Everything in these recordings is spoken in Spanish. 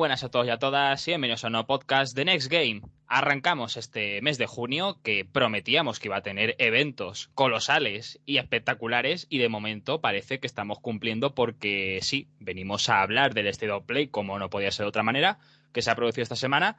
Buenas a todos y a todas y bienvenidos a un nuevo podcast de Next Game. Arrancamos este mes de junio que prometíamos que iba a tener eventos colosales y espectaculares y de momento parece que estamos cumpliendo porque sí, venimos a hablar del State of Play como no podía ser de otra manera que se ha producido esta semana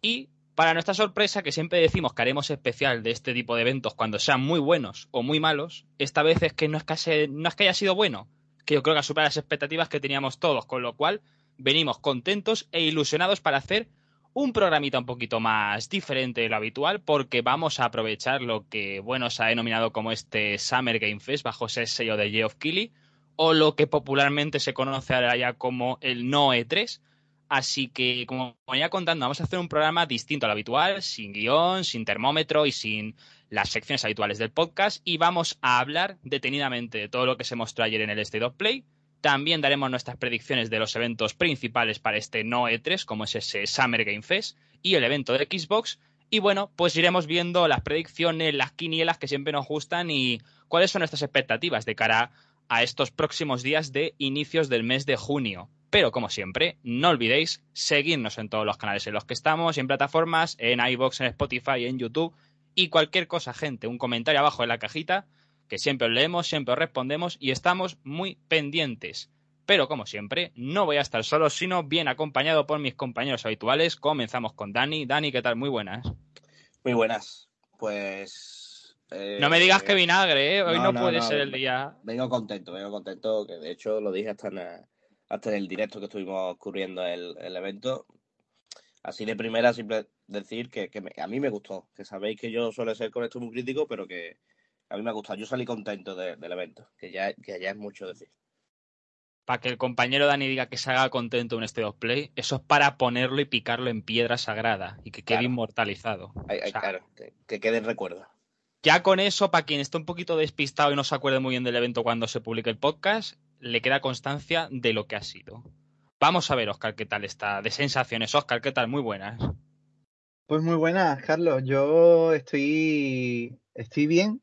y para nuestra sorpresa, que siempre decimos que haremos especial de este tipo de eventos cuando sean muy buenos o muy malos, esta vez es que no es que, no es que haya sido bueno, que yo creo que ha superado las expectativas que teníamos todos, con lo cual venimos contentos e ilusionados para hacer un programita un poquito más diferente de lo habitual porque vamos a aprovechar lo que bueno se ha denominado como este Summer Game Fest bajo ese sello de Geoff Keighley o lo que popularmente se conoce ahora ya como el No E3. Así que, como ya contando, vamos a hacer un programa distinto al habitual, sin guion, sin termómetro y sin las secciones habituales del podcast. Y vamos a hablar detenidamente de todo lo que se mostró ayer en el State of Play, también daremos nuestras predicciones de los eventos principales para este no E3, como es ese Summer Game Fest y el evento de Xbox. Y bueno, pues iremos viendo las predicciones, las quinielas que siempre nos gustan y cuáles son nuestras expectativas de cara a estos próximos días de inicios del mes de junio. Pero como siempre, no olvidéis seguirnos en todos los canales en los que estamos, en plataformas, en iBox, en Spotify, en YouTube y cualquier cosa, gente, un comentario abajo en la cajita que siempre os leemos, siempre os respondemos y estamos muy pendientes. Pero como siempre, no voy a estar solo, sino bien acompañado por mis compañeros habituales. Comenzamos con Dani. Dani, ¿qué tal? Muy buenas. Muy buenas. Pues... Eh, no me digas que vinagre, ¿eh? hoy no, puede ser el día. Vengo contento, vengo contento, que de hecho lo dije hasta en, hasta en el directo que estuvimos cubriendo el, evento. Así de primera, simple decir que, a mí me gustó, que sabéis que yo suelo ser con esto muy crítico, pero que, a mí me ha gustado. Yo salí contento del evento, que ya, que ya es mucho decir. Para que el compañero Dani diga que se haga contento un State of Play, eso es para ponerlo y picarlo en piedra sagrada y que quede inmortalizado. claro, que, quede en recuerdo. Ya con eso, para quien esté un poquito despistado y no se acuerde muy bien del evento cuando se publique el podcast, le queda constancia de lo que ha sido. Vamos a ver, Oscar, qué tal está. De sensaciones, Oscar, qué tal, muy buenas. Pues muy buenas, Carlos. Yo estoy, estoy bien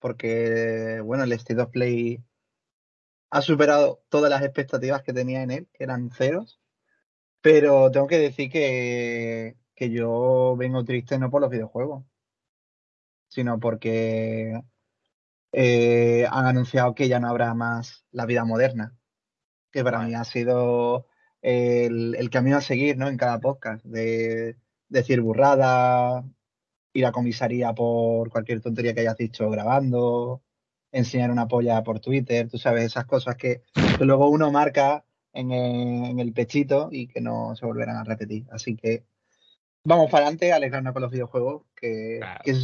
porque, bueno, el State of Play ha superado todas las expectativas que tenía en él, que eran ceros, pero tengo que decir que, que yo vengo triste no por los videojuegos, sino porque eh, han anunciado que ya no habrá más la vida moderna, que para mí ha sido el, el, camino a seguir ¿no? en cada podcast, de decir burrada, ir a comisaría por cualquier tontería que hayas dicho grabando, enseñar una polla por Twitter, tú sabes, esas cosas que, luego uno marca en, el pechito y que no se volverán a repetir. Así que vamos para adelante, alegrarnos con los videojuegos, que,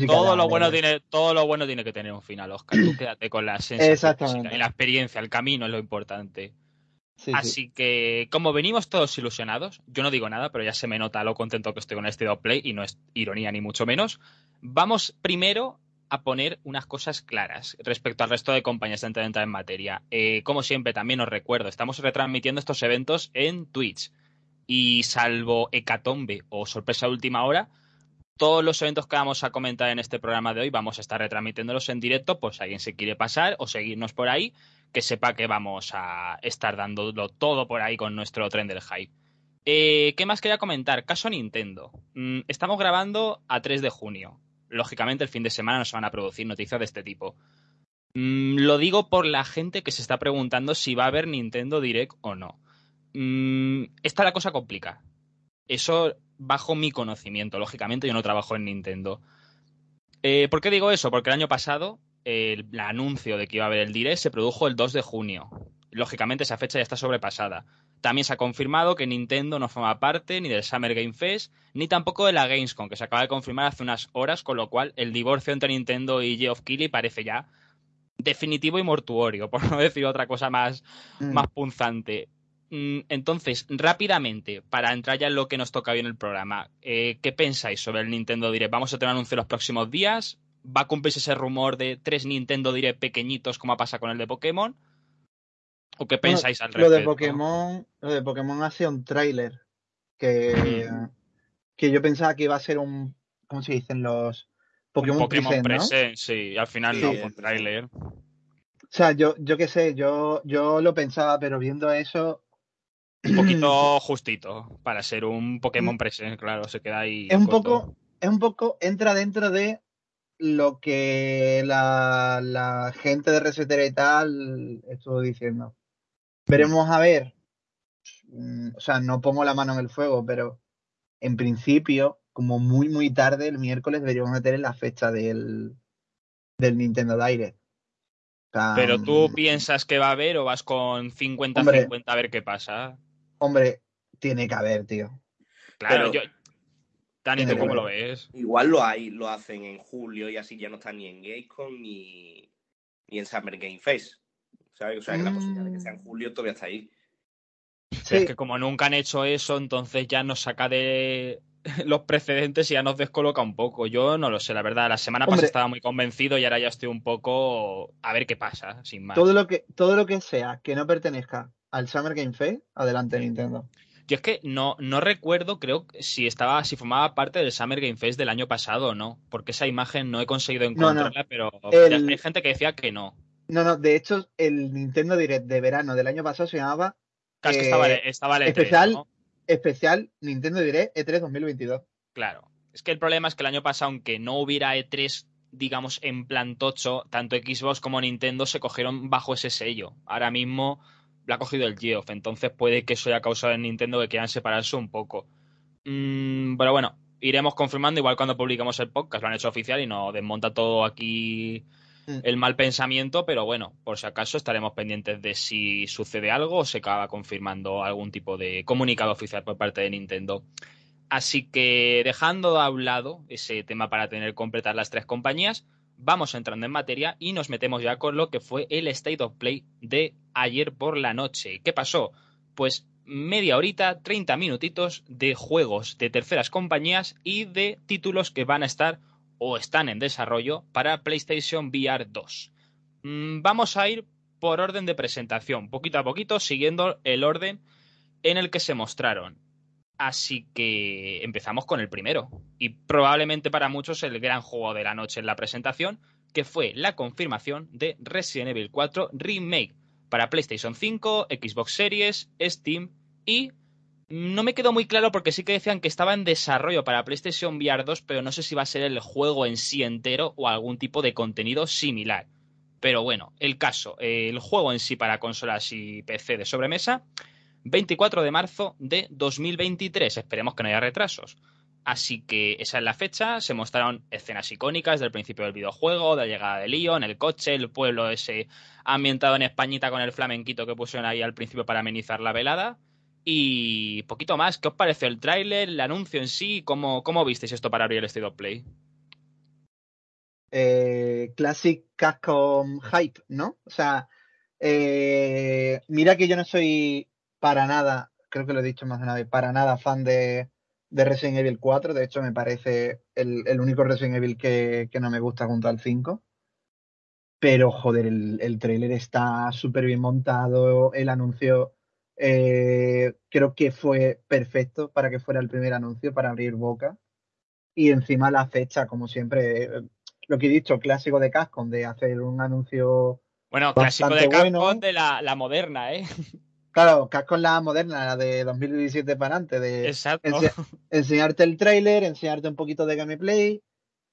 todo lo bueno tiene todo lo bueno tiene que tener un final, Oscar. Tú quédate con la sensación y la experiencia, el camino es lo importante. Así que, como venimos todos ilusionados, yo no digo nada, pero ya se me nota lo contento que estoy con este play y no es ironía ni mucho menos. Vamos primero a poner unas cosas claras respecto al resto de compañías de entrar en materia. Eh, como siempre, también os recuerdo, estamos retransmitiendo estos eventos en Twitch. Y salvo hecatombe o sorpresa última hora, todos los eventos que vamos a comentar en este programa de hoy vamos a estar retransmitiéndolos en directo, pues alguien se quiere pasar o seguirnos por ahí que sepa que vamos a estar dándolo todo por ahí con nuestro tren del hype. Eh, ¿Qué más quería comentar? Caso Nintendo. Mm, estamos grabando a 3 de junio. Lógicamente el fin de semana no se van a producir noticias de este tipo. Mm, lo digo por la gente que se está preguntando si va a haber Nintendo Direct o no. Mm, esta la cosa complica. Eso bajo mi conocimiento. Lógicamente yo no trabajo en Nintendo. Eh, ¿Por qué digo eso? Porque el año pasado el, anuncio de que iba a haber el Direct se produjo el 2 de junio. Lógicamente esa fecha ya está sobrepasada. También se ha confirmado que Nintendo no forma parte ni del Summer Game Fest, ni tampoco de la Gamescom, que se acaba de confirmar hace unas horas, con lo cual el divorcio entre Nintendo y Geoff Keighley parece ya definitivo y mortuorio, por no decir otra cosa más, mm. más punzante. Mm, entonces, rápidamente, para entrar ya en lo que nos toca hoy en el programa, eh, ¿qué pensáis sobre el Nintendo Direct? ¿Vamos a tener anuncio los próximos días? Va a cumplirse ese rumor de tres Nintendo Direct pequeñitos como pasa con el de Pokémon? ¿O qué pensáis al respecto? Lo de Pokémon, lo de Pokémon ha sido un tráiler que, que yo pensaba que iba a ser un, ¿cómo se dicen los Pokémon, Pokémon present, sí, al final no fue un tráiler. O sea, yo, yo qué sé, yo, yo lo pensaba, pero viendo eso, Un poquito justito para ser un Pokémon mm. presente, claro, se queda ahí. Es un poco, es un poco, entra dentro de lo que la, gente de Resetera y tal estuvo diciendo. Veremos a ver. Mm, o sea, no pongo la mano en el fuego, pero en principio, como muy, muy tarde, el miércoles deberíamos meter la fecha del, del Nintendo Direct. pero tú mm, piensas que va a haber o vas con 50-50 a ver qué pasa. Hombre, tiene que haber, tío. Claro, yo, Dani, ¿tú cómo lo ves? Igual lo hay, lo hacen en julio y así ya no están ni en Gamescom ni, ni en Summer Game Face. ¿Sabes? O sea, que la posibilidad de que sea en julio todavía está ahí. Sí. Es que como nunca han hecho eso, entonces ya nos saca de los precedentes y ya nos descoloca un poco. Yo no lo sé, la verdad. La semana pasada estaba muy convencido y ahora ya estoy un poco a ver qué pasa, sin más. Todo lo que, todo lo que sea que no pertenezca al Summer Game Face, adelante Nintendo. Yo es que no, no recuerdo, creo, si estaba, si formaba parte del Summer Game Fest del año pasado o no, porque esa imagen no he conseguido encontrarla, pero hay gente que decía que no. No, no, de hecho, el Nintendo Direct de verano del año pasado se llamaba. Casi estaba, eh, estaba el E3, especial, especial Nintendo Direct E3 2022. Claro. Es que el problema es que el año pasado, aunque no hubiera E3, digamos, en plan tocho, tanto Xbox como Nintendo se cogieron bajo ese sello. Ahora mismo lo ha cogido el Geoff, entonces puede que eso haya causado en Nintendo que quieran separarse un poco. Mm, pero bueno, iremos confirmando, igual cuando publicamos el podcast, lo han hecho oficial y nos desmonta todo aquí mm. el mal pensamiento, pero bueno, por si acaso estaremos pendientes de si sucede algo o se acaba confirmando algún tipo de comunicado oficial por parte de Nintendo. Así que dejando a un lado ese tema para tener completar las tres compañías, vamos entrando en materia y nos metemos ya con lo que fue el State of Play de ayer por la noche. ¿Qué pasó? Pues media horita, 30 minutitos de juegos de terceras compañías y de títulos que van a estar o están en desarrollo para PlayStation VR 2. Mm, vamos a ir por orden de presentación, poquito a poquito, siguiendo el orden en el que se mostraron. Así que empezamos con el primero. Y probablemente para muchos el gran juego de la noche en la presentación, que fue la confirmación de Resident Evil 4 Remake para PlayStation 5, Xbox Series, Steam y no me quedó muy claro porque sí que decían que estaba en desarrollo para PlayStation VR 2, pero no sé si va a ser el juego en sí entero o algún tipo de contenido similar. Pero bueno, el caso, el juego en sí para consolas y PC de sobremesa 24 de marzo de 2023. Esperemos que no haya retrasos. Así que esa es la fecha. Se mostraron escenas icónicas del principio del videojuego, de la llegada de Leon, el coche, el pueblo ese ambientado en Españita con el flamenquito que pusieron ahí al principio para amenizar la velada. Y poquito más. ¿Qué os pareció el tráiler, el anuncio en sí? ¿Cómo, cómo visteis esto para abrir el State of Play? Eh, classic hype, ¿no? O sea, eh, mira que yo no soy para nada, creo que lo he dicho más de una vez, para nada fan de, Resident Evil 4. De hecho, me parece el, único Resident Evil que, no me gusta junto al 5. Pero, joder, el, el trailer está súper bien montado. El anuncio eh, creo que fue perfecto para que fuera el primer anuncio, para abrir boca. Y encima la fecha, como siempre, eh, lo que he dicho, clásico de Capcom, de hacer un anuncio. Bueno, clásico de Capcom de la, la moderna, ¿eh? Claro, con la moderna, la de 2017 para adelante, de enseñarte el tráiler, enseñarte un poquito de gameplay,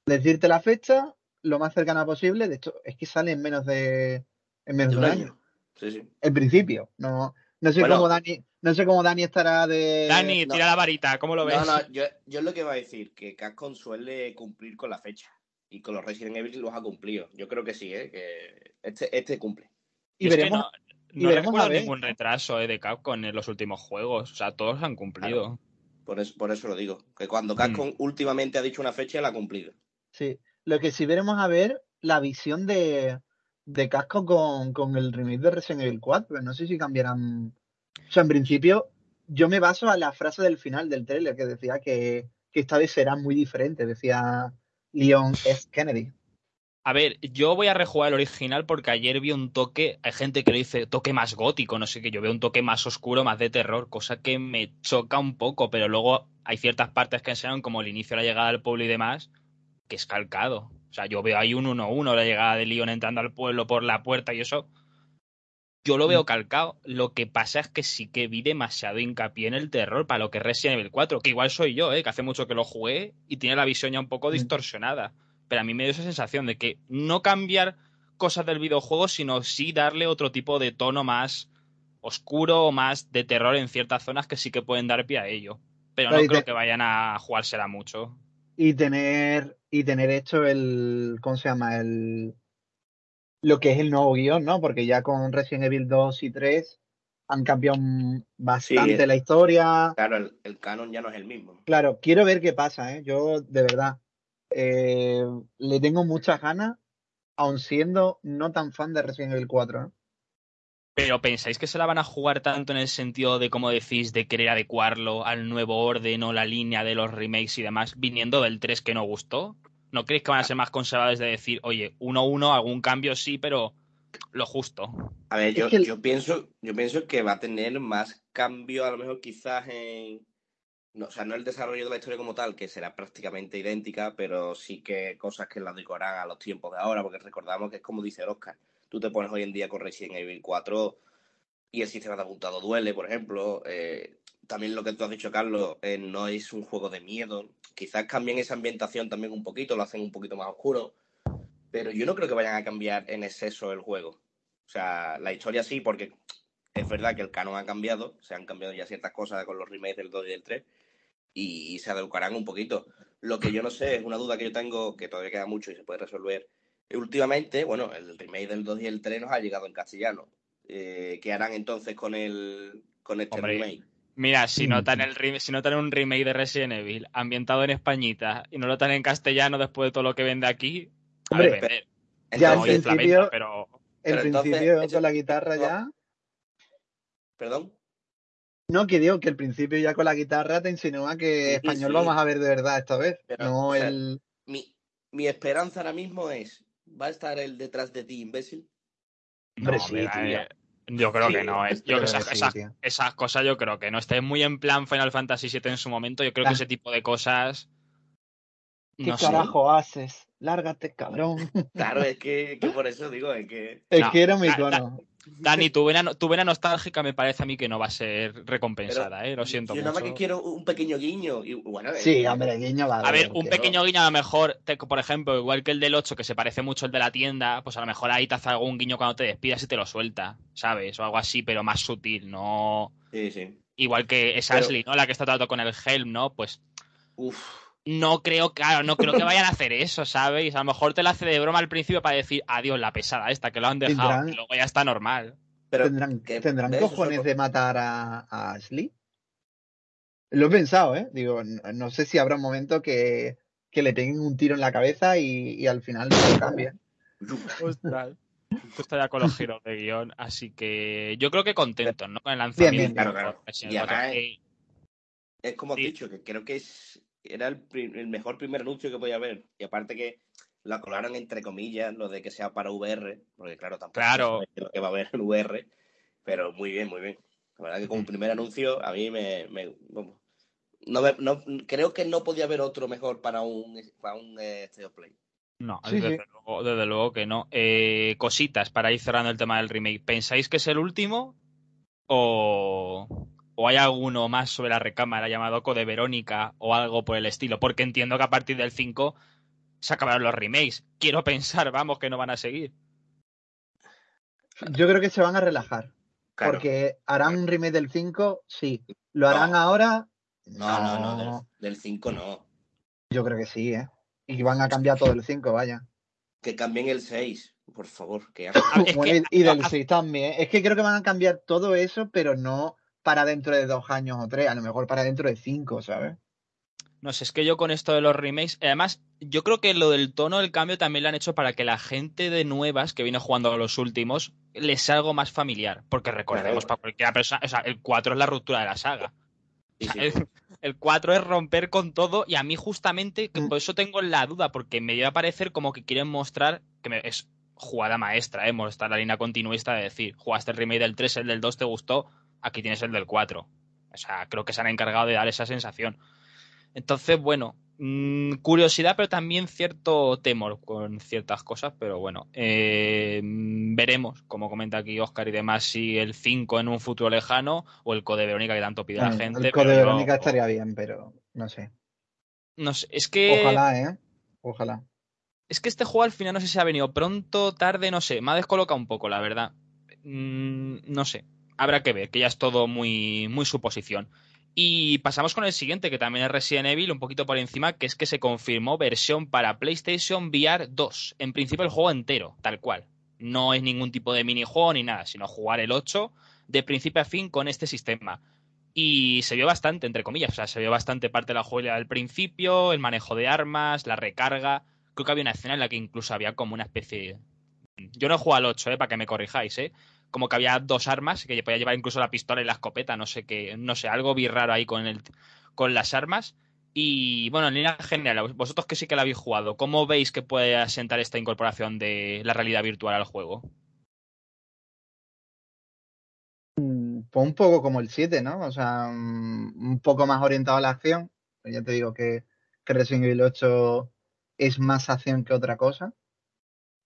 decirte la fecha, lo más cercana posible. De hecho, es que sale en menos de, en menos de un año. Sí, sí. En principio, no, no sé cómo Dani, no sé cómo Dani estará de. Dani, tira la varita, ¿cómo lo ves? No, no, yo, yo es lo que va a decir, que Capcom suele cumplir con la fecha. Y con los Resident Evil los ha cumplido. Yo creo que sí, ¿eh? que este, este cumple. Y, veremos, no recuerdo ningún retraso eh, de Capcom en los últimos juegos. O sea, todos han cumplido. Por, eso, por eso lo digo. Que cuando Capcom mm. últimamente ha dicho una fecha, la ha cumplido. Sí. Lo que sí veremos a ver la visión de, de Casco con, con, el remake de Resident Evil 4. No sé si cambiarán. O sea, en principio, yo me baso a la frase del final del trailer que decía que, que esta vez será muy diferente. Decía Leon S. Kennedy. A ver, yo voy a rejugar el original porque ayer vi un toque, hay gente que le dice toque más gótico, no sé qué, yo veo un toque más oscuro, más de terror, cosa que me choca un poco, pero luego hay ciertas partes que enseñan como el inicio de la llegada del pueblo y demás, que es calcado. O sea, yo veo ahí un 1-1, la llegada de Leon entrando al pueblo por la puerta y eso. yo lo veo mm. calcado. Lo que pasa es que sí que vi demasiado hincapié en el terror para lo que es Resident Evil 4, que igual soy yo, ¿eh? que hace mucho que lo jugué y tiene la visión ya un poco mm. distorsionada. Pero a mí me dio esa sensación de que no cambiar cosas del videojuego, sino sí darle otro tipo de tono más oscuro o más de terror en ciertas zonas que sí que pueden dar pie a ello. Pero no creo que vayan a jugársela mucho. Y tener, y tener hecho el, ¿cómo se llama? El, lo que es el nuevo guion, ¿no? Porque ya con Resident Evil 2 y 3 han cambiado bastante la historia. Claro, el, canon ya no es el mismo. Claro, quiero ver qué pasa, ¿eh? Yo, de verdad, eh, le tengo muchas ganas, aun siendo no tan fan de Resident Evil 4, ¿eh? Pero ¿pensáis que se la van a jugar tanto en el sentido de, como decís, de querer adecuarlo al nuevo orden o la línea de los remakes y demás, viniendo del 3 que no gustó? ¿No creéis que van a ser más conservadores de decir, oye, 1-1, algún cambio sí, pero lo justo? A ver, yo, yo, pienso, yo pienso que va a tener más cambio, a lo mejor quizás en. No, o sea, no el desarrollo de la historia como tal, que será prácticamente idéntica, pero sí que cosas que la adecuarán a los tiempos de ahora, porque recordamos que es como dice Oscar. Tú te pones hoy en día con Resident Evil 4 y el sistema de apuntado duele, por ejemplo. Eh, también lo que tú has dicho, Carlos, eh, no es un juego de miedo. Quizás cambien esa ambientación también un poquito, lo hacen un poquito más oscuro. Pero yo no creo que vayan a cambiar en exceso el juego. O sea, la historia sí, porque es verdad que el canon ha cambiado, se han cambiado ya ciertas cosas con los remakes del 2 y del 3, y, se adecuarán un poquito. Lo que yo no sé, es una duda que yo tengo, que todavía queda mucho y se puede resolver. Últimamente, bueno, el remake del 2 y el 3 nos ha llegado en castellano. Eh, ¿Qué harán entonces con, el, con este remake? Mira, si notan, el, si notan un remake de Resident Evil ambientado en Españita y no lo están en castellano después de todo lo que vende aquí, Hombre, ya en principio, pero, en principio con la guitarra ya. ¿Perdón? No, que digo que al principio ya con la guitarra te insinúa que español vamos a ver de verdad esta vez. no el... mi, mi esperanza ahora mismo es, ¿va a estar el detrás de ti, imbécil? Hombre, sí, eh, yo creo que no. Eh. Yo esas, esas, cosas yo creo que no. Esté muy en plan Final Fantasy VII en su momento. Yo creo que ese tipo de cosas. ¿Qué carajo haces? Lárgate, cabrón. Claro, es que, por eso digo, es que. Es que era mi icono. Dani, tu vena, tu vena nostálgica me parece a mí que no va a ser recompensada, ¿eh? Lo siento yo mucho. Yo nada más que quiero un pequeño guiño. Y, bueno, sí, hombre, guiño va a, a ver. un pequeño guiño a lo mejor, por ejemplo, igual que el del 8, que se parece mucho al de la tienda, pues a lo mejor ahí te hace algún guiño cuando te despidas y te lo suelta, ¿sabes? O algo así, pero más sutil, no... Sí, sí. Igual que es Ashley, ¿no? La que está tratando con el Helm, ¿no? Pues... Uf no creo, claro, no creo que vayan a hacer eso, ¿sabes? A lo mejor te la hace de broma al principio para decir, adiós, la pesada esta, que lo han dejado, y luego ya está normal. Pero ¿Tendrán, ¿tendrán cojones de matar a, Ashley? Lo he pensado, ¿eh? Digo, no, sé si habrá un momento que, que, le peguen un tiro en la cabeza y, al final no lo cambien. Ostras. Esto ya con los giros de guion, así que yo creo que contento, ¿no? Con el lanzamiento. Claro, claro. es, como he dicho, que creo que es era el, el, mejor primer anuncio que podía haber. Y aparte que la colaron entre comillas, lo de que sea para VR, porque claro, tampoco claro. lo que va a haber en VR, pero muy bien, muy bien. La verdad que como primer anuncio a mí me... no, no, creo que no podía haber otro mejor para un, para un eh, Play. No, desde, Luego, desde, Luego, que no. Eh, cositas para ir cerrando el tema del remake. ¿Pensáis que es el último? ¿O, o hay alguno más sobre la recámara llamado Code Verónica o algo por el estilo, porque entiendo que a partir del 5 se acabaron los remakes. Quiero pensar, vamos, que no van a seguir. Yo creo que se van a relajar. Porque harán un remake del 5, sí. ¿Lo harán ahora? No, no, no, del, 5 no. Yo creo que sí, ¿eh? Y van a cambiar todo el 5, vaya. Que cambien el 6, por favor. Que... y del 6 también. Es que creo que van a cambiar todo eso, pero no para dentro de dos años o tres, a lo mejor para dentro de cinco, ¿sabes? No sé, es que yo con esto de los remakes, además, yo creo que lo del tono del cambio también lo han hecho para que la gente de nuevas que viene jugando a los últimos les sea algo más familiar. Porque recordemos, para cualquier persona, o sea, el 4 es la ruptura de la saga. el, 4 es romper con todo y a mí justamente, mm. por eso tengo la duda, porque me iba a parecer como que quieren mostrar que es jugada maestra, ¿eh? mostrar la línea continuista de decir, jugaste el remake del 3, el del 2 te gustó, aquí tienes el del 4. O sea, creo que se han encargado de dar esa sensación. Entonces, bueno, mm, curiosidad, pero también cierto temor con ciertas cosas, pero bueno, eh, veremos, como comenta aquí Oscar y demás, si el 5 en un futuro lejano o el Code Verónica que tanto pide la gente. El Code Verónica estaría bien, pero no sé. No sé, es que... Ojalá, ¿eh? Ojalá. Es que este juego al final no sé si ha venido pronto, tarde, no sé. Me ha descolocado un poco, la verdad. Mm, no sé. Habrá que ver, que ya es todo muy, muy suposición. Y pasamos con el siguiente, que también es Resident Evil, un poquito por encima, que es que se confirmó versión para PlayStation VR 2. En principio el juego entero, tal cual. No es ningún tipo de minijuego ni nada, sino jugar el 8 de principio a fin con este sistema. Y se vio bastante, entre comillas, o sea, se vio bastante parte de la jugabilidad al principio, el manejo de armas, la recarga. Creo que había una escena en la que incluso había como una especie Yo no he jugado al 8, ¿eh? para que me corrijáis, ¿eh? Como que había dos armas, que podía llevar incluso la pistola y la escopeta, no sé qué, no sé, algo vi raro ahí con, el, con las armas. Y bueno, en línea general, vosotros que sí que la habéis jugado, ¿cómo veis que puede asentar esta incorporación de la realidad virtual al juego? Mm, pues un poco como el 7, ¿no? O sea, mm, un poco más orientado a la acción. Ya te digo que, que Resident Evil 8 es más acción que otra cosa.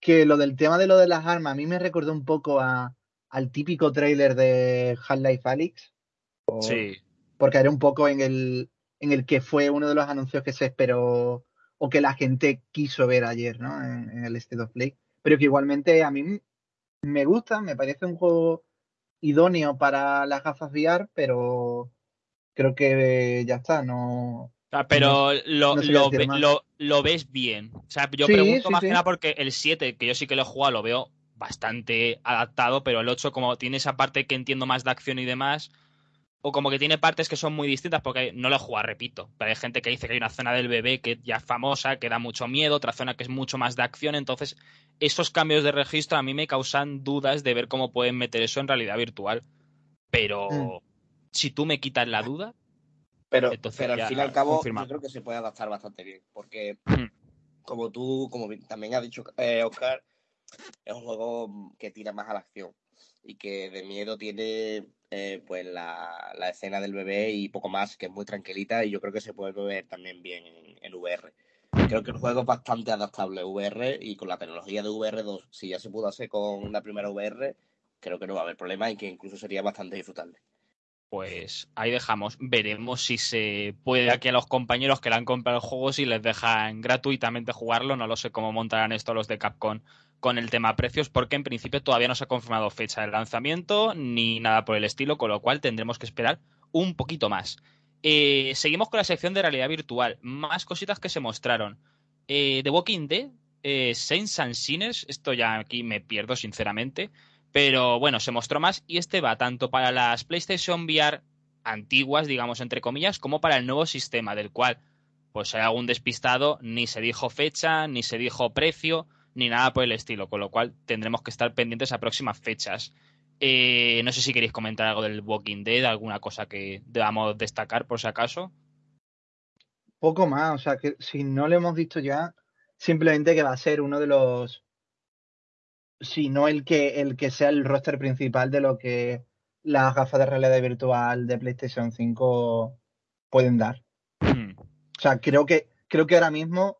Que lo del tema de lo de las armas, a mí me recordó un poco a, al típico trailer de Half-Life Alyx. sí. Porque era un poco en el, en el que fue uno de los anuncios que se esperó o que la gente quiso ver ayer, ¿no? En, el State of Play. Pero que igualmente a mí me gusta, me parece un juego idóneo para las gafas VR, pero creo que ya está, no, Pero lo, lo, ves bien. O sea, yo pregunto más que nada porque el 7, que yo sí que lo he jugado, lo veo bastante adaptado, pero el 8, como tiene esa parte que entiendo más de acción y demás, o como que tiene partes que son muy distintas, porque no lo he jugado, repito. Pero hay gente que dice que hay una zona del bebé que ya es famosa, que da mucho miedo, otra zona que es mucho más de acción, entonces esos cambios de registro a mí me causan dudas de ver cómo pueden meter eso en realidad virtual. Pero mm. si tú me quitas la duda, pero, al fin y al cabo, yo creo que se puede adaptar bastante bien. Porque, hmm. como tú, como también ha dicho eh, Oscar, es un juego que tira más a la acción. Y que de miedo tiene eh, pues la, escena del bebé y poco más, que es muy tranquilita. Y yo creo que se puede ver también bien en, VR. Creo que el juego es bastante adaptable a VR y con la tecnología de VR2, si ya se pudo hacer con la primera VR, creo que no va a haber problema y que incluso sería bastante disfrutable pues ahí dejamos. Veremos si se puede aquí a los compañeros que le han comprado el juego si les dejan gratuitamente jugarlo. No lo sé cómo montarán esto los de Capcom con el tema precios, porque en principio todavía no se ha confirmado fecha de lanzamiento ni nada por el estilo, con lo cual tendremos que esperar un poquito más. Eh, seguimos con la sección de realidad virtual. Más cositas que se mostraron. Eh, The Walking Dead, eh, Saints and Sinners, esto ya aquí me pierdo sinceramente. Pero bueno, se mostró más y este va tanto para las PlayStation VR antiguas, digamos, entre comillas, como para el nuevo sistema, del cual, pues hay algún despistado, ni se dijo fecha, ni se dijo precio, ni nada por el estilo, con lo cual tendremos que estar pendientes a próximas fechas. Eh, no sé si queréis comentar algo del Walking Dead, alguna cosa que debamos destacar por si acaso. Poco más, o sea que si no lo hemos visto ya, simplemente que va a ser uno de los sino el que, el que sea el roster principal de lo que las gafas de realidad virtual de PlayStation 5 pueden dar. Hmm. O sea, creo que, creo que ahora mismo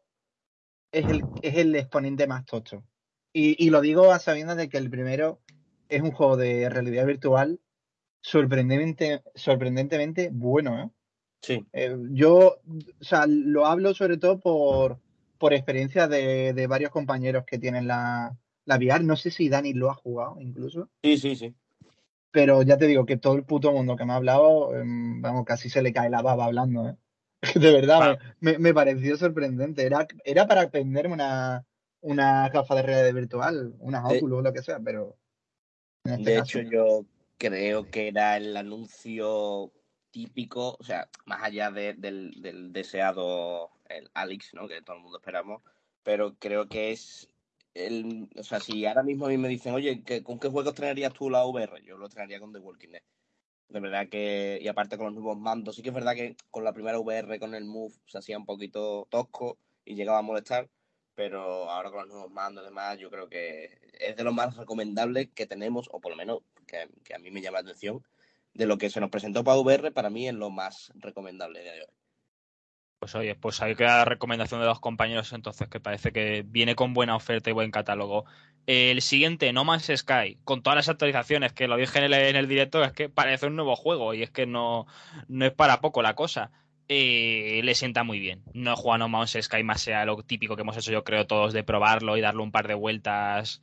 es el, es el exponente más tocho. Y, y, lo digo a sabiendas de que el primero es un juego de realidad virtual sorprendentemente, sorprendentemente bueno, ¿eh? Sí. Eh, yo, o sea, lo hablo sobre todo por, por experiencia de, de varios compañeros que tienen la, la VR. No sé si Dani lo ha jugado incluso. Sí, sí, sí. Pero ya te digo que todo el puto mundo que me ha hablado, em, vamos, casi se le cae la baba hablando, ¿eh? De verdad, me, pareció sorprendente. Era, era para aprenderme una, una gafa de realidad virtual, unas óculos o lo que sea, pero. Este de hecho, yo creo que era el anuncio típico, o sea, más allá del, del, deseado el Alex, ¿no? Que todo el mundo esperamos, pero creo que es el, o sea, si ahora mismo a mí me dicen, oye, ¿con qué juegos traerías tú la VR? Yo lo traería con The Walking Dead. De verdad que, y aparte con los nuevos mandos, sí que es verdad que con la primera VR, con el Move, se hacía un poquito tosco y llegaba a molestar, pero ahora con los nuevos mandos y demás, yo creo que es de lo más recomendable que tenemos, o por lo menos que, que a mí me llama la atención, de lo que se nos presentó para VR, para mí es lo más recomendable de hoy. Pues oye, pues hay que dar recomendación de dos compañeros entonces, que parece que viene con buena oferta y buen catálogo. El siguiente, No Man's Sky, con todas las actualizaciones, que lo dije en el, directo, es que parece un nuevo juego y es que no, no es para poco la cosa. Eh, le sienta muy bien. No he jugado No Man's Sky más sea lo típico que hemos hecho yo creo todos de probarlo y darle un par de vueltas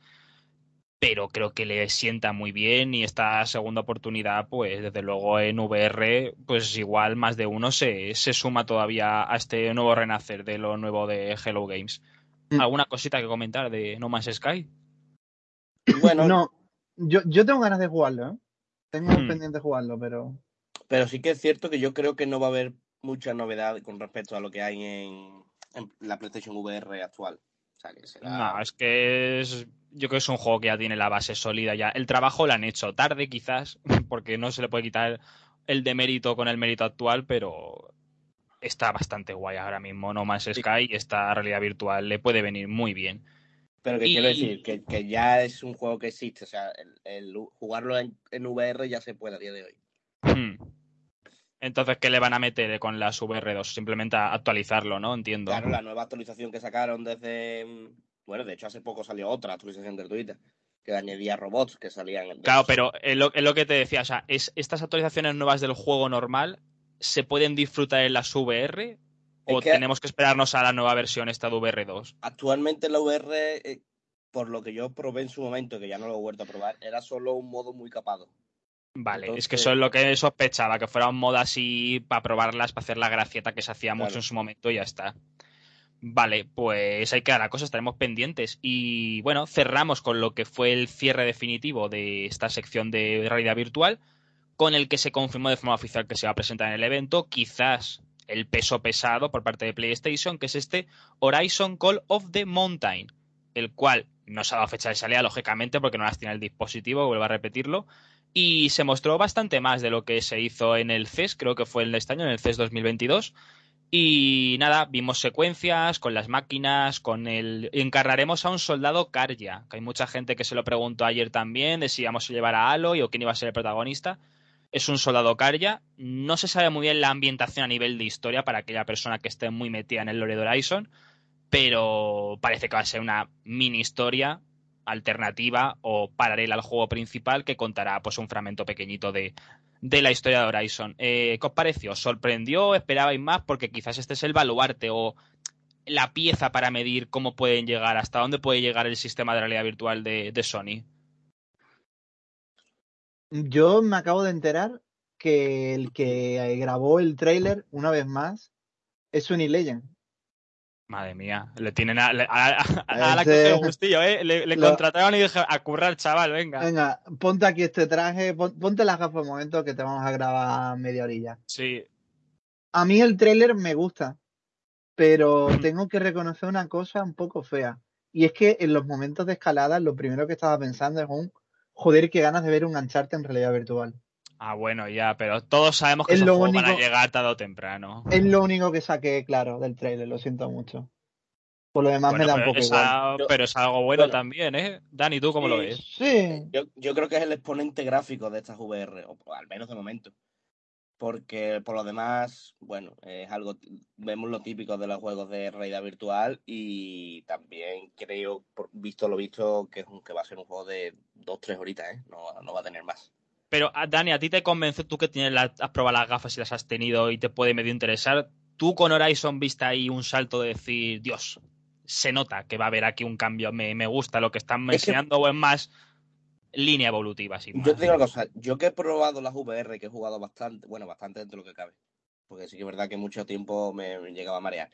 pero creo que le sienta muy bien y esta segunda oportunidad, pues desde luego en VR, pues igual más de uno se, se suma todavía a este nuevo renacer de lo nuevo de Hello Games. Mm. ¿Alguna cosita que comentar de No Man's Sky? Bueno, no, yo, yo tengo ganas de jugarlo, ¿eh? Tengo hmm. pendiente de jugarlo, pero... Pero sí que es cierto que yo creo que no va a haber mucha novedad con respecto a lo que hay en, en la PlayStation VR actual. No, es que es, yo creo que es un juego que ya tiene la base sólida ya. El trabajo lo han hecho tarde quizás, porque no se le puede quitar el demérito con el mérito actual, pero está bastante guay ahora mismo. No más Sky esta realidad virtual le puede venir muy bien. Pero que quiero decir, que, ya es un juego que existe, o sea, el, jugarlo en, VR ya se puede a día de hoy. Hmm. Entonces, ¿qué le van a meter con las VR2? Simplemente actualizarlo, ¿no? Entiendo. Claro, la nueva actualización que sacaron desde. Mm, bueno, de hecho, hace poco salió otra actualización gratuita que añadía robots que salían. Claro, pero es lo, que te decía, o sea, es, estas actualizaciones nuevas del juego normal se pueden disfrutar en las VR o tenemos que esperarnos a la nueva versión esta de VR2. Actualmente la VR, eh, por lo que yo probé en su momento, que ya no lo he vuelto a probar, era solo un modo muy capado. Vale, es que eso es lo que sospechaba, que fuera un modo así para probarlas, para hacer la gracieta que se hacía mucho en su momento y ya está. Vale, pues hay que dar la cosa, estaremos pendientes. Y bueno, cerramos con lo que fue el cierre definitivo de esta sección de realidad virtual, con el que se confirmó de forma oficial que se va a presentar en el evento, quizás el peso pesado por parte de PlayStation, que es este Horizon Call of the Mountain, el cual no se ha dado fecha de salida, lógicamente, porque no las tiene el dispositivo, vuelvo a repetirlo, y se mostró bastante más de lo que se hizo en el CES, creo que fue de este año, en el CES 2022. Y nada, vimos secuencias con las máquinas, con el... Encarraremos a un soldado Karja, que hay mucha gente que se lo preguntó ayer también, de si íbamos a llevar a Aloy o quién iba a ser el protagonista. Es un soldado Karja. No se sabe muy bien la ambientación a nivel de historia para aquella persona que esté muy metida en el lore de Horizon, pero parece que va a ser una mini historia alternativa o paralela al juego principal que contará pues un fragmento pequeñito de, la historia de Horizon. Eh, ¿Qué os pareció? ¿Sorprendió? ¿Esperabais más? Porque quizás este es el baluarte o la pieza para medir cómo pueden llegar, hasta dónde puede llegar el sistema de realidad virtual de, Sony. Yo me acabo de enterar que el que grabó el trailer una vez más es Sony Legend. Madre mía, le tienen a, la que gustillo, ¿eh? Le, contrataron y dije, a currar, chaval, venga. Venga, ponte aquí este traje, ponte las gafas un momento que te vamos a grabar media orilla. Sí. A mí el tráiler me gusta, pero tengo que reconocer una cosa un poco fea. Y es que en los momentos de escalada, lo primero que estaba pensando es un, joder, qué ganas de ver un ancharte en realidad virtual. Ah, bueno, ya, pero todos sabemos que es lo único, van llegar tarde o temprano. Es lo único que saqué, claro, del trailer, lo siento mucho. Por lo demás me da un poco igual. pero es algo bueno, también, ¿eh? Dani, ¿tú cómo lo ves? Sí. Yo, creo que es el exponente gráfico de estas VR, o al menos de momento. Porque por lo demás, bueno, es algo, vemos lo típico de los juegos de realidad virtual y también creo, visto lo visto, que, es que va a ser un juego de dos, tres horitas, ¿eh? No, no va a tener más. Pero, ah, Dani, ¿a ti te convence tú que tienes has probado las gafas y las has tenido y te puede medio interesar? ¿Tú con Horizon viste ahí un salto de decir, Dios, se nota que va a haber aquí un cambio, me, gusta lo que están enseñando o es más línea evolutiva? Sin yo te digo una cosa, yo que he probado las VR, que he jugado bastante, bueno, bastante dentro de lo que cabe, porque sí que es verdad que mucho tiempo me, llegaba a marear.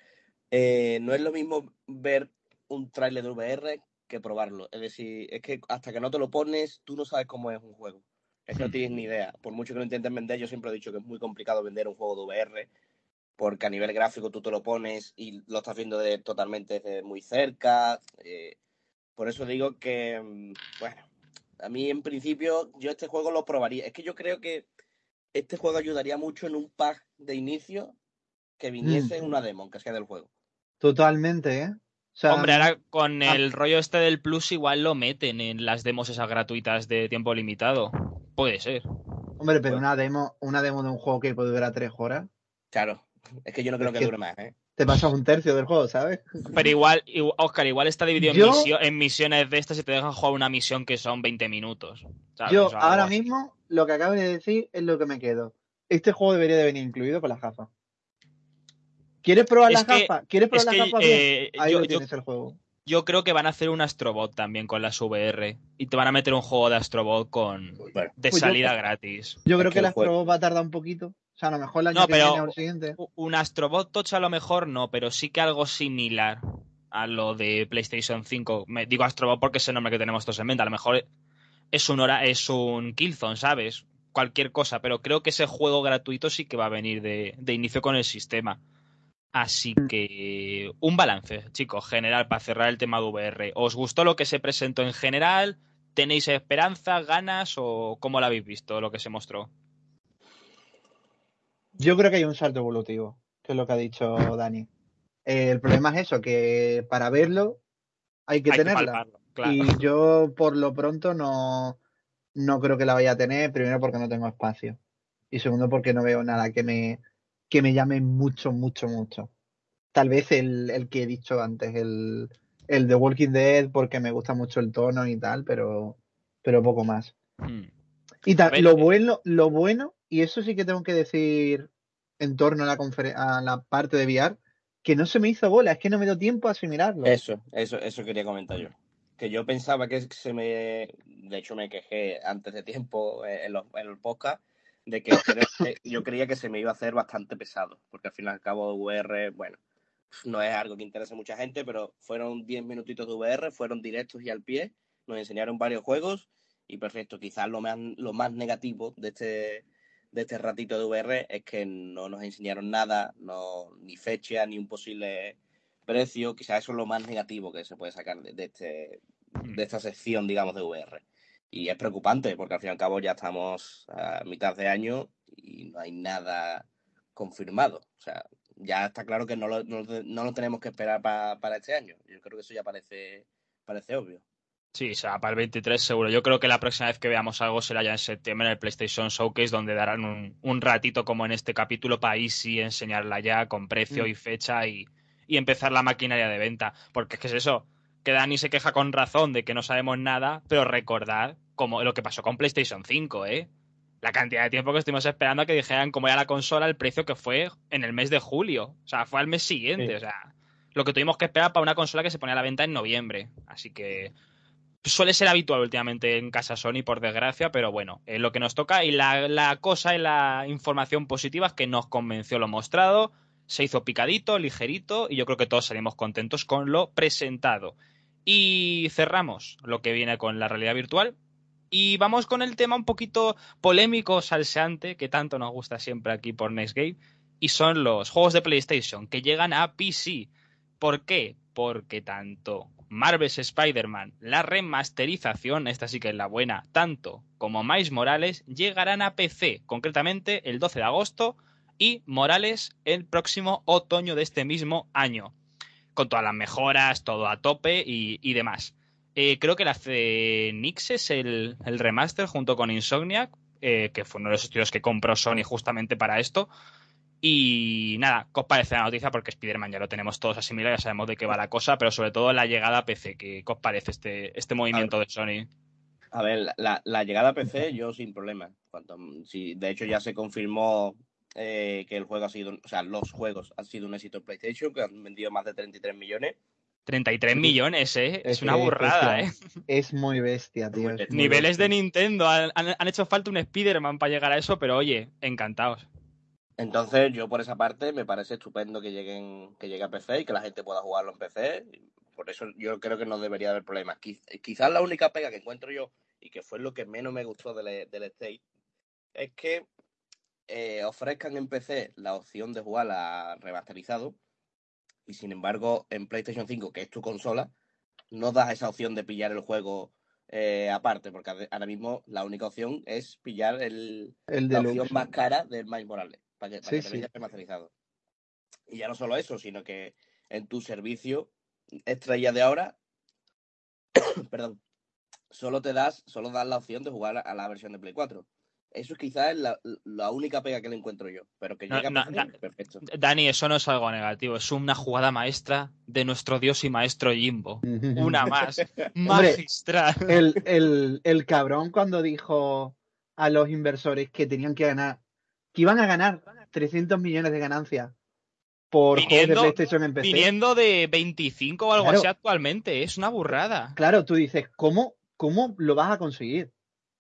Eh, no es lo mismo ver un trailer de VR que probarlo. Es decir, es que hasta que no te lo pones, tú no sabes cómo es un juego. Es que no tienes ni idea. Por mucho que lo intenten vender, yo siempre he dicho que es muy complicado vender un juego de VR, porque a nivel gráfico tú te lo pones y lo estás viendo de, totalmente desde muy cerca. Eh, por eso digo que, mm, bueno, a mí en principio yo este juego lo probaría. Es que yo creo que este juego ayudaría mucho en un pack de inicio que viniese en mm. una demo, que sea del juego. Totalmente, ¿eh? Hombre, ahora con el rollo este del Plus igual lo meten en las demos esas gratuitas de tiempo limitado. Puede ser. Hombre, pero una demo, una demo de un juego que puede durar tres horas. Claro, Es que yo no creo que, dure más, ¿eh? Te pasas un tercio del juego, ¿sabes? Pero igual, Oscar, igual está dividido en, misiones de estas y te dejan jugar una misión que son 20 minutos. Yo ahora mismo lo que acabo de decir es lo que me quedo. Este juego debería de venir incluido con las gafas. ¿Quieres probar las gafas? ¿Quieres probar las gafas? Eh, Ahí lo tienes el juego. Yo creo que van a hacer un Astrobot también con las VR. Y te van a meter un juego de Astrobot con de pues salida gratis. Yo creo que, el Astrobot va a tardar un poquito. O sea, a lo mejor el año no, que pero viene o el siguiente. Un Astrobot Touch a lo mejor no, pero sí que algo similar a lo de PlayStation 5. Me, digo Astrobot porque es el nombre que tenemos todos en mente. A lo mejor es un hora, es un Killzone, ¿sabes? Cualquier cosa, pero creo que ese juego gratuito sí que va a venir de, de inicio con el sistema. Así que un balance, chicos, general para cerrar el tema de VR. ¿Os gustó lo que se presentó en general? ¿Tenéis esperanza, ganas o cómo lo habéis visto lo que se mostró? Yo creo que hay un salto evolutivo, que es lo que ha dicho Dani. el problema es eso, que para verlo hay que tenerla. Y yo por lo pronto no, no creo que la vaya a tener, primero porque no tengo espacio. Y segundo porque no veo nada que me, que me llame mucho, mucho, mucho. Tal vez el, que he dicho antes, el, el de Walking Dead, porque me gusta mucho el tono y tal, pero, pero poco más. Hmm. Y tal, lo eh, bueno, lo bueno, y eso sí que tengo que decir en torno a la, a la parte de VR, que no se me hizo bola, es que no me dio tiempo a asimilarlo. Eso, eso, eso quería comentar yo. Que yo pensaba que se me. De hecho, me quejé antes de tiempo en, los, en el podcast de que, yo creía que se me iba a hacer bastante pesado, porque al fin y al cabo VR, bueno, no es algo que interese a mucha gente, pero fueron 10 minutitos de VR, fueron directos y al pie, nos enseñaron varios juegos y perfecto, quizás lo más, lo más negativo de este, de este ratito de VR es que no nos enseñaron nada, no, ni fecha, ni un posible precio, quizás eso es lo más negativo que se puede sacar de, de, este, de esta sección, digamos, de VR. Y es preocupante porque al fin y al cabo ya estamos a mitad de año y no hay nada confirmado. O sea, ya está claro que no lo, no, lo tenemos que esperar para este año. Yo creo que eso ya parece, parece obvio. Sí, o sea, para el 23 seguro. Yo creo que la próxima vez que veamos algo será ya en septiembre en el PlayStation Showcase, donde darán un, un ratito como en este capítulo para ahí sí enseñarla ya con precio mm. y fecha y, y empezar la maquinaria de venta. Porque es que es eso, que Dani se queja con razón de que no sabemos nada, pero recordad como lo que pasó con PlayStation 5, ¿eh? La cantidad de tiempo que estuvimos esperando a que dijeran cómo era la consola, el precio que fue en el mes de julio. O sea, fue al mes siguiente. O sea, lo que tuvimos que esperar para una consola que se ponía a la venta en noviembre. Así que suele ser habitual últimamente en casa Sony, por desgracia, pero bueno, es lo que nos toca. Y la, la cosa y la información positiva es que nos convenció lo mostrado, se hizo picadito, ligerito, y yo creo que todos salimos contentos con lo presentado. Y cerramos lo que viene con la realidad virtual. Y vamos con el tema un poquito polémico, salseante, que tanto nos gusta siempre aquí por Next Game, y son los juegos de PlayStation que llegan a PC. ¿Por qué? Porque tanto Marvel's Spider-Man, la remasterización, esta sí que es la buena, tanto como Miles Morales, llegarán a PC, concretamente el 12 de agosto, y Morales el próximo otoño de este mismo año con todas las mejoras, todo a tope y, demás. Eh, creo que la Nix es el, remaster junto con Insomniac, eh, que fue uno de los estudios que compró Sony justamente para esto. Y nada, ¿qué os parece la noticia? Porque Spider-Man ya lo tenemos todos asimilado, ya sabemos de qué va la cosa, pero sobre todo la llegada a PC, ¿qué, os parece este, este movimiento de Sony? A ver, la, llegada a PC yo sin problema. si, de hecho ya se confirmó eh, que el juego ha sido, o sea, los juegos han sido un éxito en PlayStation, que han vendido más de 33 millones. 33 millones, ¿eh? Es, una burrada, ¿eh? Es muy bestia, tío. Niveles de Nintendo. Han, hecho falta un Spider-Man para llegar a eso, pero oye, encantados. Entonces, yo por esa parte me parece estupendo que lleguen que llegue a PC y que la gente pueda jugarlo en PC. Por eso yo creo que no debería haber problemas. Quizás la única pega que encuentro yo, y que fue lo que menos me gustó del, del State, es que eh, ofrezcan en PC la opción de jugar a remasterizado y sin embargo en PlayStation 5, que es tu consola, no das esa opción de pillar el juego eh, aparte, porque ahora mismo la única opción es pillar el, la opción más cara del Miles Morales, para que, para te remasterizado. Y ya no solo eso, sino que en tu servicio estrella de ahora, perdón, solo te das, solo das la opción de jugar a la versión de Play 4. Eso es quizás la, la, única pega que le encuentro yo. Pero que llega perfecto. Dani, eso no es algo negativo. Es una jugada maestra de nuestro dios y maestro Jimbo. Una más. magistral. el, el, cabrón cuando dijo a los inversores que tenían que ganar, que iban a ganar 300 millones de ganancias por viniendo, juegos de PlayStation en PC. Viniendo de 25 o algo así actualmente. Es una burrada. Claro, tú dices, ¿cómo, cómo lo vas a conseguir?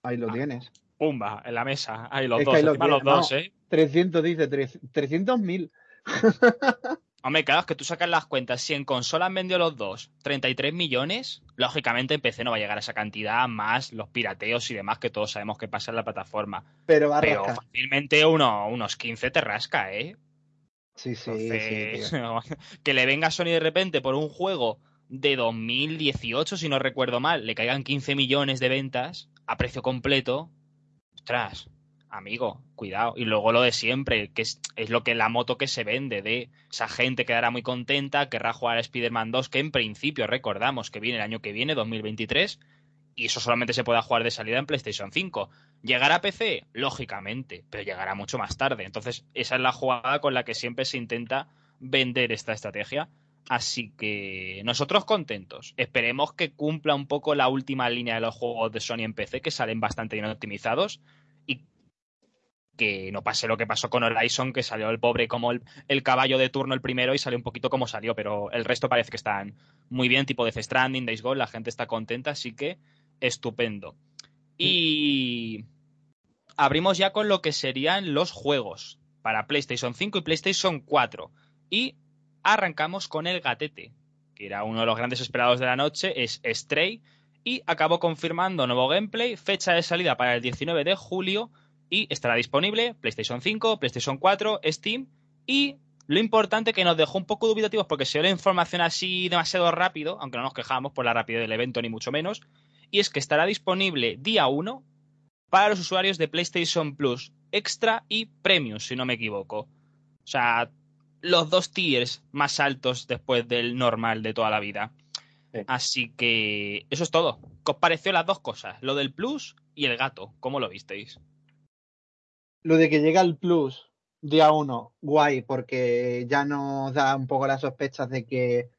Ahí lo ah. tienes pumba, en la mesa. Ahí los dos, los dos, ¿eh? 300 dice, 300 mil. Hombre, claro, es que tú sacas las cuentas. Si en consola han vendido los dos 33 millones, lógicamente en PC no va a llegar a esa cantidad, más los pirateos y demás que todos sabemos que pasa en la plataforma. Pero va fácilmente uno, unos 15 te rasca, ¿eh? Sí, sí. que le venga a Sony de repente por un juego de 2018, si no recuerdo mal, le caigan 15 millones de ventas a precio completo, ostras, amigo, cuidado. Y luego lo de siempre, que es, lo que la moto que se vende, de esa gente quedará muy contenta, querrá jugar a Spider-Man 2, que en principio recordamos que viene el año que viene, 2023, y eso solamente se pueda jugar de salida en PlayStation 5. ¿Llegará a PC? Lógicamente, pero llegará mucho más tarde. Entonces, esa es la jugada con la que siempre se intenta vender esta estrategia. Así que nosotros contentos. Esperemos que cumpla un poco la última línea de los juegos de Sony en PC, que salen bastante bien optimizados. Y que no pase lo que pasó con Horizon, que salió el pobre como el, caballo de turno el primero y salió un poquito como salió, pero el resto parece que están muy bien, tipo Death Stranding, Days Gone, la gente está contenta, así que estupendo. Y abrimos ya con lo que serían los juegos para PlayStation 5 y PlayStation 4. Y arrancamos con el gatete, que era uno de los grandes esperados de la noche, es Stray, y acabó confirmando nuevo gameplay, fecha de salida para el 19 de julio, y estará disponible PlayStation 5, PlayStation 4, Steam, y lo importante que nos dejó un poco dubitativos porque se dio la información así demasiado rápido, aunque no nos quejamos por la rapidez del evento ni mucho menos, y es que estará disponible día 1 para los usuarios de PlayStation Plus Extra y Premium, si no me equivoco. O sea, los dos tiers más altos después del normal de toda la vida. Así que eso es todo. ¿Qué os pareció las dos cosas? Lo del Plus y el gato. ¿Cómo lo visteis? Lo de que llega el Plus día uno, guay, porque ya nos da un poco las sospechas de que,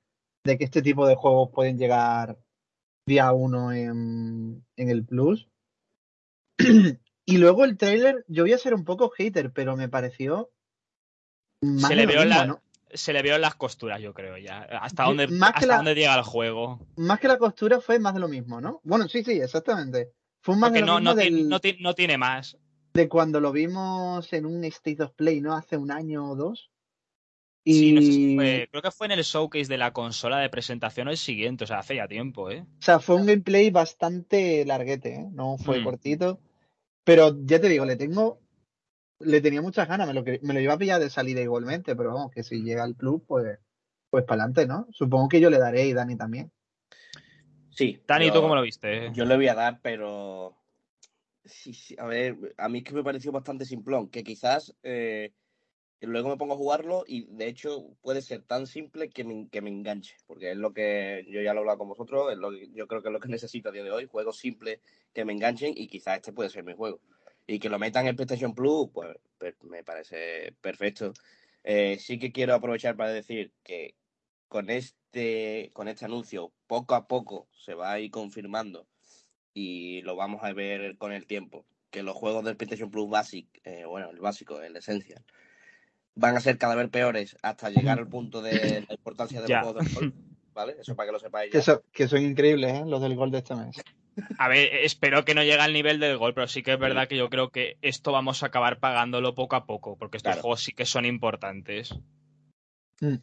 de que este tipo de juegos pueden llegar día uno en, en el Plus. y luego el trailer, yo voy a ser un poco hater, pero me pareció se le, vio la, se le las costuras, yo creo, ya. Hasta dónde, hasta dónde llega el juego. Más que la costura fue más de lo mismo, ¿no? Bueno, sí, sí, exactamente. Fue más de lo no, mismo no, no, tiene más. De cuando lo vimos en un State of Play, ¿no? Hace un año o dos. Y... Sí, no sé si fue, creo que fue en el showcase de la consola de presentación el siguiente, o sea, hace ya tiempo, ¿eh? O sea, fue un gameplay bastante larguete, ¿eh? No fue mm. cortito. Pero ya te digo, le tengo le tenía muchas ganas, me lo, me lo iba a pillar de salida igualmente, pero vamos, que si llega al club, pues, pues para adelante, ¿no? Supongo que yo le daré y Dani también. Sí. Dani, ¿tú cómo lo viste? Yo le voy a dar, pero. Sí, sí, a ver, a mí es que me pareció bastante simplón, que quizás eh, luego me pongo a jugarlo y de hecho puede ser tan simple que me, que me enganche, porque es lo que yo ya lo he hablado con vosotros, es lo yo creo que es lo que necesito a día de hoy, juegos simples que me enganchen y quizás este puede ser mi juego y que lo metan en PlayStation Plus, pues, me parece perfecto. Eh, sí que quiero aprovechar para decir que con este, con este anuncio poco a poco se va a ir confirmando y lo vamos a ver con el tiempo, que los juegos del PlayStation Plus Basic, eh, bueno, el básico, el Esencial, van a ser cada vez peores hasta llegar al punto de la importancia de los juegos del Gol, ¿vale? Eso para que lo sepáis. Que, que son increíbles, ¿eh? Los del Gol de este mes. A ver, espero que no llegue al nivel del gol, pero sí que es verdad que yo creo que esto vamos a acabar pagándolo poco a poco, porque estos juegos sí que son importantes. Mm.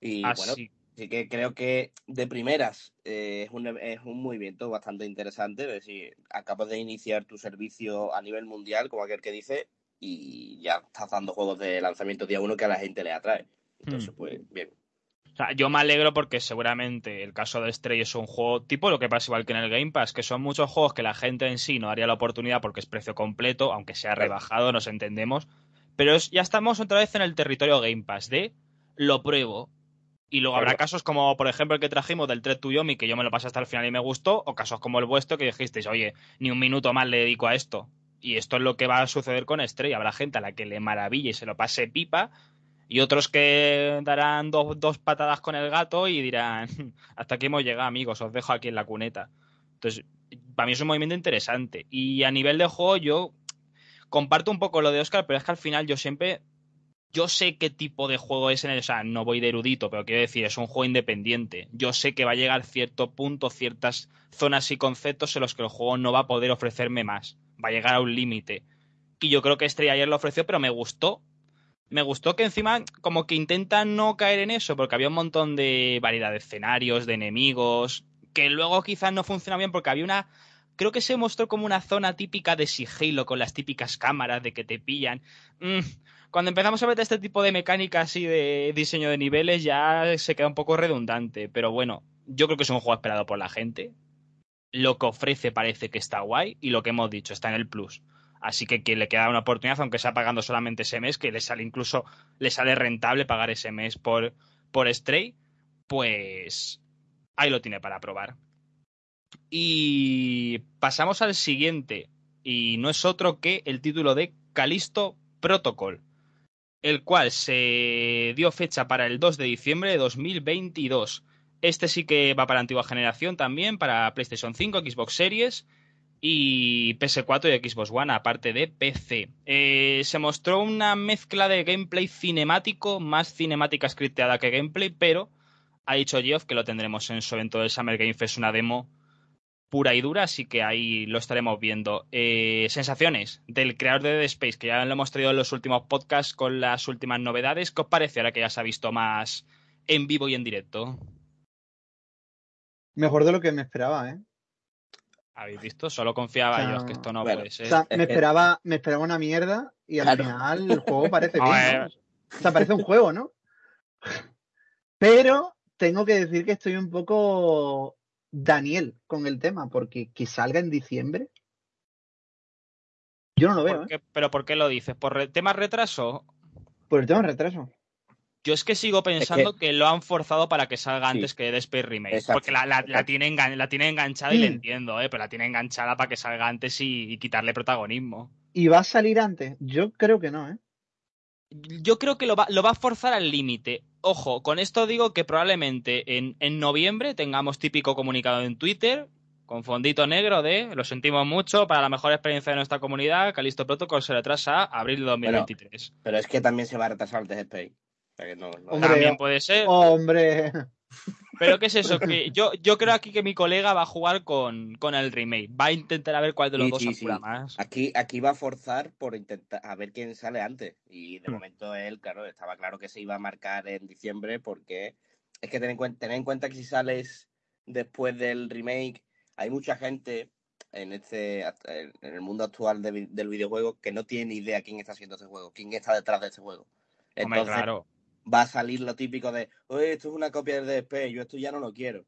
Y bueno, sí que creo que de primeras eh, es, un, es un movimiento bastante interesante. Es decir, acabas de iniciar tu servicio a nivel mundial, como aquel que dice, y ya estás dando juegos de lanzamiento día uno que a la gente le atrae. Entonces, mm. pues bien. O sea, yo me alegro porque seguramente el caso de Stray es un juego tipo lo que pasa igual que en el Game Pass, que son muchos juegos que la gente en sí no haría la oportunidad porque es precio completo, aunque sea rebajado, nos entendemos. Pero ya estamos otra vez en el territorio Game Pass de lo pruebo. Y luego habrá casos como, por ejemplo, el que trajimos del Thread to Yomi, que yo me lo pasé hasta el final y me gustó, o casos como el vuestro que dijisteis, oye, ni un minuto más le dedico a esto. Y esto es lo que va a suceder con Estrella. Habrá gente a la que le maraville y se lo pase pipa, y otros que darán dos, dos patadas con el gato y dirán, hasta aquí hemos llegado, amigos, os dejo aquí en la cuneta. Entonces, para mí es un movimiento interesante. Y a nivel de juego, yo comparto un poco lo de Oscar, pero es que al final yo siempre. Yo sé qué tipo de juego es en el. O sea, no voy de erudito, pero quiero decir, es un juego independiente. Yo sé que va a llegar cierto punto, ciertas zonas y conceptos en los que el juego no va a poder ofrecerme más. Va a llegar a un límite. Y yo creo que Estrella ayer lo ofreció, pero me gustó. Me gustó que encima, como que intentan no caer en eso, porque había un montón de variedad de escenarios, de enemigos, que luego quizás no funciona bien porque había una creo que se mostró como una zona típica de sigilo con las típicas cámaras de que te pillan. Mm, cuando empezamos a ver este tipo de mecánicas y de diseño de niveles ya se queda un poco redundante, pero bueno, yo creo que es un juego esperado por la gente. Lo que ofrece parece que está guay y lo que hemos dicho está en el plus. Así que quien le queda una oportunidad, aunque sea pagando solamente ese mes, que le sale incluso le sale rentable pagar ese mes por, por Stray, pues ahí lo tiene para probar. Y pasamos al siguiente, y no es otro que el título de Calisto Protocol, el cual se dio fecha para el 2 de diciembre de 2022. Este sí que va para antigua generación también, para PlayStation 5, Xbox Series y PS4 y Xbox One, aparte de PC. Eh, se mostró una mezcla de gameplay cinemático, más cinemática scripteada que gameplay, pero ha dicho Geoff que lo tendremos en su evento del Summer Game Fest, una demo pura y dura, así que ahí lo estaremos viendo. Eh, sensaciones del creador de Dead Space, que ya lo hemos traído en los últimos podcasts con las últimas novedades. ¿Qué os parece ahora que ya se ha visto más en vivo y en directo? Mejor de lo que me esperaba, ¿eh? ¿Habéis visto? Solo confiaba yo, que esto no puede ser. O sea, me esperaba, me esperaba una mierda y al final el juego parece bien. O sea, parece un juego, ¿no? Pero tengo que decir que estoy un poco Daniel con el tema, porque que salga en diciembre. Yo no lo veo. ¿eh? ¿Pero por qué lo dices? ¿Por el tema retraso? Por el tema retraso. Yo es que sigo pensando que... lo han forzado para que salga antes que Dead Space Remake. Porque la, la, tiene la tiene enganchada y le entiendo, ¿eh? pero la tiene enganchada para que salga antes y, y, quitarle protagonismo. ¿Y va a salir antes? Yo creo que no, ¿eh? Yo creo que lo va, lo va a forzar al límite. Ojo, con esto digo que probablemente en, en noviembre tengamos típico comunicado en Twitter con fondito negro de lo sentimos mucho para la mejor experiencia de nuestra comunidad, Calisto Protocol se retrasa a abril de 2023. pero es que también se va a retrasar el También puede ser. Hombre. Pero ¿qué es eso? Que yo, yo creo aquí que mi colega va a jugar con, con el remake. Va a intentar a ver cuál de los dos apura más. Aquí, aquí va a forzar por intentar a ver quién sale antes. Y de hmm. momento él, claro, estaba claro que se iba a marcar en diciembre porque es que ten en, cuenta, ten en cuenta que si sales después del remake, hay mucha gente en este en el mundo actual del videojuego que no tiene ni idea quién está haciendo ese juego, quién está detrás de ese juego. Entonces, claro va a salir lo típico de, oye, esto es una copia del DSP, yo esto ya no lo quiero.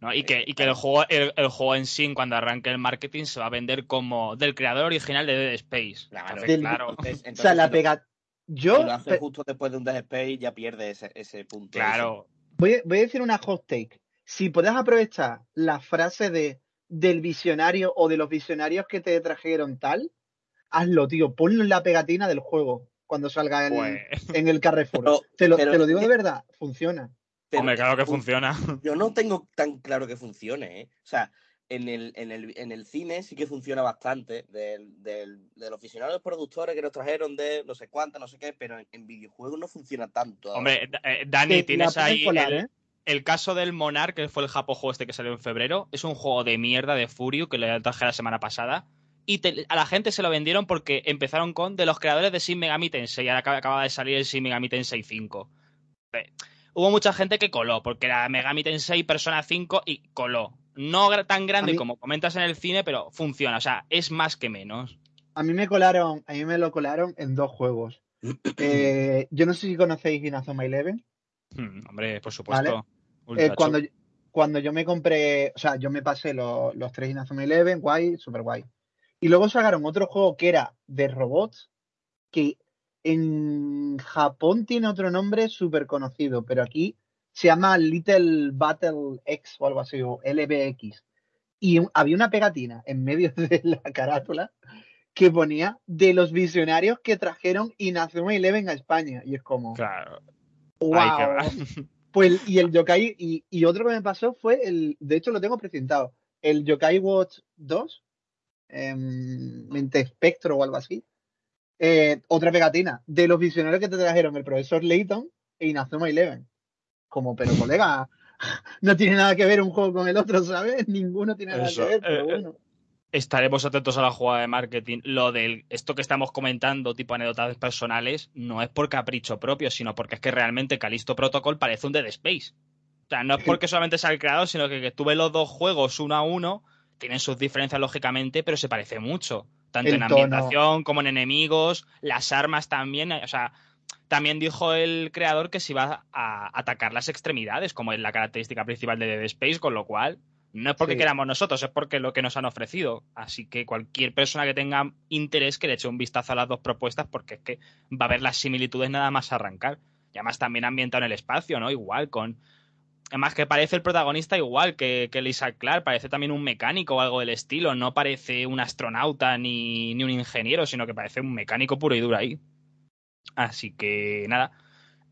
No, y que, y que el juego, el, juego en sí, cuando arranque el marketing, se va a vender como del creador original de Dead Space. Claro, claro. o sea, la pega. Yo. Si lo hace justo después de un Dead Space, ya pierde ese, ese punto. Claro. Voy, a, voy a decir una hot take. Si puedes aprovechar la frase de del visionario o de los visionarios que te trajeron tal, hazlo, tío. Ponlo en la pegatina del juego cuando salga en, pues en el Carrefour. te, lo, te, lo, digo de verdad, funciona. Hombre, claro que funciona. Yo no tengo tan claro que funcione, ¿eh? O sea, en el, en el, en el cine sí que funciona bastante, del, del, de los productores que nos trajeron de no sé cuántas, no sé qué, pero en, videojuegos no funciona tanto. Hombre, eh, Dani, tienes ahí el, ¿eh? el, caso del Monarch, que fue el Japo juego este que salió en febrero. Es un juego de mierda de Furio que le traje la semana pasada y a la gente se lo vendieron porque empezaron con de los creadores de Shin Megami Tensei y ahora acaba de salir el Shin Megami Tensei 5. hubo mucha gente que coló porque era Megami Tensei Persona 5 y coló. No tan grande como comentas en el cine, pero funciona, o sea, es más que menos. A mí me colaron, a mí me lo colaron en dos juegos. Eh, yo no sé si conocéis Inazuma Eleven. Hmm, hombre, por supuesto. Eh, cuando, cuando yo me compré, o sea, yo me pasé los, los tres Inazuma Eleven, guay, super guay. Y luego sacaron otro juego que era de robots, que en Japón tiene otro nombre súper conocido, pero aquí se llama Little Battle X o algo así, o LBX. Y había una pegatina en medio de la carátula que ponía de los visionarios que trajeron Inazuma Eleven a España. Y es como. Claro. ¡Wow! Pues, y el Yokai, y, y, otro que me pasó fue el. De hecho, lo tengo presentado. El Yokai Watch 2, em, Mente Espectro o algo así. Eh, otra pegatina. De los visionarios que te trajeron el profesor Layton e Inazuma Eleven. Como, pero colega, no tiene nada que ver un juego con el otro, ¿sabes? Ninguno tiene nada que ver, pero eh, bueno estaremos atentos a la jugada de marketing. Lo de esto que estamos comentando, tipo anécdotas personales, no es por capricho propio, sino porque es que realmente Calisto Protocol parece un Dead Space. O sea, no es porque solamente sea el creador, sino que, que tuve los dos juegos uno a uno, tienen sus diferencias lógicamente, pero se parece mucho. Tanto en ambientación como en enemigos, las armas también. O sea, también dijo el creador que se iba a atacar las extremidades, como es la característica principal de Dead Space, con lo cual no es porque queramos nosotros, es porque lo que nos han ofrecido. Así que cualquier persona que tenga interés que le eche un vistazo a las dos propuestas, porque es que va a ver las similitudes nada más arrancar. Y además también ambientado en el espacio, ¿no? Igual, con. Además que parece el protagonista igual que, que Lisa Clark, parece también un mecánico o algo del estilo, no parece un astronauta ni, ni un ingeniero, sino que parece un mecánico puro y duro ahí. Así que nada,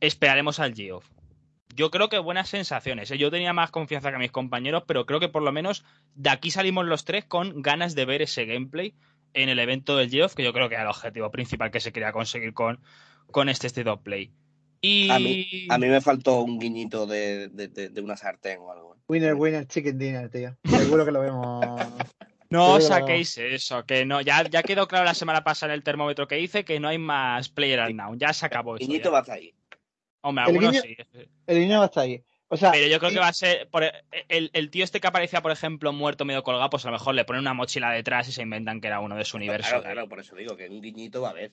esperaremos al Geoff yo creo que buenas sensaciones. ¿eh? Yo tenía más confianza que mis compañeros, pero creo que por lo menos de aquí salimos los tres con ganas de ver ese gameplay en el evento del Geoff, que yo creo que era el objetivo principal que se quería conseguir con, con este State of Play. Y... A mí, a mí me faltó un guiñito de, de, una sartén o algo. ¿eh? Winner, winner, chicken dinner, tío. Seguro que lo vemos. No saquéis eso, que no, ya, ya quedó claro la semana pasada en el termómetro que hice que no hay más player now, ya se acabó eso. Guiñito va a ahí. Hombre, algunos sí. El niño va a estar ahí. O sea, pero yo creo que va a ser. Por el, el, tío este que aparecía, por ejemplo, muerto medio colgado, pues a lo mejor le ponen una mochila detrás y se inventan que era uno de su universo. Claro, claro, por eso digo que un guiñito va a haber.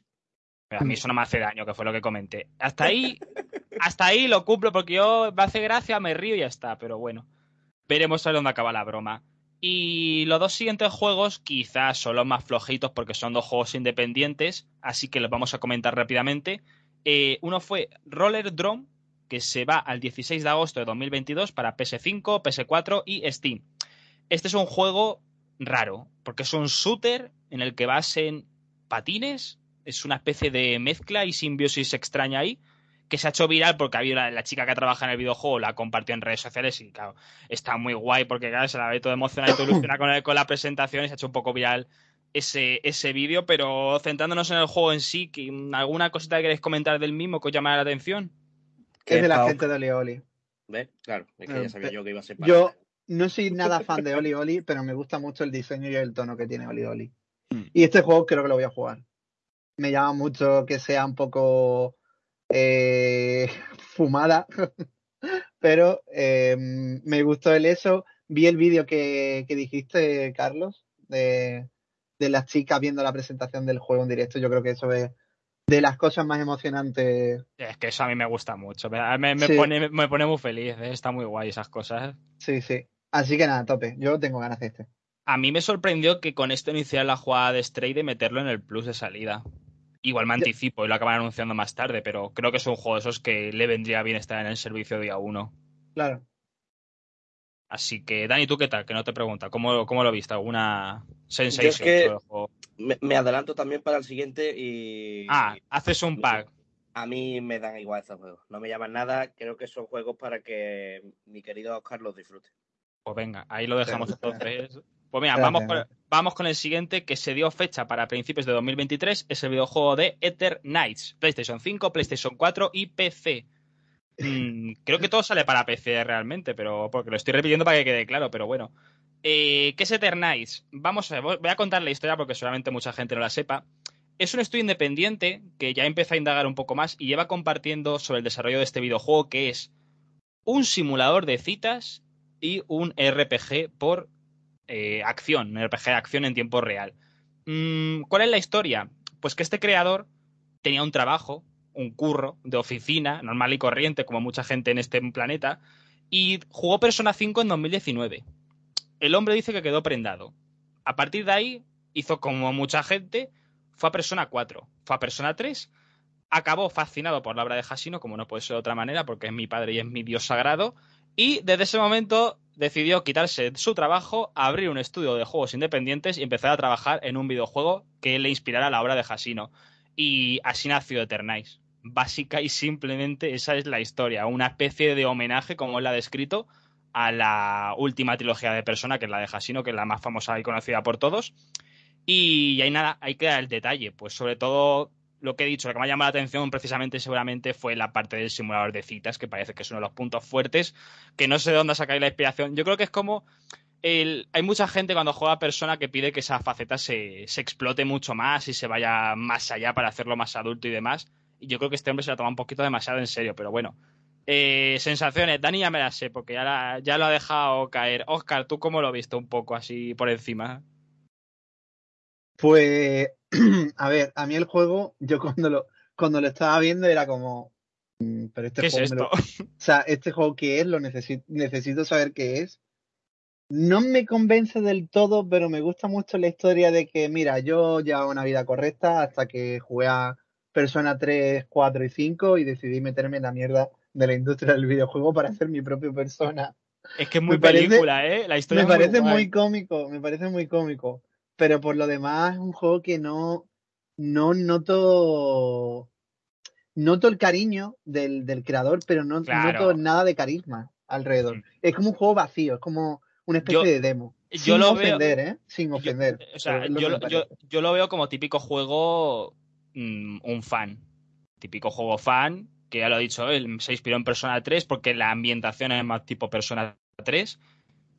A mí eso no me hace daño, que fue lo que comenté. Hasta ahí, hasta ahí lo cumplo porque yo me hace gracia, me río y ya está. Pero bueno, veremos a dónde acaba la broma. Y los dos siguientes juegos quizás son los más flojitos porque son dos juegos independientes, así que los vamos a comentar rápidamente. Eh, uno fue Roller Drone, que se va al 16 de agosto de 2022 para PS5, PS4 y Steam. Este es un juego raro, porque es un shooter en el que vas en patines, es una especie de mezcla y simbiosis extraña ahí, que se ha hecho viral porque ha habido la, chica que trabaja en el videojuego, la compartió en redes sociales y claro, está muy guay porque claro, se la ve todo emocionada y todo ilusionada con, con la presentación y se ha hecho un poco viral ese, ese vídeo, pero centrándonos en el juego en sí, ¿alguna cosita que queréis comentar del mismo que os llama la atención? Que es de la gente de Oli Oli. ¿Ves? Claro, es que ya sabía yo que iba a ser Yo no soy nada fan de Oli Oli, pero me gusta mucho el diseño y el tono que tiene Oli Oli. Hmm. Y este juego creo que lo voy a jugar. Me llama mucho que sea un poco eh, fumada, pero eh, me gustó el eso. Vi el vídeo que, que dijiste, Carlos, de, de las chicas viendo la presentación del juego en directo. Yo creo que eso es de las cosas más emocionantes. Es que eso a mí me gusta mucho. Me, pone, me pone muy feliz. ¿eh? Está muy guay esas cosas. Sí, sí. Así que nada, tope. Yo tengo ganas de este. A mí me sorprendió que con esto iniciara la jugada de Stray de meterlo en el plus de salida. Igual me anticipo y lo acaban anunciando más tarde, pero creo que es un juego de esos que le vendría bien estar en el servicio día uno. Claro. Así que, Dani, ¿tú qué tal? Que no te pregunta. ¿Cómo, cómo lo viste? ¿Alguna sensación? me, adelanto también para el siguiente y. Ah, haces un pack. A mí me dan igual estos juegos. No me llaman nada. Creo que son juegos para que mi querido Oscar los disfrute. Pues venga, ahí lo dejamos entonces. Pues mira, vamos con, vamos con el siguiente que se dio fecha para principios de 2023. Es el videojuego de Ether Knights. PlayStation 5, PlayStation 4 y PC. Mm, creo que todo sale para PC realmente, pero porque lo estoy repitiendo para que quede claro, pero bueno. Eh, ¿Qué es Eternize? Vamos a voy a contar la historia porque seguramente mucha gente no la sepa. Es un estudio independiente que ya empieza a indagar un poco más y lleva compartiendo sobre el desarrollo de este videojuego que es un simulador de citas y un RPG por eh, acción, un RPG de acción en tiempo real. Mm, ¿Cuál es la historia? Pues que este creador tenía un trabajo, un curro de oficina, normal y corriente, como mucha gente en este planeta, y jugó Persona 5 en 2019. El hombre dice que quedó prendado. A partir de ahí, hizo como mucha gente, fue a Persona 4, fue a Persona 3, acabó fascinado por la obra de Hasino, como no puede ser de otra manera, porque es mi padre y es mi dios sagrado, y desde ese momento decidió quitarse su trabajo, abrir un estudio de juegos independientes y empezar a trabajar en un videojuego que le inspirara la obra de Hasino. Y así nació Eternice. Básica y simplemente esa es la historia, una especie de homenaje, como él ha descrito, a la última trilogía de Persona, que es la de Hasino, que es la más famosa y conocida por todos. Y ahí nada, ahí queda el detalle. Pues sobre todo lo que he dicho, lo que me ha llamado la atención precisamente seguramente fue la parte del simulador de citas, que parece que es uno de los puntos fuertes, que no sé de dónde sacar la inspiración. Yo creo que es como... Hay mucha gente cuando juega persona que pide que esa faceta se, se, explote mucho más y se vaya más allá para hacerlo más adulto y demás. Y yo creo que este hombre se la toma un poquito demasiado en serio, pero bueno. Eh, sensaciones, Dani ya me las sé, porque ya, ya lo ha dejado caer. Oscar, ¿tú cómo lo has visto un poco así por encima? Pues, a ver, a mí el juego, yo cuando lo, cuando lo estaba viendo era como, mm, pero este ¿Qué juego es esto? o sea, este juego qué es, lo necesito, necesito saber qué es. No me convence del todo, pero me gusta mucho la historia de que, mira, yo llevaba una vida correcta hasta que jugué a Persona 3, 4 y 5 y decidí meterme en la mierda de la industria del videojuego para hacer mi propia persona. Es que es muy película, ¿eh? La historia me parece muy cómico, me parece muy cómico pero por lo demás es un juego que no, no noto, noto el cariño del, del creador, pero no noto nada de carisma alrededor. Mm. Es como un juego vacío, es como una especie de demo. Sin lo ofender, ¿eh? Sin ofender. Yo, o sea, yo, yo, yo, lo veo como típico juego, mmm, un fan. Típico juego fan, que ya lo ha dicho él, se inspiró en Persona 3 porque la ambientación es más tipo Persona 3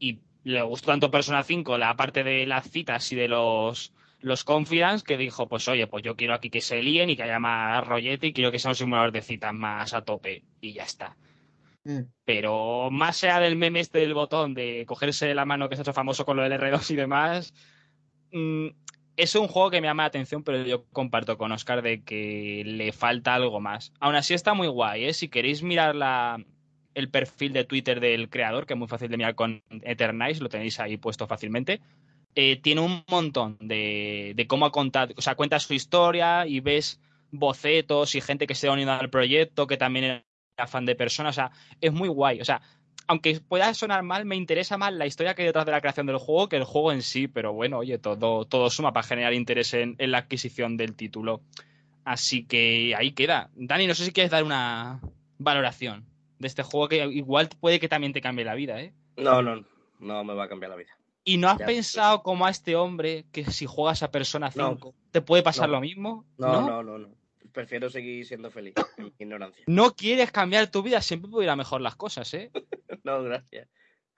y le gustó tanto Persona 5 la parte de las citas y de los los confidence que dijo, pues oye, pues yo quiero aquí que se líen y que haya más rollete y quiero que sea un simulador de citas más a tope y ya está. Mm. Pero más sea del meme este del botón de cogerse la mano que se ha hecho famoso con lo del R2 y demás, mm, es un juego que me llama la atención, pero yo comparto con Oscar de que le falta algo más. Aún así está muy guay, ¿eh? Si queréis mirar la, el perfil de Twitter del creador, que es muy fácil de mirar con Eternize, lo tenéis ahí puesto fácilmente. Eh, tiene un montón de, de, cómo ha contado, o sea, cuenta su historia y ves bocetos y gente que se ha unido al proyecto, que también era fan de personas, o sea, es muy guay, o sea, aunque pueda sonar mal, me interesa más la historia que hay detrás de la creación del juego que el juego en sí, pero bueno, oye, todo, todo suma para generar interés en, en la adquisición del título. Así que ahí queda. Dani, no sé si quieres dar una valoración de este juego que igual puede que también te cambie la vida, ¿eh? No, no, no me va a cambiar la vida. ¿Y no has pensado como a este hombre que si juegas a Persona 5 te puede pasar lo mismo? No, no, no, no, Prefiero seguir siendo feliz en mi ignorancia. No quieres cambiar tu vida, siempre pudiera mejor las cosas, ¿eh? no, gracias.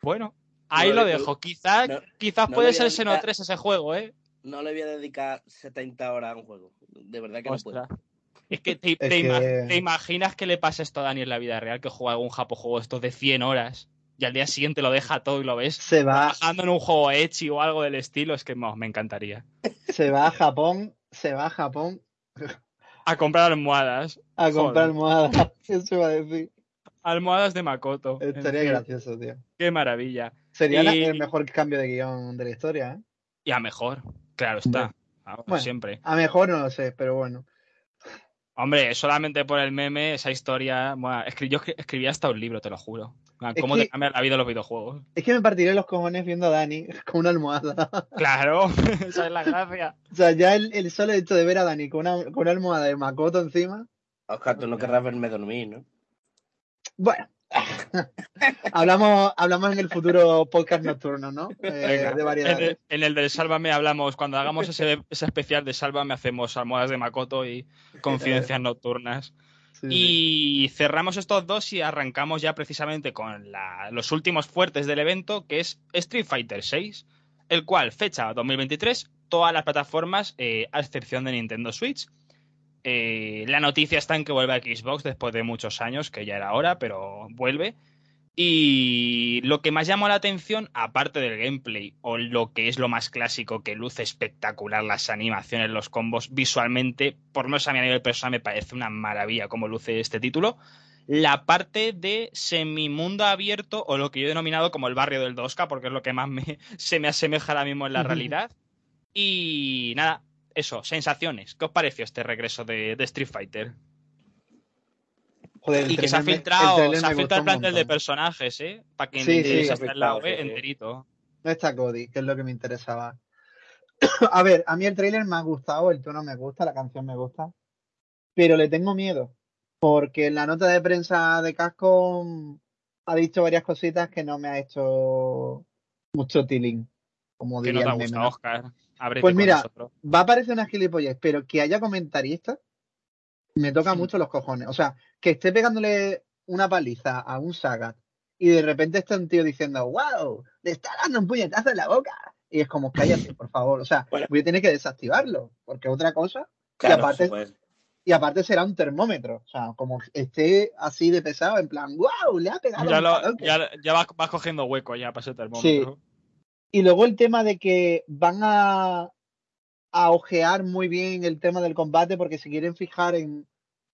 Bueno, ahí lo dejo. Quizás quizás puede ser Seno 3 ese juego, ¿eh? No le voy a dedicar 70 horas a un juego. De verdad que no puedo. Es que te, imaginas que le pasa esto a Dani en la vida real, que juega algún japo juego estos de 100 horas y al día siguiente lo deja todo y lo ves se va trabajando en un juego Echi o algo del estilo, es que me encantaría. Se va a Japón, se va a Japón a comprar almohadas. A comprar almohadas, eso va a decir. Almohadas de Makoto. Estaría gracioso, tío. Qué maravilla. Sería el mejor cambio de guion de la historia, ¿eh? Y a mejor, claro está. siempre. A mejor no lo sé, pero bueno. Hombre, solamente por el meme, esa historia. Bueno, yo escribía hasta un libro, te lo juro. ¿Cómo te cambia la vida los videojuegos? Es que me partiré los cojones viendo a Dani con una almohada. Claro, esa es la gracia. o sea, ya el, solo hecho de ver a Dani con una, con una almohada de Makoto encima. Oscar, tú no querrás verme dormir, ¿no? Bueno, hablamos, hablamos en el futuro podcast nocturno, ¿no? Eh, de variedades. En el, del Sálvame hablamos, cuando hagamos ese, especial de Sálvame, hacemos almohadas de Makoto y confidencias nocturnas. y cerramos estos dos y arrancamos ya precisamente con los últimos fuertes del evento, que es Street Fighter VI, el cual fecha 2023, todas las plataformas, eh, a excepción de Nintendo Switch. Eh, la noticia está en que vuelve a Xbox después de muchos años, que ya era hora, pero vuelve. Y lo que más llamó la atención, aparte del gameplay, o lo que es lo más clásico, que luce espectacular las animaciones, los combos, visualmente, por lo menos a mi nivel personal me parece una maravilla cómo luce este título, la parte de semimundo abierto, o lo que yo he denominado como el barrio del 2K, porque es lo que más me, se me asemeja ahora mismo en la realidad. Y nada, eso, sensaciones. ¿Qué os pareció este regreso de, Street Fighter? Joder, y que se ha filtrado, se ha filtrado el plantel de personajes, ¿eh? Para que sí, sí, hasta el lado, ¿eh? enterito. No está Cody, que es lo que me interesaba. a ver, a mí el trailer me ha gustado, el tono me gusta, la canción me gusta, pero le tengo miedo, porque en la nota de prensa de Casco ha dicho varias cositas que no me ha hecho mucho tiling, como que no te ha gustado, Oscar. Pues mira, va a parecer una gilipollez, pero que haya comentaristas me toca mucho los cojones. O sea, que esté pegándole una paliza a un Sagat y de repente está un tío diciendo, wow, le está dando un puñetazo en la boca. Y es como, cállate, por favor. O sea, voy a tener que desactivarlo, porque otra cosa. y, aparte, y aparte será un termómetro. O sea, como esté así de pesado, en plan, wow, le ha pegado. Ya, ya, vas, cogiendo hueco ya para ese termómetro. Sí. Y luego el tema de que van a, a ojear muy bien el tema del combate porque se quieren fijar en,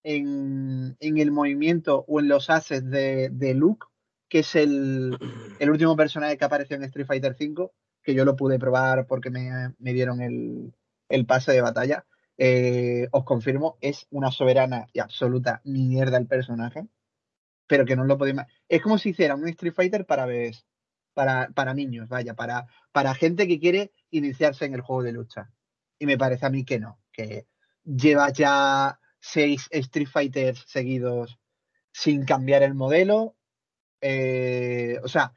en, el movimiento o en los assets de, de Luke, que es el, el, último personaje que apareció en Street Fighter V, que yo lo pude probar porque me, me dieron el, el, pase de batalla. Eh, os confirmo, es una soberana y absoluta mierda el personaje, pero que no lo podéis... Es como si hiciera un Street Fighter para para, para niños, vaya, para, para gente que quiere iniciarse en el juego de lucha y me parece a mí que no, que lleva ya seis Street Fighters seguidos sin cambiar el modelo. Eh, o sea,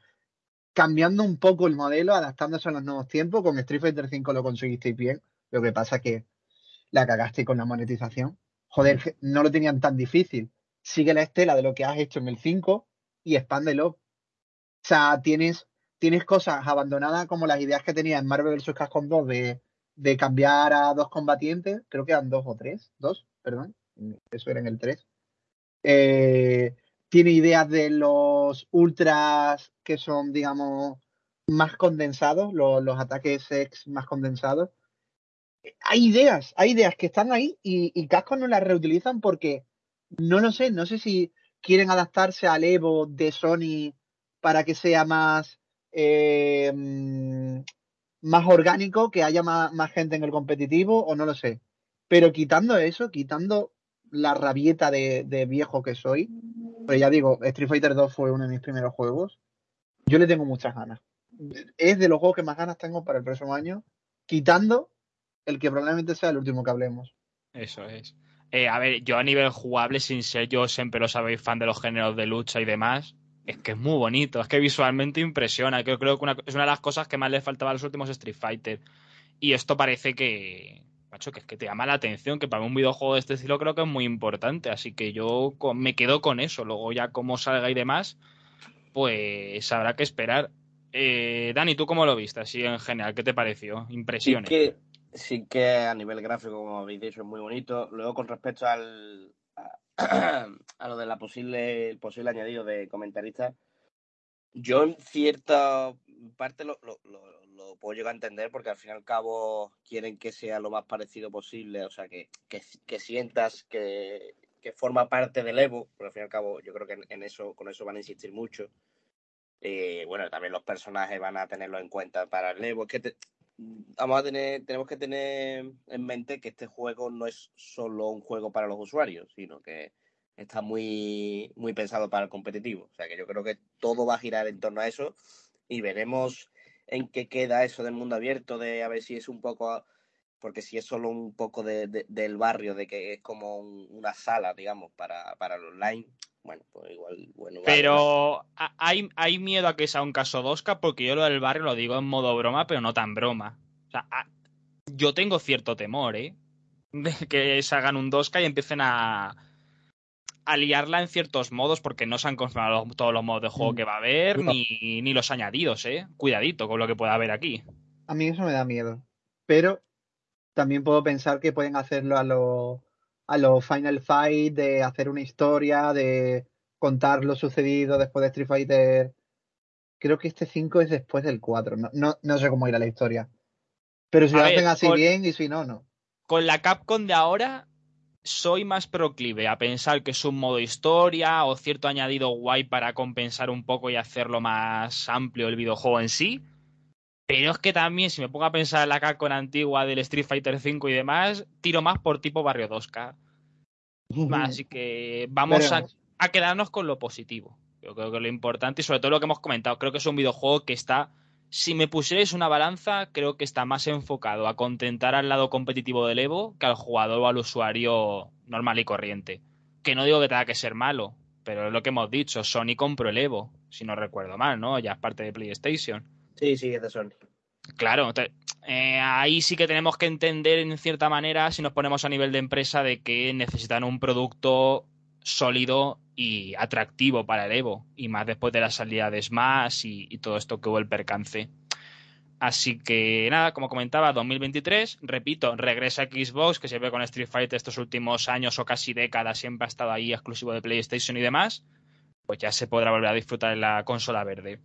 cambiando un poco el modelo, adaptándose a los nuevos tiempos. Con Street Fighter 5 lo conseguisteis bien. Lo que pasa que la cagaste con la monetización. Joder, no lo tenían tan difícil. Sigue la estela de lo que has hecho en el 5 y expándelo. O sea, tienes, tienes cosas abandonadas como las ideas que tenía en Marvel vs. Capcom 2 de de cambiar a dos combatientes, creo que eran dos o tres, dos, perdón, eso era en el tres. Eh, tiene ideas de los ultras que son, digamos, más condensados, los, los ataques ex más condensados. Hay ideas, hay ideas que están ahí y, y Casco no las reutilizan porque no lo sé, no sé si quieren adaptarse al Evo de Sony para que sea más eh, más orgánico, que haya más, gente en el competitivo, o no lo sé. Pero quitando eso, quitando la rabieta de, viejo que soy, pues ya digo, Street Fighter 2 fue uno de mis primeros juegos, yo le tengo muchas ganas. Es de los juegos que más ganas tengo para el próximo año, quitando el que probablemente sea el último que hablemos. Eso es. Eh, a ver, yo a nivel jugable, sin ser yo siempre lo sabéis fan de los géneros de lucha y demás, es que es muy bonito, es que visualmente impresiona. Yo creo que es una de las cosas que más le faltaba a los últimos Street Fighter. Y esto parece que, macho, que es que te llama la atención, que para un videojuego de este estilo creo que es muy importante. Así que yo me quedo con eso. Luego ya cómo salga y demás, pues habrá que esperar. Eh, Dani, ¿tú cómo lo viste así en general? ¿Qué te pareció? Impresiones. Sí que, sí que a nivel gráfico, como habéis dicho, es muy bonito. Luego con respecto al, a lo de la posible, posible añadido de comentaristas, yo en cierta parte lo, lo, lo, puedo llegar a entender porque al fin y al cabo quieren que sea lo más parecido posible, o sea, que, que, que sientas que, que, forma parte del Evo, pero al fin y al cabo yo creo que en, eso, con eso van a insistir mucho. Eh, bueno, también los personajes van a tenerlo en cuenta para el Evo. Que te, vamos a tener, tenemos que tener en mente que este juego no es solo un juego para los usuarios, sino que está muy, muy pensado para el competitivo. O sea que yo creo que todo va a girar en torno a eso y veremos en qué queda eso del mundo abierto, de a ver si es un poco, porque si es solo un poco de, del barrio, de que es como una sala, digamos, para, para el online, bueno, pues igual, bueno. Pero hay, hay miedo a que sea un caso 2K porque yo lo del barrio lo digo en modo broma, pero no tan broma. O sea, yo tengo cierto temor, ¿eh? De que se hagan un 2K y empiecen a, a liarla en ciertos modos porque no se han confirmado todos los modos de juego mm. que va a haber ni, ni, los añadidos, ¿eh? Cuidadito con lo que pueda haber aquí. A mí eso me da miedo. Pero también puedo pensar que pueden hacerlo a los a los Final Fight, de hacer una historia, de contar lo sucedido después de Street Fighter. Creo que este 5 es después del 4. No, no, no sé cómo irá la historia. Pero si lo hacen así bien y si no, no. Con la Capcom de ahora, soy más proclive a pensar que es un modo historia o cierto añadido guay para compensar un poco y hacerlo más amplio el videojuego en sí. Pero es que también, si me pongo a pensar en la Capcom antigua del Street Fighter V y demás, tiro más por tipo Barrio 2K. Así que vamos a, a quedarnos con lo positivo. Yo creo que lo importante y sobre todo lo que hemos comentado, creo que es un videojuego que está, si me pusierais una balanza, creo que está más enfocado a contentar al lado competitivo del Evo que al jugador o al usuario normal y corriente. Que no digo que tenga que ser malo, pero es lo que hemos dicho, Sony compró el Evo, si no recuerdo mal, ¿no? Ya es parte de PlayStation. Sí, sí, es de Sony. Claro, eh, ahí sí que tenemos que entender en cierta manera, si nos ponemos a nivel de empresa, de que necesitan un producto sólido y atractivo para el Evo, y más después de la salida de Smash y, todo esto que hubo el percance. Así que nada, como comentaba, 2023, repito, regresa Xbox, que ve con Street Fighter estos últimos años o casi décadas, siempre ha estado ahí exclusivo de PlayStation y demás, pues ya se podrá volver a disfrutar en la consola verde.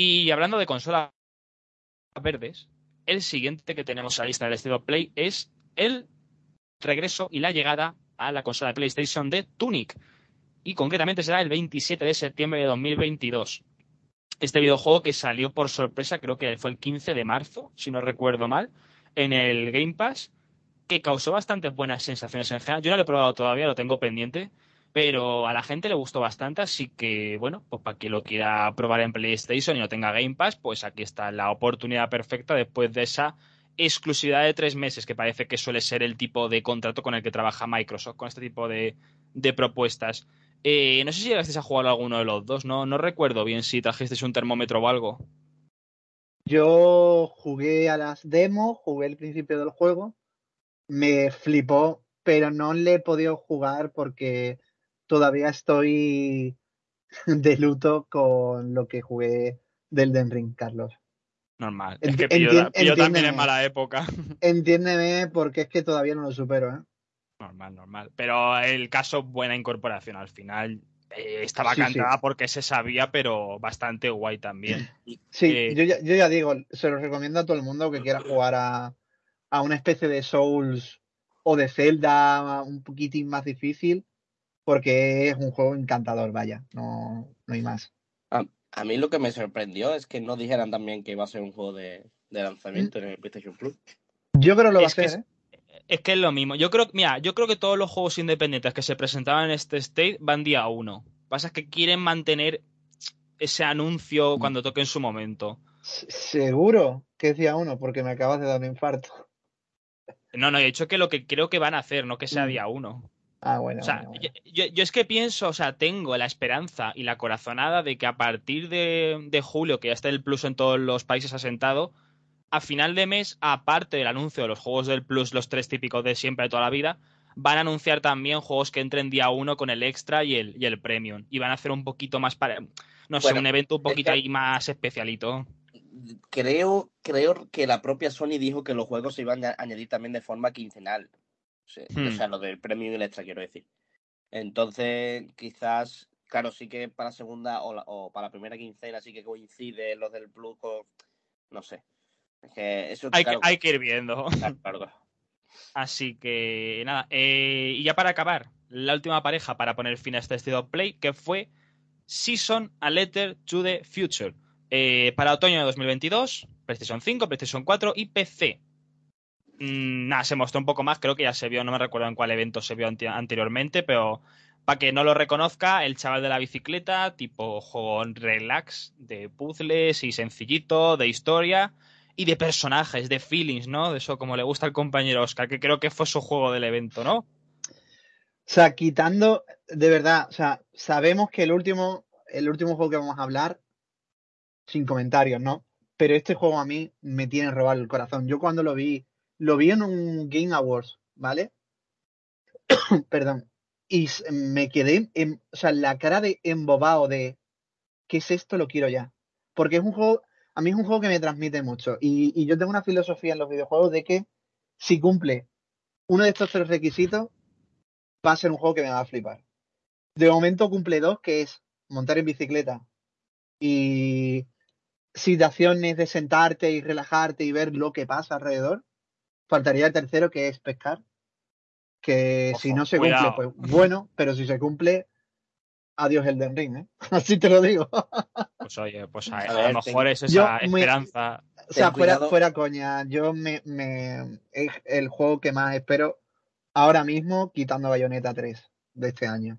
Y hablando de consola verdes, el siguiente que tenemos a la lista del estilo Play es el regreso y la llegada a la consola de PlayStation de Tunic. Y concretamente será el 27 de septiembre de 2022. Este videojuego que salió por sorpresa, creo que fue el 15 de marzo, si no recuerdo mal, en el Game Pass, que causó bastantes buenas sensaciones en general. Yo no lo he probado todavía, lo tengo pendiente, pero a la gente le gustó bastante, así que bueno, pues para quien lo quiera probar en PlayStation y no tenga Game Pass, pues aquí está la oportunidad perfecta después de esa exclusividad de tres meses, que parece que suele ser el tipo de contrato con el que trabaja Microsoft, con este tipo de, propuestas. Eh, no sé si llegasteis a jugar alguno de los dos, no, no recuerdo bien si trajisteis un termómetro o algo. Yo jugué a las demos, jugué el principio del juego, me flipó, pero no le he podido jugar porque todavía estoy de luto con lo que jugué del Den Ring, Carlos. Normal. Es que pillo, también en mala época. Entiéndeme porque es que todavía no lo supero, ¿eh? Normal, normal. Pero el caso, buena incorporación. Al final eh, estaba cantada porque se sabía, pero bastante guay también. Sí, eh, yo, ya, yo, ya, digo, se lo recomiendo a todo el mundo que quiera jugar a, a una especie de Souls o de Zelda un poquitín más difícil porque es un juego encantador, vaya, no, no hay más. A, mí lo que me sorprendió es que no dijeran también que iba a ser un juego de, lanzamiento en el PlayStation Plus. Yo creo que lo va a ser, ¿eh? Es que es lo mismo. Yo creo, mira, yo creo que todos los juegos independientes que se presentaban en este state van día uno. Lo que pasa es que quieren mantener ese anuncio mm. cuando toque en su momento. Seguro que es día uno, porque me acabas de dar un infarto. No, no, he dicho que lo que creo que van a hacer, no que sea mm. día uno. Ah, bueno. O sea, Yo, es que pienso, o sea, tengo la esperanza y la corazonada de que a partir de, julio, que ya está el Plus en todos los países asentado, a final de mes, aparte del anuncio de los juegos del Plus, los tres típicos de siempre de toda la vida, van a anunciar también juegos que entren día uno con el extra y el, y el premium. Y van a hacer un poquito más para. No sé, un evento un poquito ahí más especialito. Creo, creo que la propia Sony dijo que los juegos se iban a añadir también de forma quincenal. O sea, hmm. lo del premio y el extra, quiero decir. Entonces, quizás, claro, sí que para la segunda o, para la primera quincena sí que coincide los del Plus con. No sé. Es que eso, hay, que, hay que ir viendo. Así que nada. Eh, y ya para acabar, la última pareja para poner fin a este estilo play, que fue Season A Letter to the Future. Eh, para otoño de 2022, PlayStation 5, PlayStation 4 y PC. Mm, nada, se mostró un poco más, creo que ya se vio, no me recuerdo en cuál evento se vio anteriormente, pero para que no lo reconozca, el chaval de la bicicleta, tipo juego relax, de puzzles y sencillito, de historia y de personajes, de feelings, ¿no? De eso como le gusta al compañero Oscar, que creo que fue su juego del evento, ¿no? O sea, quitando, de verdad, o sea, sabemos que el último, el último juego que vamos a hablar, sin comentarios, ¿no? Pero este juego a mí me tiene robado el corazón. Yo cuando lo vi lo vi en un Game Awards, ¿vale? Perdón. Y me quedé, en, o sea, la cara de embobado de, ¿qué es esto? Lo quiero ya. Porque es un juego, a mí es un juego que me transmite mucho. Y, yo tengo una filosofía en los videojuegos de que si cumple uno de estos tres requisitos, va a ser un juego que me va a flipar. De momento cumple dos, que es montar en bicicleta y situaciones de sentarte y relajarte y ver lo que pasa alrededor faltaría el tercero, que es pescar. Que si no se cumple, pues bueno, pero si se cumple, adiós el Ring, ¿eh? Así te lo digo. Pues oye, pues a, lo mejor es esa esperanza. o sea, fuera, fuera coña, yo me, me, es el juego que más espero ahora mismo, quitando Bayonetta 3 de este año.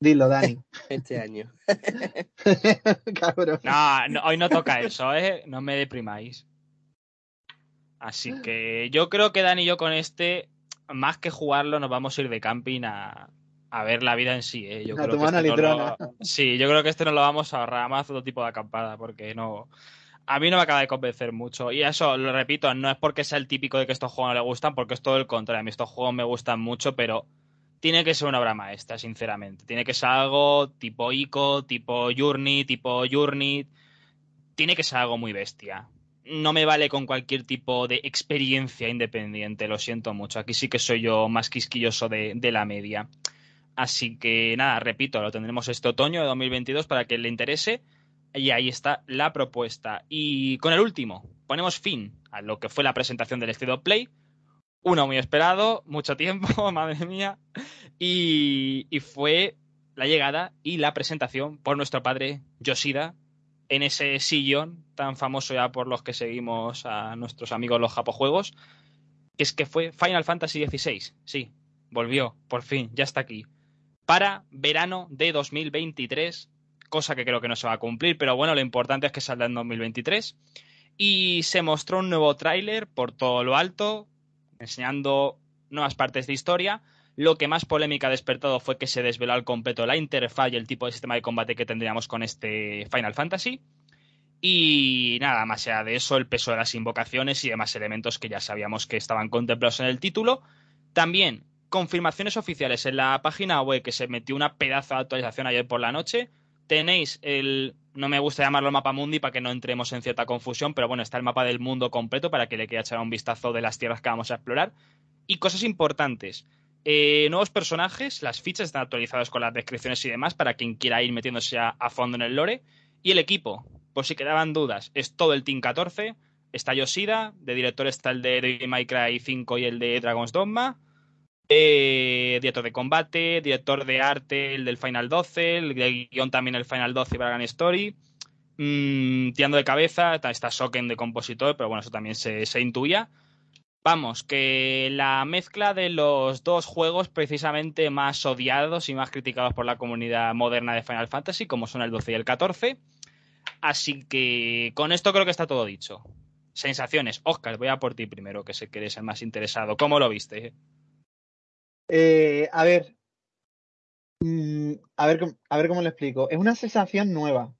Dilo, Dani. Este año. Cabrón. No, hoy no toca eso, ¿eh? No me deprimáis. Así que yo creo que Dani y yo con este, más que jugarlo, nos vamos a ir de camping a, a ver la vida en sí. ¿eh? Yo creo que este Sí, yo creo que este no lo vamos a ahorrar más otro tipo de acampada, porque no. A mí no me acaba de convencer mucho. Y eso, lo repito, no es porque sea el típico de que estos juegos no le gustan, porque es todo el contrario. A mí estos juegos me gustan mucho, pero tiene que ser una obra maestra, sinceramente. Tiene que ser algo tipo Ico, tipo Journey, tipo Journey. Tiene que ser algo muy bestia. No me vale con cualquier tipo de experiencia independiente, lo siento mucho. Aquí sí que soy yo más quisquilloso de, de la media. Así que nada, repito, lo tendremos este otoño de 2022 para que le interese. Y ahí está la propuesta. Y con el último, ponemos fin a lo que fue la presentación del State Play. Uno muy esperado, mucho tiempo, madre mía. Y, y, fue la llegada y la presentación por nuestro padre Yoshida en ese sillón tan famoso ya por los que seguimos a nuestros amigos los japojuegos. Que es que fue Final Fantasy XVI. Sí, volvió, por fin, ya está aquí para verano de 2023, cosa que creo que no se va a cumplir, pero bueno, lo importante es que saldrá en 2023. Y se mostró un nuevo tráiler por todo lo alto, enseñando nuevas partes de historia. Lo que más polémica ha despertado fue que se desveló al completo la interfaz y el tipo de sistema de combate que tendríamos con este Final Fantasy. Y nada, más allá de eso, el peso de las invocaciones y demás elementos que ya sabíamos que estaban contemplados en el título. También confirmaciones oficiales en la página web que se metió una pedazo de actualización ayer por la noche. Tenéis el, no me gusta llamarlo mapa mundi para que no entremos en cierta confusión, pero bueno, está el mapa del mundo completo para que le quiera echar un vistazo de las tierras que vamos a explorar. Y cosas importantes. Eh, nuevos personajes, las fichas están actualizadas con las descripciones y demás para quien quiera ir metiéndose a, fondo en el lore. Y el equipo, por si quedaban dudas, es todo el Team 14. Está Yoshida, de director está el de Devil May Cry 5 y el de Dragon's Dogma. Eh, director de combate, director de arte, el del Final 12, el de guion también el Final 12 y Bragan Story. Mm, tirando de cabeza, está Soken de compositor, pero bueno, eso también se, se intuía. Vamos, que la mezcla de los dos juegos precisamente más odiados y más criticados por la comunidad moderna de Final Fantasy, como son el 12 y el 14. Así que con esto creo que está todo dicho. Sensaciones. Oscar, voy a por ti primero, que sé que eres el más interesado. ¿Cómo lo viste? Eh, a ver. Mm, a ver, a ver cómo lo explico. Es una sensación nueva.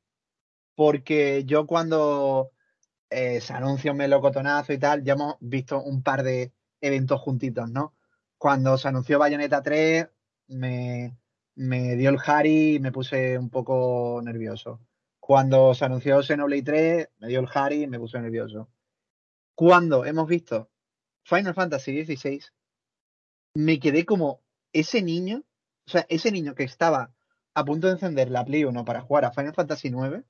Porque yo cuando se anuncia un melocotonazo y tal, ya hemos visto un par de eventos juntitos, ¿no? Cuando se anunció Bayonetta 3, me, me dio el Harry y me puse un poco nervioso. Cuando se anunció Xenoblade 3, me dio el Harry y me puse nervioso. Cuando hemos visto Final Fantasy XVI, me quedé como ese niño, o sea, ese niño que estaba a punto de encender la Play 1 para jugar a Final Fantasy IX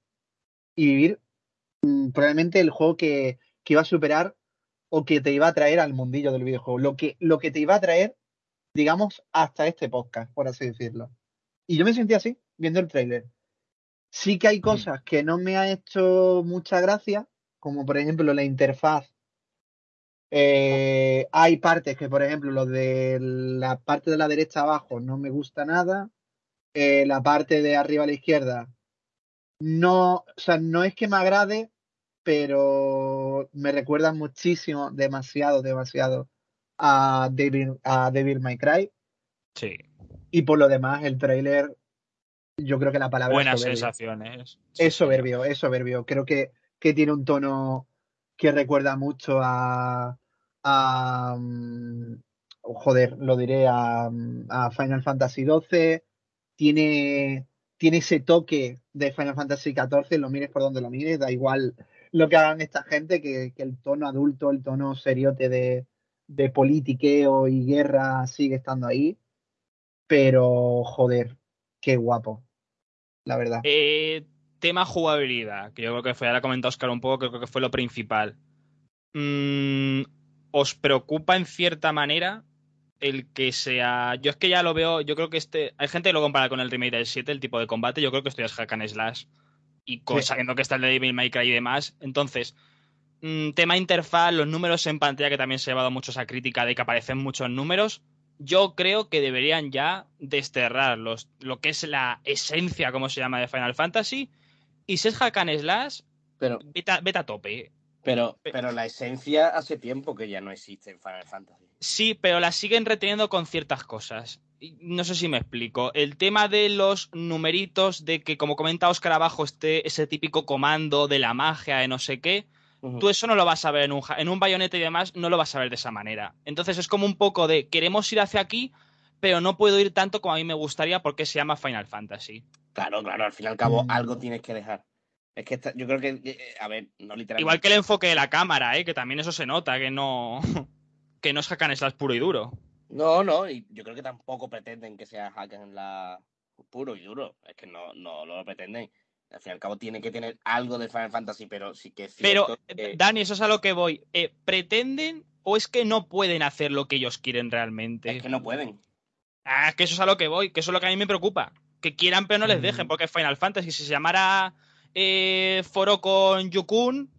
y vivir mm, probablemente el juego que, que, iba a superar o que te iba a traer al mundillo del videojuego, lo que, lo que te iba a traer, digamos, hasta este podcast, por así decirlo. Y yo me sentí así, viendo el tráiler. Sí que hay cosas que no me ha hecho mucha gracia, como por ejemplo la interfaz eh, hay partes que, por ejemplo, lo de la parte de la derecha abajo no me gusta nada. Eh, la parte de arriba a la izquierda no, o sea, no es que me agrade, pero me recuerda muchísimo, demasiado, demasiado a Devil, a Devil May Cry. Sí. Y por lo demás, el trailer, yo creo que la palabra. Buenas sensaciones. es soberbio, es soberbio. Creo que, que tiene un tono que recuerda mucho a, a mm, joder, lo diré, a, Final Fantasy XII, tiene, tiene ese toque de Final Fantasy XIV, lo mires por donde lo mires, da igual lo que hagan esta gente, que, el tono adulto, el tono seriote de, de politiqueo y guerra sigue estando ahí, pero joder, qué guapo, la verdad. Eh, tema jugabilidad, que yo creo que fue, ahora comentado Oscar un poco, creo que fue lo principal. Mm, ¿Os preocupa en cierta manera el que sea. Yo es que ya lo veo, yo creo que este. Hay gente que lo compara con el remake del 7, el tipo de combate. Yo creo que esto ya es hack and slash. Y sabiendo que está el de Devil May Cry y demás. Entonces, mm, tema interfaz, los números en pantalla, que también se ha llevado mucho esa crítica de que aparecen muchos números. yo creo que deberían ya desterrar los, lo que es la esencia, como se llama, de Final Fantasy. Y si es Hack Slash, pero, vete, a tope. Pero, pero la esencia hace tiempo que ya no existe en Final Fantasy. Sí, pero la siguen reteniendo con ciertas cosas. No sé si me explico. El tema de los numeritos, de que como comenta Oscar abajo, esté ese típico comando de la magia, de no sé qué, tú eso no lo vas a ver en un, en un bayonete y demás, no lo vas a ver de esa manera. Entonces es como un poco de queremos ir hacia aquí, pero no puedo ir tanto como a mí me gustaría porque se llama Final Fantasy. Claro, claro, al fin y al cabo mm. algo tienes que dejar. Es que yo creo que, eh, a ver, no literalmente. Igual que el enfoque de la cámara, ¿eh? que también eso se nota, que no, que no es hack and slash puro y duro. No, no, y yo creo que tampoco pretenden que sea hack and slash puro y duro. Es que no, no, lo pretenden. Al fin y al cabo tiene que tener algo de Final Fantasy, pero sí que es Pero, Dani, eso es a lo que voy. Eh, ¿Pretenden o es que no pueden hacer lo que ellos quieren realmente? Es que no pueden. Ah, que eso es a lo que voy, que eso es lo que a mí me preocupa. Que quieran pero no les dejen, mm. porque Final Fantasy, si se llamara eh, foro con Yukun,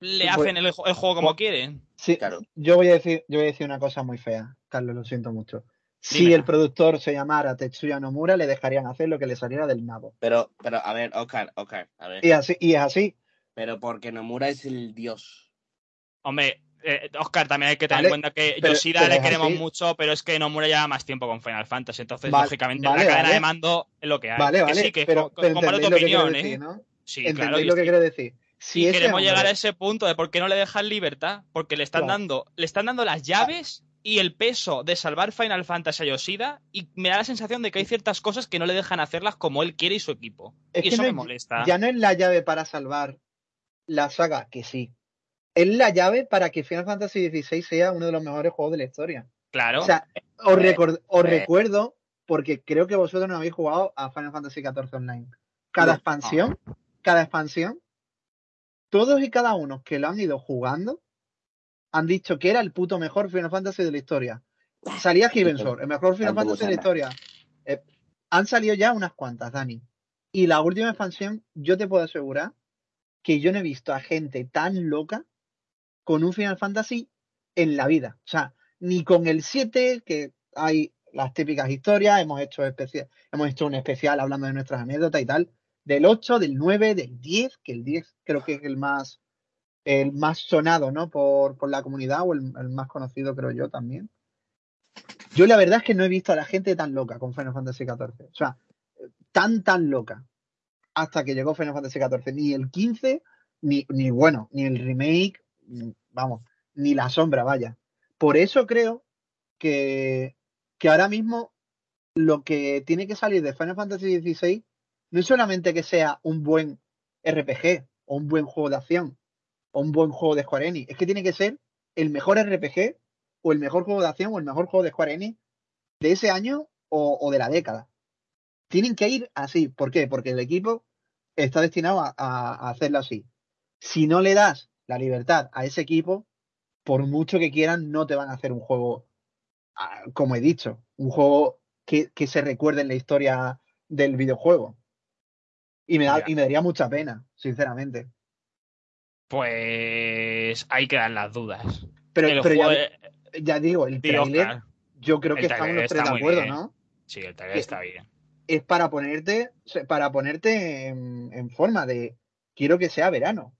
le hacen el, juego como quieren. Sí, claro. Yo voy, a decir, yo voy a decir una cosa muy fea, Carlos, lo siento mucho. Si el productor se llamara Tetsuya Nomura, le dejarían hacer lo que le saliera del nabo. Pero, pero, a ver, Oscar, Oscar, a ver. Y, así, y es así. Pero porque Nomura es el dios. Hombre, eh, Oscar, también hay que tener en cuenta que Yoshida le queremos mucho, pero es que Nomura lleva más tiempo con Final Fantasy, entonces lógicamente la cadena de mando es lo que hay. Vale, vale, sí, que pero, tu opinión, ¿eh? Sí, claro. lo que quiero decir. Si queremos llegar a ese punto de por qué no le dejan libertad, porque le están dando, le están dando las llaves y el peso de salvar Final Fantasy a Yoshida y me da la sensación de que hay ciertas cosas que no le dejan hacerlas como él quiere y su equipo. y eso me molesta. Ya no es la llave para salvar la saga, que sí. Es la llave para que Final Fantasy XVI sea uno de los mejores juegos de la historia. Claro. O sea, os, eh, os eh. recuerdo, porque creo que vosotros no habéis jugado a Final Fantasy XIV Online. Cada expansión cada expansión, todos y cada uno que lo han ido jugando han dicho que era el puto mejor Final Fantasy de la historia. Salía Givensor, el mejor Final Fantasy de la historia. Eh, han salido ya unas cuantas, Dani. Y la última expansión, yo te puedo asegurar que yo no he visto a gente tan loca con un Final Fantasy en la vida. O sea, ni con el 7, que hay las típicas historias, hemos hecho, especial, hemos hecho un especial hablando de nuestras anécdotas y tal del 8, del 9, del 10, que el 10 creo que es el más, el más sonado, ¿no? Por, por la comunidad o el, más conocido, creo yo también. Yo la verdad es que no he visto a la gente tan loca con Final Fantasy XIV. O sea, tan, tan loca. Hasta que llegó Final Fantasy XIV. Ni el 15, ni, ni bueno, ni el remake, vamos, ni la sombra, vaya. Por eso creo que, que ahora mismo lo que tiene que salir de Final Fantasy XVI no es solamente que sea un buen RPG o un buen juego de acción o un buen juego de Square Enix, es que tiene que ser el mejor RPG o el mejor juego de acción o el mejor juego de Square Enix de ese año o, de la década. Tienen que ir así. ¿Por qué? Porque el equipo está destinado a, hacerlo así. Si no le das la libertad a ese equipo, por mucho que quieran, no te van a hacer un juego, ah, como he dicho, un juego que, que se recuerde en la historia del videojuego. Y me, da, y me daría mucha pena, sinceramente. Pues hay que dar las dudas. Pero, ya, digo, el trailer, yo creo que estamos los tres de acuerdo, ¿no? Sí, el trailer está bien. Es para ponerte, para ponerte en, forma de quiero que sea verano.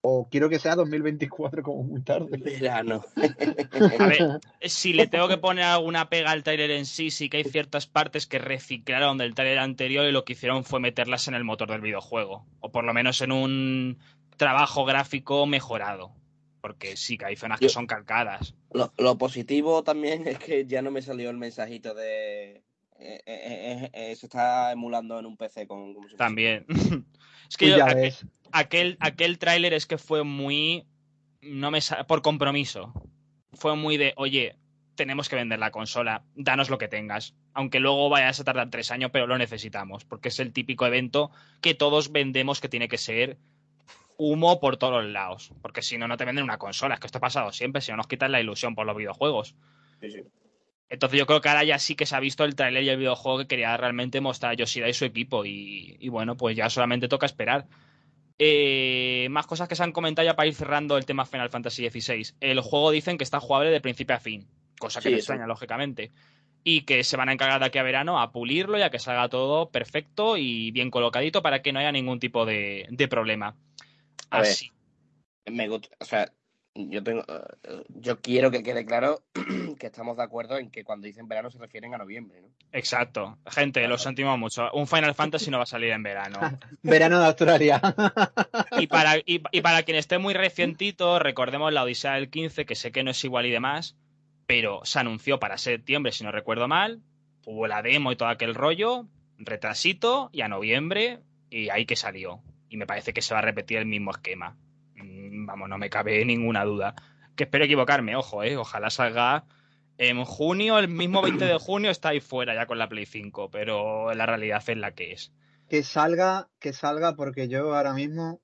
O quiero que sea 2024 como muy tarde. Verano. A ver, si le tengo que poner alguna pega al trailer en sí, sí que hay ciertas partes que reciclaron del trailer anterior y lo que hicieron fue meterlas en el motor del videojuego. O por lo menos en un trabajo gráfico mejorado. Porque sí que hay zonas que son calcadas. Lo, positivo también es que ya no me salió el mensajito de eh, eh, eh, se está emulando en un PC con, también es que pues yo, aquel, aquel tráiler es que fue muy. No me por compromiso. Fue muy de, oye, tenemos que vender la consola, danos lo que tengas. Aunque luego vayas a tardar tres años, pero lo necesitamos. Porque es el típico evento que todos vendemos que tiene que ser humo por todos los lados. Porque si no, no te venden una consola. Es que esto ha pasado siempre, si no nos quitan la ilusión por los videojuegos. Entonces yo creo que ahora ya sí que se ha visto el trailer y el videojuego que quería realmente mostrar Yoshida y su equipo. y bueno, pues ya solamente toca esperar. Eh, más cosas que se han comentado ya para ir cerrando el tema Final Fantasy XVI. El juego dicen que está jugable de principio a fin, cosa que me extraña, lógicamente. y que se van a encargar de aquí a verano a pulirlo y a que salga todo perfecto y bien colocadito para que no haya ningún tipo de, problema. Así. me gusta, o sea, yo tengo eh, yo quiero que quede claro que estamos de acuerdo en que cuando dicen verano se refieren a noviembre, ¿no? Exacto. Gente, lo sentimos mucho. Un Final Fantasy no va a salir en verano. verano de Australia. y para, y, para quien esté muy recientito, recordemos la Odisea del 15, que sé que no es igual y demás, pero se anunció para septiembre, si no recuerdo mal. Hubo la demo y todo aquel rollo, retrasito, y a noviembre, y ahí que salió. Y me parece que se va a repetir el mismo esquema. Vamos, no me cabe ninguna duda. Que espero equivocarme, ojo, eh. Ojalá salga en junio, el mismo 20 de junio está ahí fuera ya con la Play 5, pero la realidad es la que es. Que salga, que salga, porque yo ahora mismo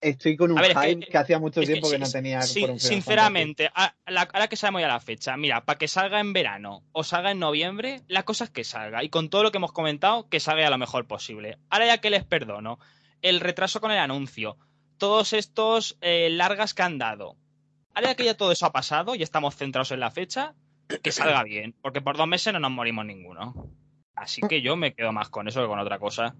estoy con un hype que, hacía mucho tiempo que, no tenía. sinceramente, ahora que sabemos ya la fecha, mira, para que salga en verano o salga en noviembre, la cosa es que salga. Y con todo lo que hemos comentado, que salga a lo mejor posible. Ahora ya que les perdono, el retraso con el anuncio, todos estos eh, largas que han dado. Ahora que ya todo eso ha pasado y estamos centrados en la fecha, que salga bien, porque por dos meses no nos morimos ninguno. Así que yo me quedo más con eso que con otra cosa.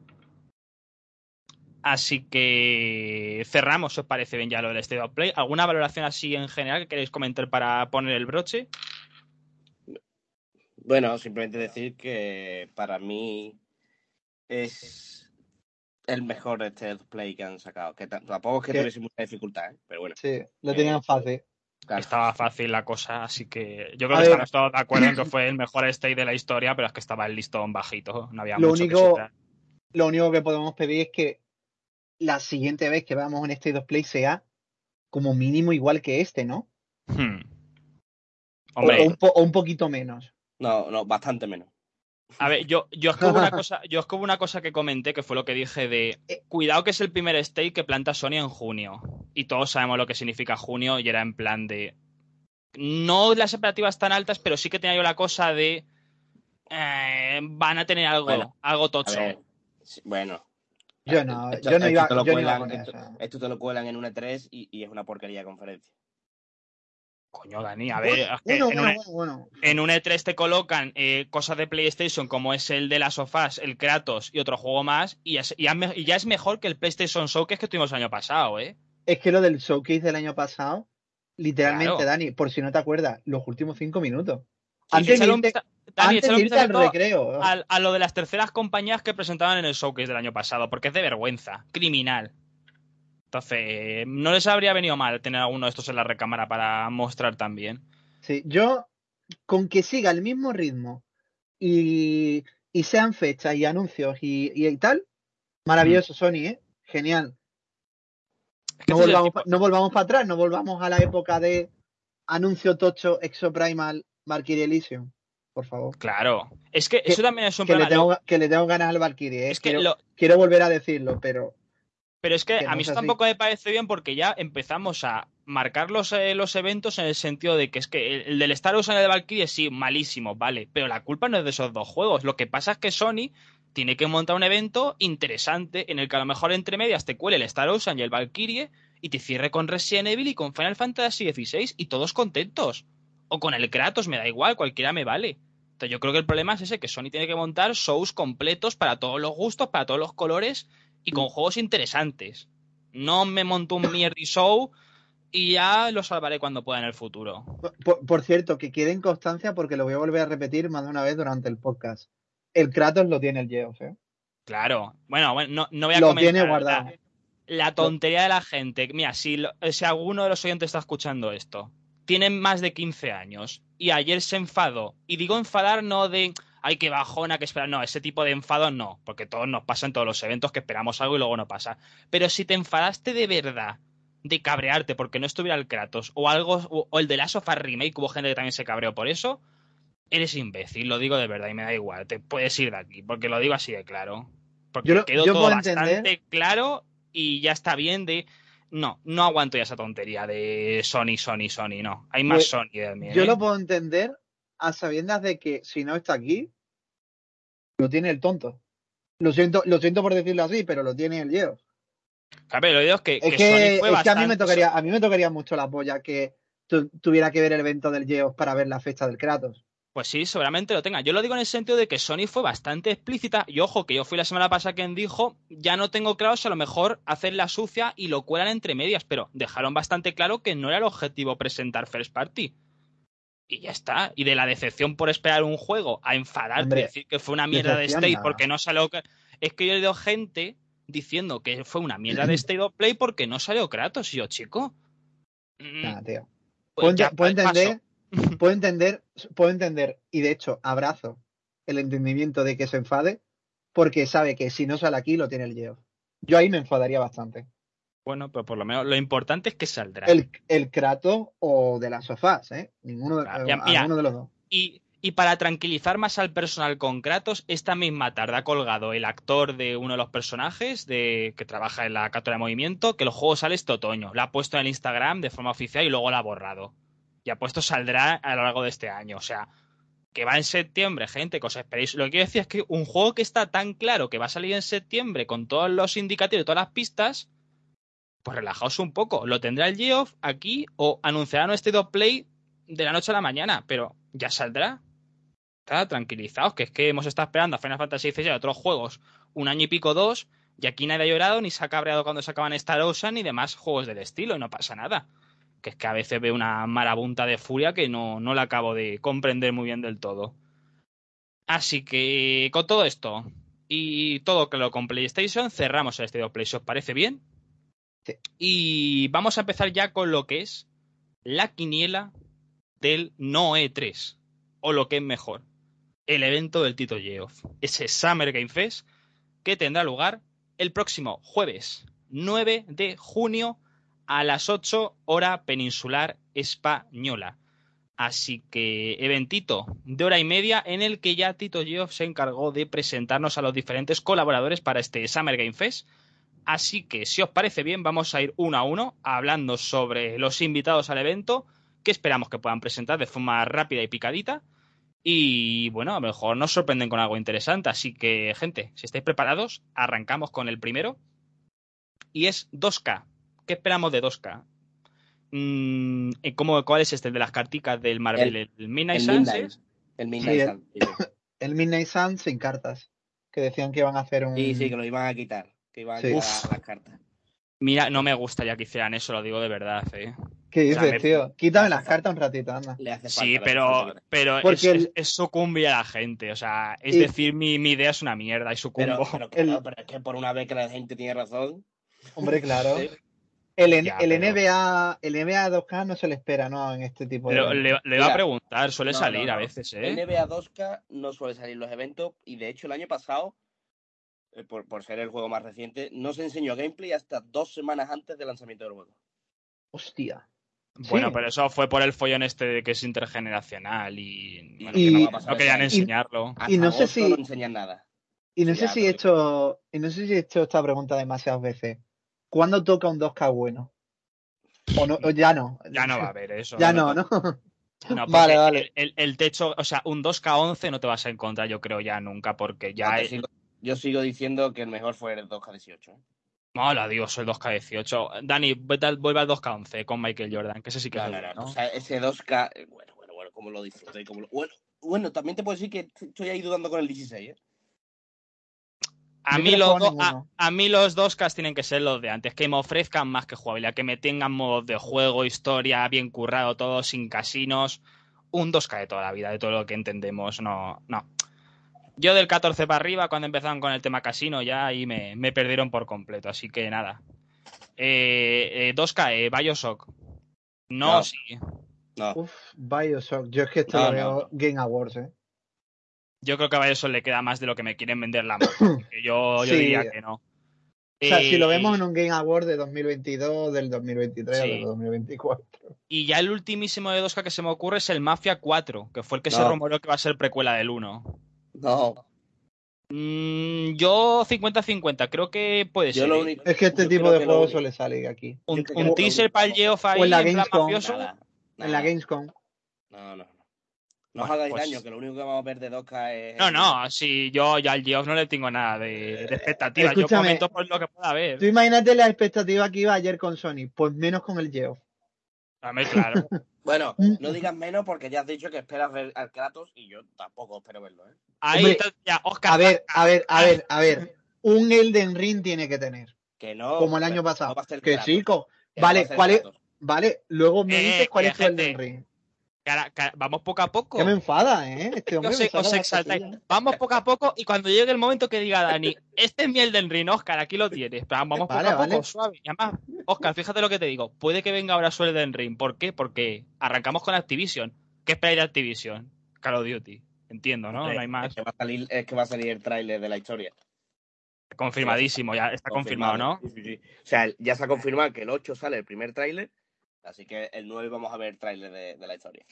Así que cerramos, si os parece bien ya lo del State of Play. ¿Alguna valoración así en general que queréis comentar para poner el broche? Bueno, simplemente decir que para mí es el mejor este play que han sacado. Que tampoco es que tuviese mucha dificultad, ¿eh? pero bueno. Sí, lo eh, tenían fácil. Estaba fácil la cosa, así que yo creo que estamos todos de acuerdo en que fue el mejor state de la historia, pero es que estaba el listón bajito, no había lo mucho único, Lo único que podemos pedir es que la siguiente vez que veamos un State of Play sea como mínimo igual que este, ¿no? Hmm. Hombre. o, un poquito menos. No, no, bastante menos. A ver, yo, yo, es una cosa, yo es como una cosa que comenté, que fue lo que dije de eh. cuidado que es el primer stake que planta Sony en junio. Y todos sabemos lo que significa junio y era en plan de. No las expectativas tan altas, pero sí que tenía yo la cosa de. Eh, van a tener algo, algo tocho. bueno. Yo no, yo no iba, yo esto, te lo cuelan en un E3 y, y es una porquería de conferencia. Coño, Dani, a ver, en, un, E3 te colocan eh, cosas de PlayStation como es el de las sofás, el Kratos y otro juego más, y, ya es mejor que el PlayStation Showcase que tuvimos el año pasado, ¿eh? Es que lo del Showcase del año pasado, literalmente, Dani, por si no te acuerdas, los últimos cinco minutos. antes de irte, al recreo. a lo de las terceras compañías que presentaban en el Showcase del año pasado, porque es de vergüenza, criminal. Entonces, no les habría venido mal tener alguno de estos en la recámara para mostrar también. Sí, yo, con que siga el mismo ritmo y, sean fechas y anuncios y, tal, maravilloso, mm. Sony, ¿eh? Genial. no, volvamos, para atrás, no volvamos a la época de anuncio tocho exoprimal Valkyrie Elysium, por favor. Claro, es que, eso también es un que Le tengo, que le tengo ganas al Valkyrie, ¿eh? es que quiero volver a decirlo, pero pero es que, a mí tampoco me parece bien porque ya empezamos a marcar los, eh, los eventos en el sentido de que es que el, del Star Ocean y el de Valkyrie sí, malísimo, vale, pero la culpa no es de esos dos juegos. Lo que pasa es que Sony tiene que montar un evento interesante en el que a lo mejor entre medias te cuele el Star Ocean y el Valkyrie y te cierre con Resident Evil y con Final Fantasy XVI y todos contentos. O con el Kratos, me da igual, cualquiera me vale. Entonces yo creo que el problema es ese, que Sony tiene que montar shows completos para todos los gustos, para todos los colores y con juegos interesantes. No me monto un mierdy show y ya lo salvaré cuando pueda en el futuro. Por, cierto, que quede en constancia porque lo voy a volver a repetir más de una vez durante el podcast. El Kratos lo tiene el Geoff, ¿eh? Claro. Bueno, no, no voy a lo comentar. Tiene guardado. La, tontería de la gente. Mira, si, si alguno de los oyentes está escuchando esto, tienen más de 15 años y ayer se enfadó, y digo enfadar no de ay, qué bajona, que espera. No, ese tipo de enfado no, porque todos nos pasa en todos los eventos que esperamos algo y luego no pasa. Pero si te enfadaste de verdad, de cabrearte porque no estuviera el Kratos, o algo, o, el de la Sofá Remake, hubo gente que también se cabreó por eso, eres imbécil, lo digo de verdad y me da igual, te puedes ir de aquí, porque lo digo así de claro. Porque quedó todo bastante claro y ya está bien de. No, no aguanto ya esa tontería de Sony, Sony, Sony, no. Hay más pues, Sony de mí. Yo ¿eh? lo puedo entender a sabiendas de que si no está aquí, lo tiene el tonto. Lo siento, lo siento por decirlo así, pero lo tiene el Geo. Claro, lo digo es que, es que, a mí me tocaría, a mí me tocaría mucho la polla que tuviera que ver el evento del Geo para ver la fecha del Kratos. Pues sí, seguramente lo tenga. Yo lo digo en el sentido de que Sony fue bastante explícita. Y ojo, que yo fui la semana pasada quien dijo, ya no tengo si a lo mejor hacer la sucia y lo cuelan entre medias, pero dejaron bastante claro que no era el objetivo presentar First Party. Y ya está. Y de la decepción por esperar un juego a enfadarte y decir que fue una mierda de State porque no salió. Es que yo he oído gente diciendo que fue una mierda de State of Play porque no salió Kratos. Y yo, chico. Mm, tío. Pues puedo, entender, puedo entender, puedo entender, y de hecho abrazo el entendimiento de que se enfade, porque sabe que si no sale aquí lo tiene el Geoff. Yo ahí me enfadaría bastante. Bueno, pero por lo menos lo importante es que saldrá. El, el Kratos o de las sofás, ¿eh? Ninguno, de los dos. Y, y, para tranquilizar más al personal con Kratos, esta misma tarde ha colgado el actor de uno de los personajes de, que trabaja en la captura de movimiento que el juego sale este otoño. Lo ha puesto en el Instagram de forma oficial y luego lo ha borrado y puesto saldrá a lo largo de este año. O sea, que va en septiembre, gente, que os esperéis. Lo que quiero decir es que un juego que está tan claro que va a salir en septiembre con todos los indicativos y todas las pistas, pues relajaos un poco. Lo tendrá el Geoff aquí o anunciará nuestro State Play de la noche a la mañana, pero ya saldrá. Está tranquilizados, que es que hemos estado esperando a Final Fantasy XVI y a otros juegos un año y pico, dos, y aquí nadie ha llorado ni se ha cabreado cuando se acaban Star Ocean ni demás juegos del estilo, y no pasa nada que es que a veces veo una marabunta de furia que no, no la acabo de comprender muy bien del todo. Así que con todo esto y todo que lo con PlayStation, cerramos el State Play. ¿Os parece bien? Y vamos a empezar ya con lo que es la quiniela del no E3. O lo que es mejor, el evento del Tito Geoff. Ese Summer Game Fest que tendrá lugar el próximo jueves 9 de junio a las 8 hora peninsular española. Así que eventito de hora y media en el que ya Tito Geoff se encargó de presentarnos a los diferentes colaboradores para este Summer Game Fest. Así que si os parece bien vamos a ir uno a uno hablando sobre los invitados al evento que esperamos que puedan presentar de forma rápida y picadita. Y bueno, a lo mejor nos sorprenden con algo interesante. Así que gente, si estáis preparados, arrancamos con el primero. Y es 2K, ¿Qué esperamos de 2K? Mm, ¿cómo, ¿Cuál es este? de las carticas del Marvel? ¿El, Midnight Suns? El Midnight Suns. El, Midnight Suns sin cartas. Que decían que iban a hacer un. Sí, sí, que lo iban a quitar. Que iban a las cartas. Mira, no me gustaría que hicieran eso, lo digo de verdad, ¿eh? ¿Qué dices, tío? Quítame las cartas un ratito, anda. sí, pero, pero es, sucumbir a la gente. O sea, es decir, mi, mi, idea es una mierda y sucumbo. Pero, pero, es que por una vez que la gente tiene razón. Hombre, claro. El, el, NBA, el NBA 2K no se le espera, ¿no? En este tipo de. Le, le, va a preguntar, suele salir a veces, ¿eh? El NBA 2K no suele salir los eventos y de hecho el año pasado, eh, por, por, ser el juego más reciente, no se enseñó gameplay hasta dos semanas antes del lanzamiento del juego. Hostia. Bueno, pero eso fue por el follón este de que es intergeneracional y, no, querían enseñarlo. Y no sé si no enseñan nada. Y no sé si he hecho, y no sé si he hecho esta pregunta demasiadas veces. ¿Cuándo toca un 2K bueno? O, no, ya no. Ya no va a haber eso. Ya no, ¿no? vale, vale. El, techo, o sea, un 2K11 no te vas a encontrar, yo creo, ya nunca, porque ya. Yo sigo diciendo que el mejor fue el 2K18. ¿eh? No, la digo, el 2K18. Dani, vuelve al 2K11 con Michael Jordan, que ese sí que es O sea, ese 2K, eh, bueno, bueno, bueno, como lo disfruté. Bueno, bueno, también te puedo decir que estoy ahí dudando con el 16, ¿eh? A mí, los a, mí los dos cast tienen que ser los de antes, que me ofrezcan más que jugabilidad, que me tengan modos de juego, historia, bien currado, todo sin casinos. Un 2K de toda la vida, de todo lo que entendemos. No, no. Yo del 14 para arriba, cuando empezaron con el tema casino, ya ahí me, me perdieron por completo. Así que nada. Eh, 2K, eh, eh, Bioshock. No, sí. No. Uf, Bioshock. Yo es que esto veo Game Awards, ¿eh? yo creo que a eso le queda más de lo que me quieren vender la marca. yo, yo diría que no. O sea, si lo vemos en un Game Award de 2022, del 2023 o del 2024. Y ya el ultimísimo de 2K que se me ocurre es el Mafia 4, que fue el que se rumoreó que va a ser precuela del 1. No. Mm, yo 50-50, creo que puede ser. ¿eh? es que este tipo de juegos suele salir aquí. Un, teaser para el Geoff ahí, en la Gamescom. En la Gamescom. No, no. No os hagáis pues daño, que lo único que vamos a ver de 2K es. No, no, si yo ya al Geoff no le tengo nada de, expectativas. yo comento por lo que pueda ver. Tú imagínate la expectativa que iba ayer con Sony, pues menos con el Geoff. Claro. bueno, no digas menos porque ya has dicho que esperas ver al Kratos y yo tampoco espero verlo, ¿eh? Ahí está ya, Oscar. A ver, a ver, a ver, a ver. Un Elden Ring tiene que tener. Que no. Como el año pasado. que chico. Vale, ¿cuál es? Vale, luego me dices cuál es tu Elden Ring vamos poco a poco. Que me enfada, ¿eh? Este hombre Vamos poco a poco y cuando llegue el momento que diga Dani, este es miel del Rin, Oscar, aquí lo tienes. Vamos poco a poco, suave. Y además, Oscar, fíjate lo que te digo. Puede que venga ahora su Elden Ring. ¿Por qué? Porque arrancamos con Activision. ¿Qué esperáis de Activision? Call of Duty. Entiendo, ¿no? no hay más. Es que, va a salir, es que va a salir el tráiler de la historia. Confirmadísimo, ya está confirmado, ¿no? Sí, sí, o sea, ya se ha confirmado que el 8 sale el primer tráiler Así que el 9 vamos a ver el tráiler de, la historia.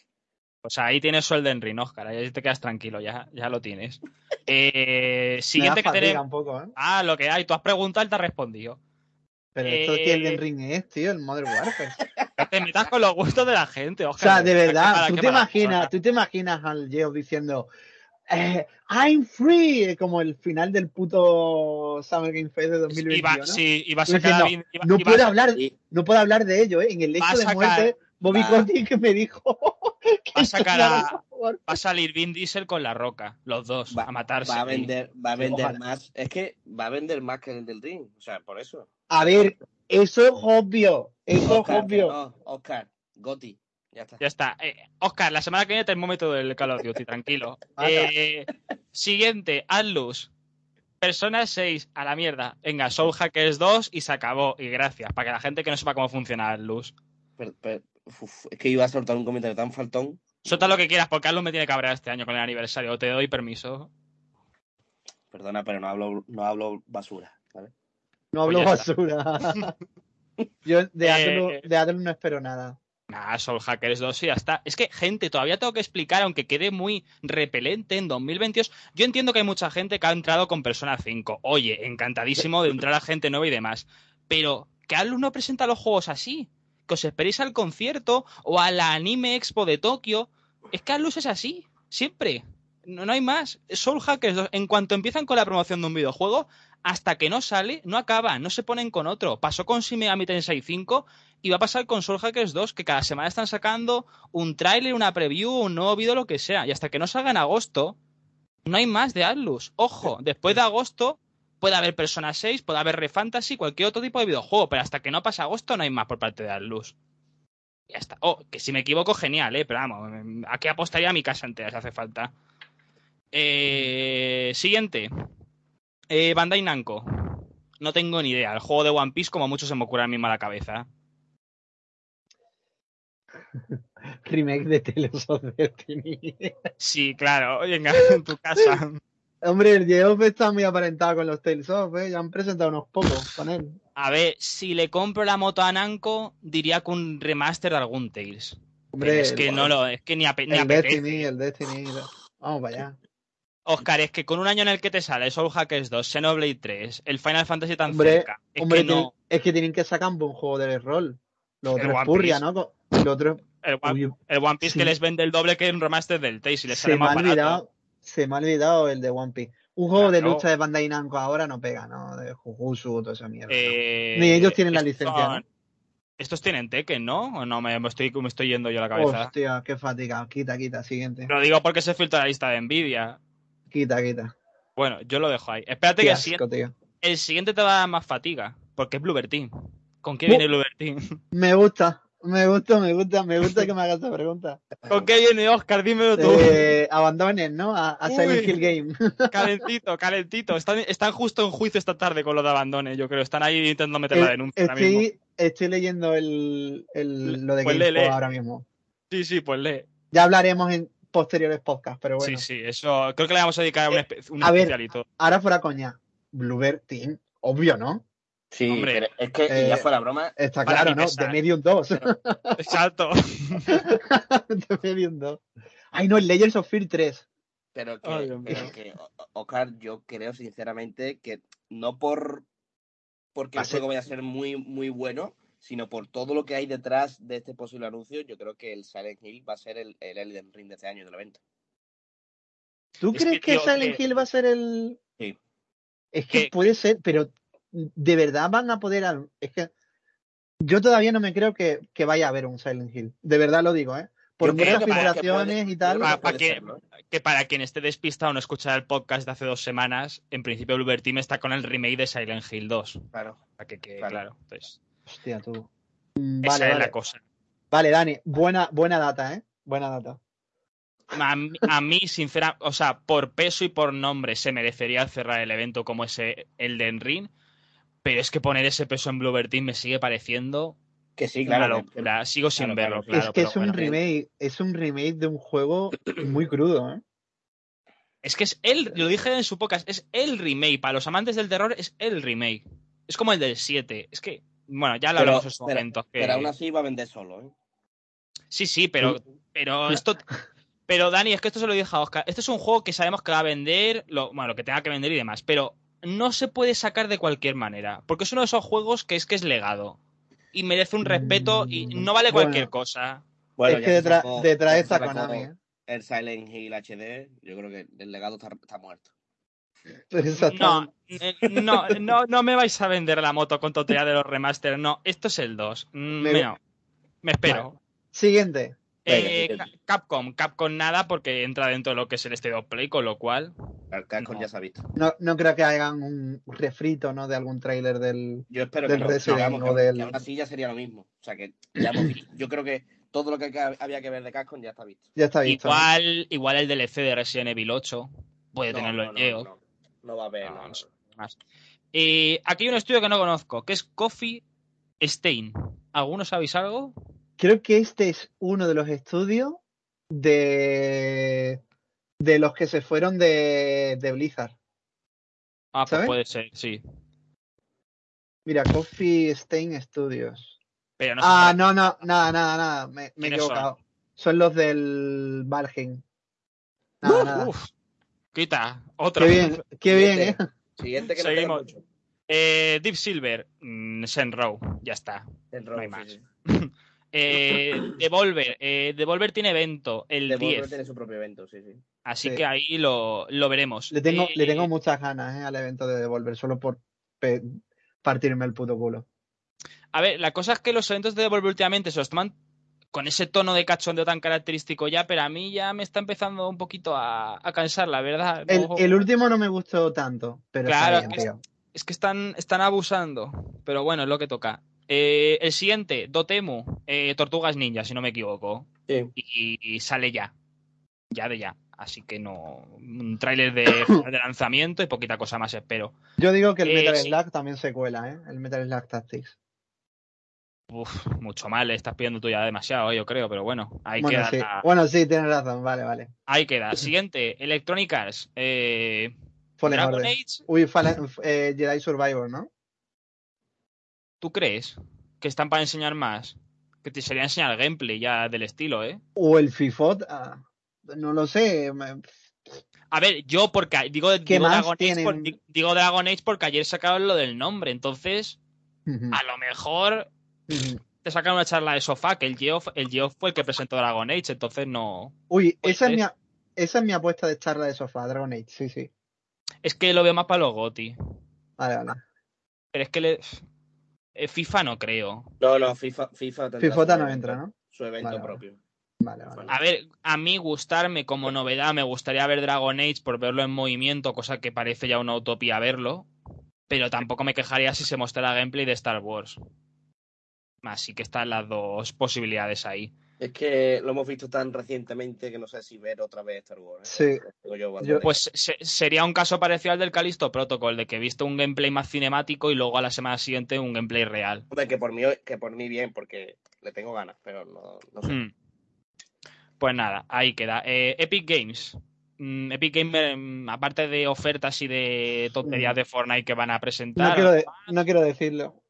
Pues ahí tienes sueldo en Rin, Oscar. Ahí te quedas tranquilo, ya, ya lo tienes. Eh, siguiente que tenemos. ¿eh? Ah, lo que hay. Tú has preguntado y te has respondido. Pero esto que el Ring es, tío, el Modern Warfare. te metas con los gustos de la gente, Oscar. O sea, de verdad, ¿tú te, imaginas, tú te imaginas al Geo diciendo eh, I'm free, como el final del puto Summer Game Fest de 2021. sí, iba a sacar no, puedo hablar, no puedo hablar de ello, ¿eh? En el hecho de muerte, Bobby Kotick me dijo que va a sacar a, va a salir Vin Diesel con la roca, los dos, a matarse. Va a vender, va a vender más. Es que va a vender más que el del ring. O sea, por eso. A ver, eso es obvio. Eso es obvio. No, Oscar, Gotti. Ya está. Ya está. Eh, Oscar, la semana que viene termómetro del Call of Duty, tranquilo. Eh, siguiente, Atlus. Persona 6, a la mierda. Venga, Soul Hackers 2 y se acabó. Y gracias, para que la gente que no sepa cómo funciona Atlus. es que iba a soltar un comentario tan faltón. Suelta lo que quieras, porque Atlus me tiene que cabrear este año con el aniversario. Te doy permiso. Perdona, pero no hablo, no hablo basura, ¿vale? No hablo pues basura. Yo de Atlus, eh, de Atlus no espero nada. Ah, Soul Hackers 2 y ya está. Es que, gente, todavía tengo que explicar, aunque quede muy repelente en 2022. Yo entiendo que hay mucha gente que ha entrado con Persona 5. Oye, encantadísimo de entrar a gente nueva y demás. Pero que Atlus no presenta los juegos así. Que os esperéis al concierto o a la Anime Expo de Tokio. Es que Atlus es así. Siempre. No, no hay más. Soul Hackers 2, en cuanto empiezan con la promoción de un videojuego, hasta que no sale, no acaban, no se ponen con otro. Pasó con Shin Megami Tensei 5 y va a pasar con Soul Hackers 2, que cada semana están sacando un tráiler, una preview, un nuevo vídeo, lo que sea. Y hasta que no salga en agosto, no hay más de Atlus. Ojo, después de agosto puede haber Persona 6, puede haber Refantasy, cualquier otro tipo de videojuego, pero hasta que no pase agosto no hay más por parte de Atlus. Ya está. Oh, que si me equivoco, genial, ¿eh? Pero vamos, aquí apostaría mi casa entera si hace falta. Eh, siguiente. Eh, Bandai Namco. No tengo ni idea. El juego de One Piece, como mucho, se me ocurre a mí la cabeza. Remake de Tales of Destiny. Sí, claro. Venga, en tu casa. Hombre, el Geoff está muy aparentado con los Tales of, ¿eh? Ya han presentado unos pocos con él. A ver, si le compro la moto a Namco, diría que un remaster de algún Tales. Hombre, es que no lo, es que ni, a, ni el Destiny, el Destiny. Vamos para allá. Oscar, es que con un año en el que te sale Soul Hackers 2, Xenoblade 3, el Final Fantasy tan cerca, es que no... Es que tienen que sacar un buen juego de rol. Lo es Purria, ¿no? Lo otro... El One, Piece que les vende el doble que un remaster del Tales y les sale se me ha olvidado, Se me ha olvidado el de One Piece. Un juego de lucha de Bandai Namco ahora no pega, ¿no? De Jujutsu, toda esa mierda. Eh, Ni ellos tienen la licencia, Estos tienen Tekken, ¿no? ¿O no me, estoy, me estoy yendo yo a la cabeza? Hostia, qué fatiga. Quita, quita, siguiente. Lo digo porque se filtra la lista de Nvidia. Quita, quita. Bueno, yo lo dejo ahí. Espérate que el, siguiente, el siguiente te va a dar más fatiga, porque es Bluebird Team. ¿Con qué viene Bluebird Team? Me gusta. Me gusta, me gusta, me gusta que me hagas esta pregunta. ¿Con qué viene Oscar? Dímelo tú. Eh, abandonen, ¿no? A, Silent Hill Game. Calentito, calentito. Están, están, justo en juicio esta tarde con lo de abandone, yo creo. Están ahí intentando meter la eh, denuncia estoy, ahora mismo. Estoy leyendo el, el lo de pues Game ahora mismo. Sí, sí, pues lee. Ya hablaremos en posteriores podcasts, pero bueno. Sí, sí, eso creo que le vamos a dedicar un, eh, un a especialito. ahora fuera coña. Bluebird Team, obvio, ¿no? Sí, Hombre, es que eh, ya fuera broma. Está claro, ¿no? De Medium 2. Exacto. de Medium 2. Ay, no, el Legends of Fear 3. Pero que, Oscar, yo creo sinceramente que no por porque el juego vaya a ser muy, muy bueno, sino por todo lo que hay detrás de este posible anuncio, yo creo que el Silent Hill va a ser el, el Elden Ring de este año del evento. ¿Tú crees que, Silent Hill va a ser el...? Sí. Es que puede ser, pero de verdad van a poder. Es que Yo todavía no me creo que, vaya a haber un Silent Hill. De verdad lo digo, ¿eh? Por muchas filtraciones y tal. que, para quien esté despistado o no escuchar el podcast de hace dos semanas, en principio Bluebird Team está con el remake de Silent Hill 2. Claro. Para que claro. Hostia, tú. Esa vale, es la cosa. Vale, Dani, buena, buena data, ¿eh? Buena data. A mí, sinceramente, o sea, por peso y por nombre se merecería cerrar el evento como ese Elden Ring, pero es que poner ese peso en Bluebird Team me sigue pareciendo que sí, claro. Sigo sin verlo. es que es un remake, es un remake de un juego muy crudo, ¿eh? Es que es el, lo dije en su podcast, es el remake. Para los amantes del terror es el remake. Es como el del 7. Es que, bueno, ya lo hablamos en su momento. Pero aún así va a vender solo, ¿eh? Sí, sí, pero, pero esto. Pero Dani, es que esto se lo dije a Oscar. Este es un juego que sabemos que va a vender, lo, bueno, lo que tenga que vender y demás, pero no se puede sacar de cualquier manera. Porque es uno de esos juegos que es que es legado. Y merece un respeto y mm, no vale cualquier cosa. Bueno, es que detrás, detrás está Konami. ¿eh? El Silent Hill HD, yo creo que el legado está, muerto. No, eh, no, no, no me vais a vender la moto con totea de los remaster. No, esto es el 2. Mm, me, me espero. Siguiente. Eh, Capcom, Capcom nada porque entra dentro de lo que es el State of Play, con lo cual. Capcom ya se ha visto. No, no creo que hagan un refrito ¿no? de algún tráiler del. Yo espero que no. o del... aún así ya sería lo mismo. O sea que ya yo creo que todo lo que había que ver de Capcom ya está visto. Ya está visto. Igual, igual el DLC de Resident Evil 8 puede tenerlo en Geo. No, va a haber. Más. Eh, aquí hay un estudio que no conozco, que es Coffee Stain. ¿Alguno sabéis algo? Creo que este es uno de los estudios de, de los que se fueron de, de Blizzard. Ah, pues puede ser, sí. Mira, Coffee Stain Studios. Pero no ah, no, no, nada, nada, nada. Me, he equivocado. Son? los del Valheim. Nada, nada. Uf, quita, otro. Qué bien, qué bien, ¿eh? Siguiente que Seguimos. Eh, Deep Silver, mm, Senrow, ya está. no hay más. Eh, Devolver, eh, Devolver tiene evento el Devolver tiene su propio evento, sí, sí. Así que ahí lo, veremos. Le tengo, le tengo eh, muchas ganas eh, al evento de Devolver, solo por partirme el puto culo. A ver, la cosa es que los eventos de Devolver últimamente se los toman con ese tono de cachondeo tan característico ya, pero a mí ya me está empezando un poquito a, cansar, la verdad. El, último no me gustó tanto, pero claro, es, que, es que están, están abusando, pero bueno, es lo que toca. Eh, el siguiente, Dotemu, eh, Tortugas Ninja, si no me equivoco. Y, sale ya. Ya de ya. Así que no. Un tráiler de, lanzamiento y poquita cosa más espero. Yo digo que el Metal eh, Slug también se cuela, ¿eh? El Metal Slug Tactics. Uf, mucho mal, le estás pidiendo tú ya demasiado, yo creo, pero bueno, ahí bueno, Sí. Bueno, sí, tienes razón, vale, vale. Ahí queda. Siguiente, Electronic Arts. Dragon Age. Uy, Jedi Survivor, ¿no? ¿Tú crees que están para enseñar más? Que te sería enseñar gameplay ya del estilo, ¿eh? O el FIFOT, ah, no lo sé. A ver, yo porque digo, digo Dragon, Age digo Dragon Age porque ayer sacaron lo del nombre, entonces a lo mejor te sacan una charla de sofá, que el Geoff, el fue el que presentó Dragon Age, entonces no. Uy, esa es, mi, esa es mi apuesta de charla de sofá, Dragon Age, sí, sí. Es que lo veo más para los GOTI. Vale, vale. Pero es que le, FIFA no creo. No, no, FIFA, FIFA, FIFA no entra, ¿no? Su evento propio. Vale, vale. A ver, a mí gustarme como novedad, me gustaría ver Dragon Age por verlo en movimiento, cosa que parece ya una utopía verlo. Pero tampoco me quejaría si se mostrara gameplay de Star Wars. Así que están las dos posibilidades ahí. Es que lo hemos visto tan recientemente que no sé si ver otra vez Star Wars. ¿eh? Sí. pues sería un caso parecido al del Calisto Protocol, de que he visto un gameplay más cinemático y luego a la semana siguiente un gameplay real. Hombre, que por mí, que por mí bien, porque le tengo ganas, pero no, sé. Hmm. Pues nada, ahí queda. Eh, Epic Games. Mm, Epic Games, mm, aparte de ofertas y de tonterías mm. de Fortnite que van a presentar. No quiero, no quiero decirlo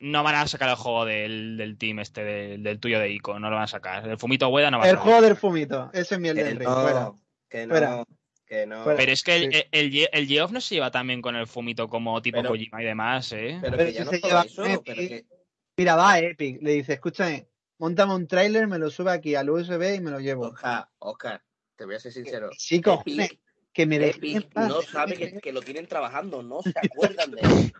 no van a sacar el juego del, del team este, del, tuyo de Ico, no lo van a sacar. El Fumito Hueda no va a El juego del Fumito, ese es mi el del no, Que no, que no. Pero es que el, el, el, Geoff no se lleva también con el Fumito como tipo Kojima y demás, ¿eh? Pero, que ya no se lleva eso, Mira, va Epic, le dice, escúchame, montame un trailer, me lo sube aquí al USB y me lo llevo. Oscar, Oscar, te voy a ser sincero. Sí, que me Epic no sabe que, que, lo tienen trabajando, no se acuerdan de él.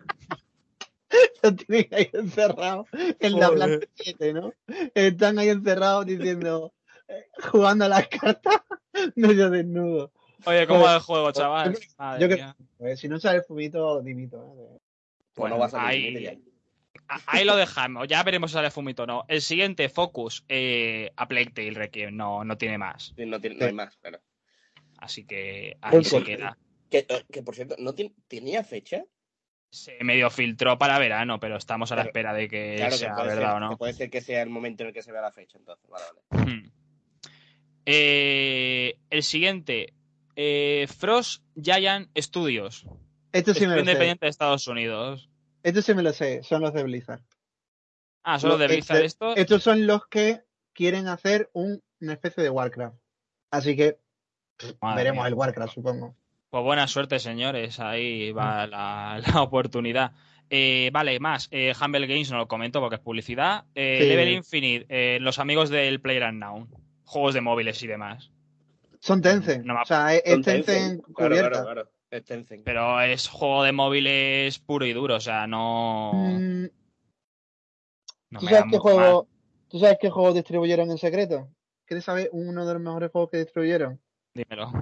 Lo tienen ahí encerrado en la planta 7, ¿no? Están ahí encerrados diciendo, eh, jugando a las cartas, medio desnudo. Oye, ¿cómo va el juego, chaval? Yo, que si no sale el fumito, dimito. ¿eh? Pues no a ahí, ahí lo dejamos, ya veremos si sale fumito o no. El siguiente, Focus, eh, a Plague Tale Requiem, no, no tiene más. no, tiene, no hay más, claro. Así que ahí se queda. Que, que, por cierto, ¿no tenía fecha? Se medio filtró para verano, pero estamos a la espera de que sea verdad o no. puede ser que sea el momento en el que se vea la fecha, entonces. Vale, vale. Hmm. Eh, el siguiente, eh, Frost Giant Studios. Esto sí me lo independiente de Estados Unidos. Esto sí me lo sé, son los de Blizzard. Ah, son los, de Blizzard estos. Estos son los que quieren hacer una especie de Warcraft. Así que veremos el Warcraft, supongo. Pues buena suerte, señores. Ahí va mm. la, oportunidad. Eh, vale, más. Eh, Humble Games no lo comento porque es publicidad. Eh, Level Infinite, eh, los amigos del Now. Juegos de móviles y demás. Son Tencent. o sea, es Tencent, cubierta. Claro, Es Tencent. Pero es juego de móviles puro y duro. O sea, no. Mm. ¿Tú, sabes qué juego, ¿Tú sabes qué juego distribuyeron en secreto? ¿Quieres saber uno de los mejores juegos que distribuyeron? Dímelo.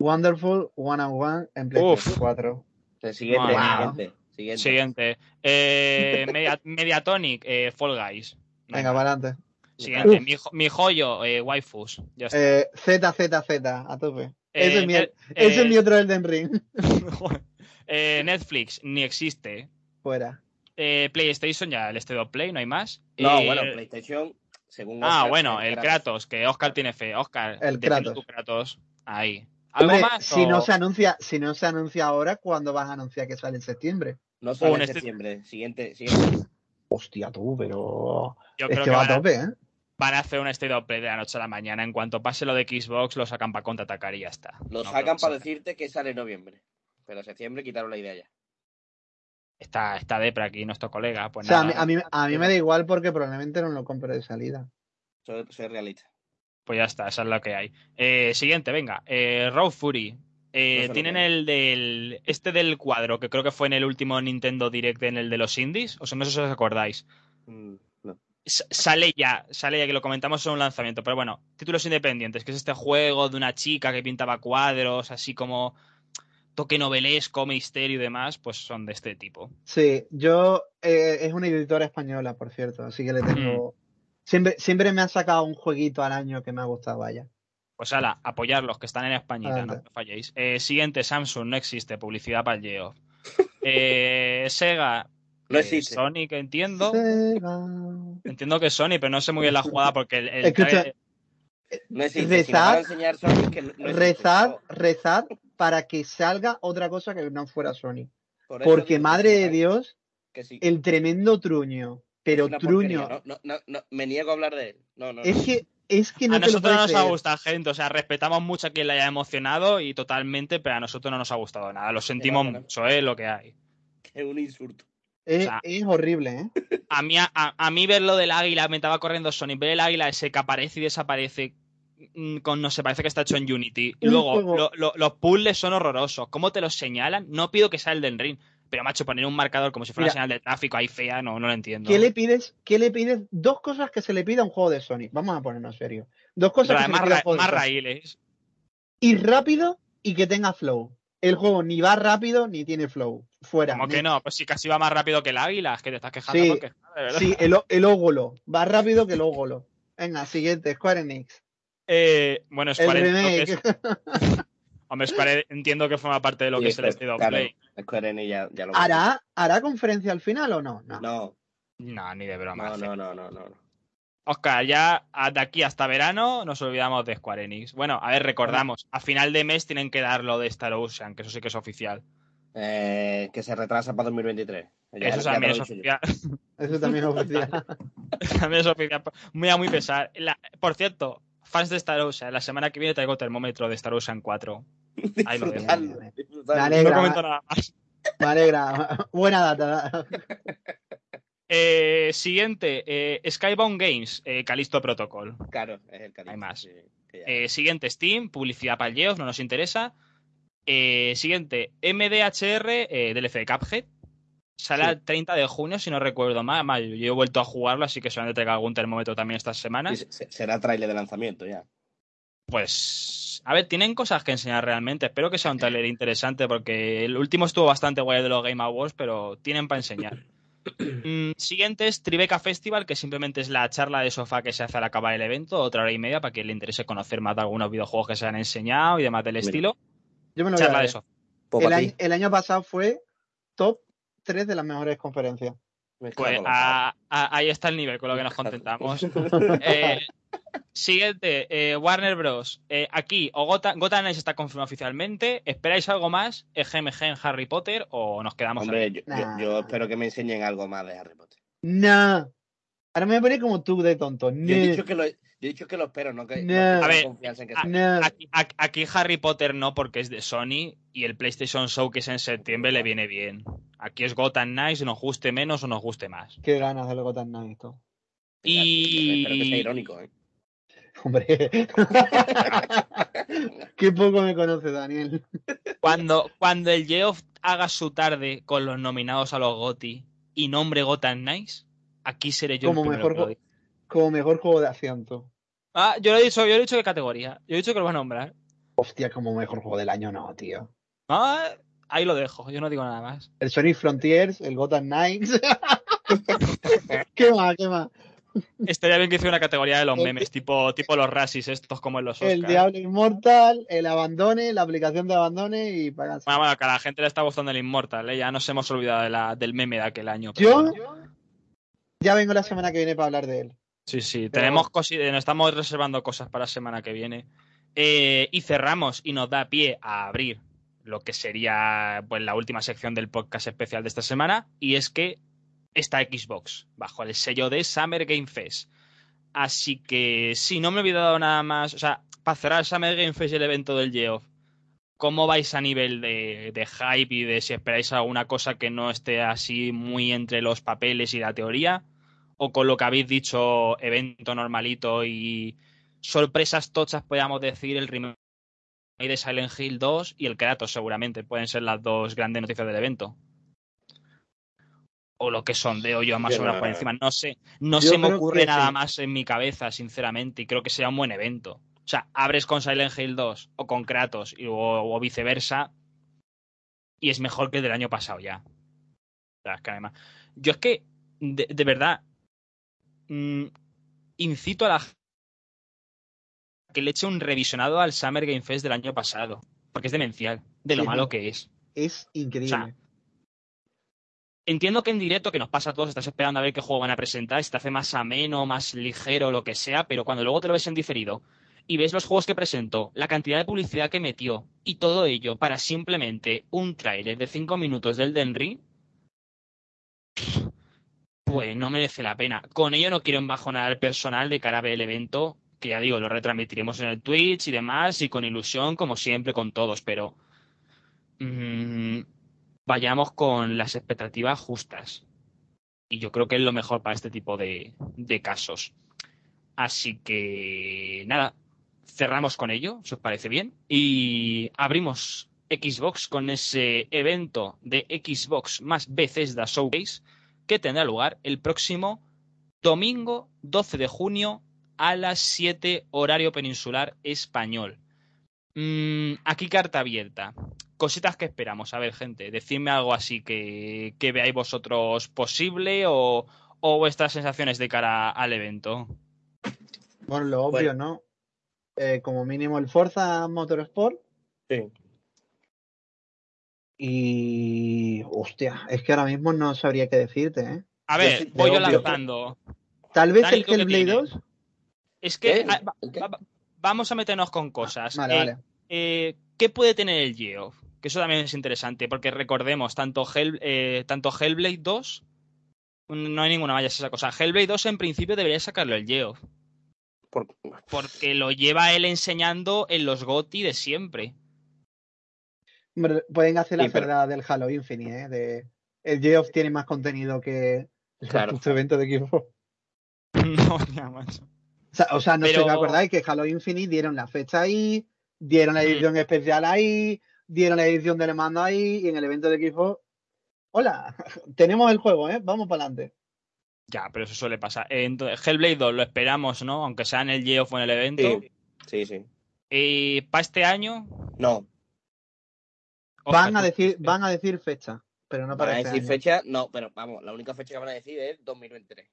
Wonderful One on One en PlayStation 4. siguiente, siguiente, siguiente. Siguiente. Eh, Mediatonic, eh, Fall Guys. Venga, para adelante. Siguiente. Mi, joyo, eh, Waifus. Ya está. Eh, Z, Z, Z, a tope. ese, es mi, ese es mi otro Elden Ring. Netflix, ni existe. Fuera. PlayStation, ya el State Play, no hay más. No, bueno, PlayStation, según Ah, bueno, el Kratos. que Oscar tiene fe. Oscar, el Kratos. Kratos. Ahí. ¿Algo más? Si no se anuncia, si no se anuncia ahora, ¿cuándo vas a anunciar que sale en septiembre? No sale en este septiembre. Siguiente, siguiente. Hostia, tú, pero. Yo creo que va a tope, ¿eh? Van a hacer un State of Play de la noche a la mañana. En cuanto pase lo de Xbox, lo sacan para contraatacar y ya está. Lo sacan para decirte que sale en noviembre. Pero en septiembre quitaron la idea ya. Está, está Depra aquí, nuestro colega. Pues o sea, a, mí, a, mí, me da igual porque probablemente no lo compre de salida. Soy, soy realista. Pues ya está, esa es lo que hay. Eh, siguiente, venga. Eh, Raw Fury. Eh, tienen el del. Este del cuadro, que creo que fue en el último Nintendo Direct, en el de los indies. O sea, no sé si os acordáis. Mm, sale ya, sale ya que lo comentamos en un lanzamiento. Pero bueno, títulos independientes, que es este juego de una chica que pintaba cuadros, así como toque novelesco, misterio y demás, pues son de este tipo. Sí, yo. es una editora española, por cierto, así que le tengo. Siempre, siempre me ha sacado un jueguito al año que me ha gustado, vaya. Pues ala, apoyar los que están en España, no, falléis. Eh, siguiente, Samsung, no existe, publicidad para el Geo. Eh, Sega, no eh, existe. Sony, que entiendo. Entiendo que es Sony, pero no sé muy bien la jugada porque el. Escucha, no existe. rezar, rezar, para que salga otra cosa que no fuera Sony. porque, madre de Dios, el tremendo truño pero Truño. No, no, no, me niego a hablar de él. No, no, es que es que no a nosotros no nos ha gustado, gente. O sea, respetamos mucho a quien le haya emocionado y totalmente, pero a nosotros no nos ha gustado nada. Lo sentimos mucho, es lo que hay. Es un insulto. Es, horrible, ¿eh? A mí, a, mí ver lo del águila, me estaba corriendo Sony, ver el águila ese que aparece y desaparece mm, con no sé, parece que está hecho en Unity. Luego, los puzzles son horrorosos. ¿Cómo te los señalan? No pido que sea el del ring, pero, macho, poner un marcador como si fuera una señal de tráfico ahí fea, no, no lo entiendo. ¿Qué le pides? ¿Qué le pides? Dos cosas que se le pide a un juego de Sony. Vamos a ponernos serio. Dos cosas que se le pide a un juego más raíles. Ir rápido y que tenga flow. El juego ni va rápido ni tiene flow. Fuera. ¿Cómo que no? Pues si casi va más rápido que el águila, es que te estás quejando sí, porque, Sí, el, el ógolo. Va rápido que el ógolo. Venga, siguiente, Square Enix. Eh, bueno, Square Enix. Hombre, Square entiendo que forma parte de lo que es el State of Play. ¿Hará, ¿Hará conferencia al final o no? No. No, ni de broma. No, no, no, no, Oscar, ya de aquí hasta verano nos olvidamos de Square Enix. Bueno, a ver, recordamos, a final de mes tienen que dar lo de Star Ocean, que eso sí que es oficial. Eh, que se retrasa para 2023. eso también es oficial. Eso también es oficial. también es oficial. Muy a muy pesar. por cierto, fans de Star Ocean, la semana que viene traigo termómetro de Star Ocean 4. Ahí lo dejo. No comento nada más. Me alegra. Buena data. Eh, siguiente, eh, Skybound Games, eh, Calisto Protocol. Claro, es el Calisto. Hay más. Eh, siguiente, Steam, publicidad para el Geoff, no nos interesa. siguiente, MDHR, DLC de Cuphead. Sale el 30 de junio, si no recuerdo mal. Yo he vuelto a jugarlo, así que solamente traigo algún termómetro también estas semanas. será trailer de lanzamiento ya. Pues, a ver, tienen cosas que enseñar realmente. Espero que sea un trailer interesante, porque el último estuvo bastante guay de los Game Awards, pero tienen para enseñar. Mm, siguiente es Tribeca Festival, que simplemente es la charla de sofá que se hace al acabar el evento, otra hora y media, para quien le interese conocer más de algunos videojuegos que se han enseñado y demás del estilo. Yo me lo charla de sofá. El el año pasado fue top tres de las mejores conferencias. Pues ahí está el nivel con lo que nos contentamos. eh, siguiente, eh, Warner Bros. Eh, aquí, o Gotham, Gotham Knights está confirmado oficialmente. ¿Esperáis algo más? ¿GMG en Harry Potter o nos quedamos Hombre, yo, yo, espero que me enseñen algo más de Harry Potter. No. Ahora me voy a poner como tú de tonto. Yo he dicho que lo, yo he dicho que lo espero, no que, a ver, aquí, Harry Potter no porque es de Sony y el PlayStation Showcase en septiembre le viene bien. Aquí es Gotham Knights, nos guste menos o nos guste más. Qué ganas del Gotham Knights. Y... Espero que sea irónico, ¿eh? Hombre, qué poco me conoce Daniel. Cuando, cuando el Geoff haga su tarde con los nominados a los GOTY y nombre Gotham Knights, aquí seré yo como mejor, como mejor juego de asiento. Ah, yo lo he dicho, yo he dicho qué categoría. Yo he dicho que lo va a nombrar. Hostia, como mejor juego del año, no, tío. Ah, ahí lo dejo, yo no digo nada más. El Sonic Frontiers, el Gotham Knights. ¿Qué más? ¿Qué más? Estaría bien que hiciera una categoría de los memes, tipo, tipo los Rasis, estos como en los Oscars. El Diablo Inmortal, el Abandone, la aplicación de Abandone y para Bueno, bueno, que a la gente le está gustando el Immortal, ¿eh? ya nos hemos olvidado de la, del meme de aquel año. Yo ya vengo la semana que viene para hablar de él. Sí, sí, tenemos cositas, estamos reservando cosas para la semana que viene. Eh, y cerramos y nos da pie a abrir lo que sería pues, la última sección del podcast especial de esta semana. Y es que está Xbox, bajo el sello de Summer Game Fest. Así que sí, no me he olvidado nada más. O sea, para cerrar Summer Game Fest y el evento del Geoff, ¿cómo vais a nivel de, de, hype y de si esperáis alguna cosa que no esté así muy entre los papeles y la teoría? O con lo que habéis dicho, evento normalito y sorpresas tochas, podríamos decir, el remake de Silent Hill 2 y el Kratos, seguramente. Pueden ser las dos grandes noticias del evento. O lo que sondeo yo más o menos por encima. No sé. No se me ocurre nada más en mi cabeza, sinceramente, y creo que sea un buen evento. O sea, abres con Silent Hill 2 o con Kratos y, o, viceversa, y es mejor que el del año pasado ya. Yo es que, de verdad, Mm, incito a la que le eche un revisionado al Summer Game Fest del año pasado, porque es demencial, de lo malo que es. Es increíble. entiendo que en directo, que nos pasa a todos, estás esperando a ver qué juego van a presentar, si te hace más ameno, más ligero, lo que sea, pero cuando luego te lo ves en diferido y ves los juegos que presentó, la cantidad de publicidad que metió y todo ello para simplemente un trailer de 5 minutos del Denry, pues no merece la pena. Con ello no quiero embajonar al personal de cara ver el evento, que ya digo, lo retransmitiremos en el Twitch y demás, y con ilusión, como siempre, con todos, pero mm, vayamos con las expectativas justas. Y yo creo que es lo mejor para este tipo de, de casos. Así que, nada, cerramos con ello, si os parece bien, y abrimos Xbox con ese evento de Xbox más Bethesda Showcase que tendrá lugar el próximo domingo 12 de junio a las 7 horario peninsular español. Mm, aquí carta abierta. Cositas que esperamos. A ver, gente, decidme algo así que, veáis vosotros posible o, vuestras sensaciones de cara al evento. Bueno, lo obvio, ¿no? Eh, como mínimo el Forza Motorsport. Sí. Y. Hostia, es que ahora mismo no sabría qué decirte, ¿eh? A ver, voy yo lanzando. Tal vez el Hellblade 2. Es que vamos a meternos con cosas. Vale, eh, vale. Eh, ¿Qué puede tener el Geo? Que eso también es interesante, porque recordemos, tanto, Hell, eh, tanto Hellblade 2, no hay ninguna vaya esa cosa. Hellblade 2 en principio debería sacarlo el Geo. Porque lo lleva él enseñando en los GOTI de siempre. Pueden hacer la verdad del Halo Infinite, ¿eh? De, el Geoff tiene más contenido que el evento de equipo. No, ya, macho. O sea, no sé si acordáis que Halo Infinite dieron la fecha ahí, dieron la edición especial ahí, dieron la edición del mando ahí, y en el evento de equipo hola, tenemos el juego, ¿eh? Vamos para adelante. Ya, pero eso suele pasar. Entonces, Hellblade 2 lo esperamos, ¿no? Aunque sea en el Geoff o en el evento. Sí, sí. ¿Y para este año? No. Van a decir, van a decir fecha, pero no para van a este decir fecha, no, pero vamos, la única fecha que van a decir es 2023.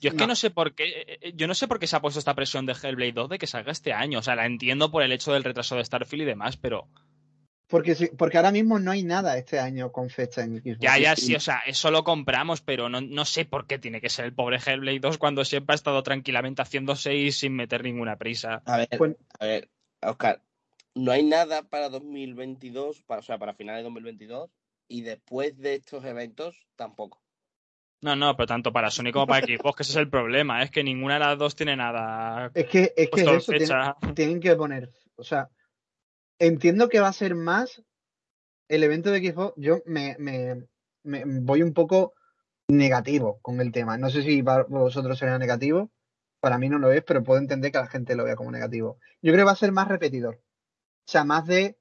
yo es que no. sé por qué, eh, eh, yo no sé por qué se ha puesto esta presión de Hellblade 2 de que salga este año. O sea, la entiendo por el hecho del retraso de Starfield y demás, pero porque, porque ahora mismo no hay nada este año con fecha en Xbox. Ya, ya, sí, o sea, eso lo compramos, pero no, no sé por qué tiene que ser el pobre Hellblade 2 cuando siempre ha estado tranquilamente haciendo 6 sin meter ninguna prisa. A ver, pues a ver, Oscar, no hay nada para 2022, para, o sea, para finales de 2022, y después de estos eventos tampoco. No, no, pero tanto para Sony como para Xbox, que ese es el problema, es que ninguna de las dos tiene nada. Es que, es que eso, tienen que poner, o sea, entiendo que va a ser más el evento de Xbox. Yo me, me, voy un poco negativo con el tema. No sé si para vosotros será negativo. Para mí no lo es, pero puedo entender que la gente lo vea como negativo. Yo creo que va a ser más repetidor. O sea, más de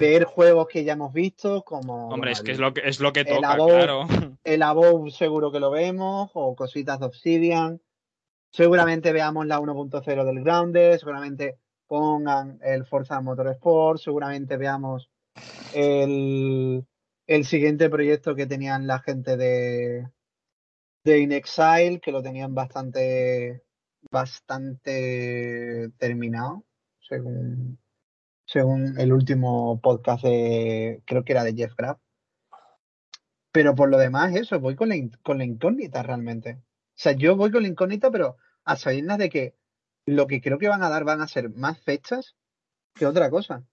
ver juegos que ya hemos visto, como. Hombre, es que es lo que, es lo que toca, claro. El Above seguro que lo vemos, o cositas de Obsidian. Seguramente veamos la 1.0 del Grounded, seguramente pongan el Forza Motorsport, seguramente veamos el, siguiente proyecto que tenían la gente de, de In Exile, que lo tenían bastante, bastante terminado, según, según el último podcast de, creo que era de Jeff Graff. Pero por lo demás, eso, voy con la, con incógnita realmente. O sea, yo voy con la incógnita, pero a sabiendas de que lo que creo que van a dar van a ser más fechas que otra cosa.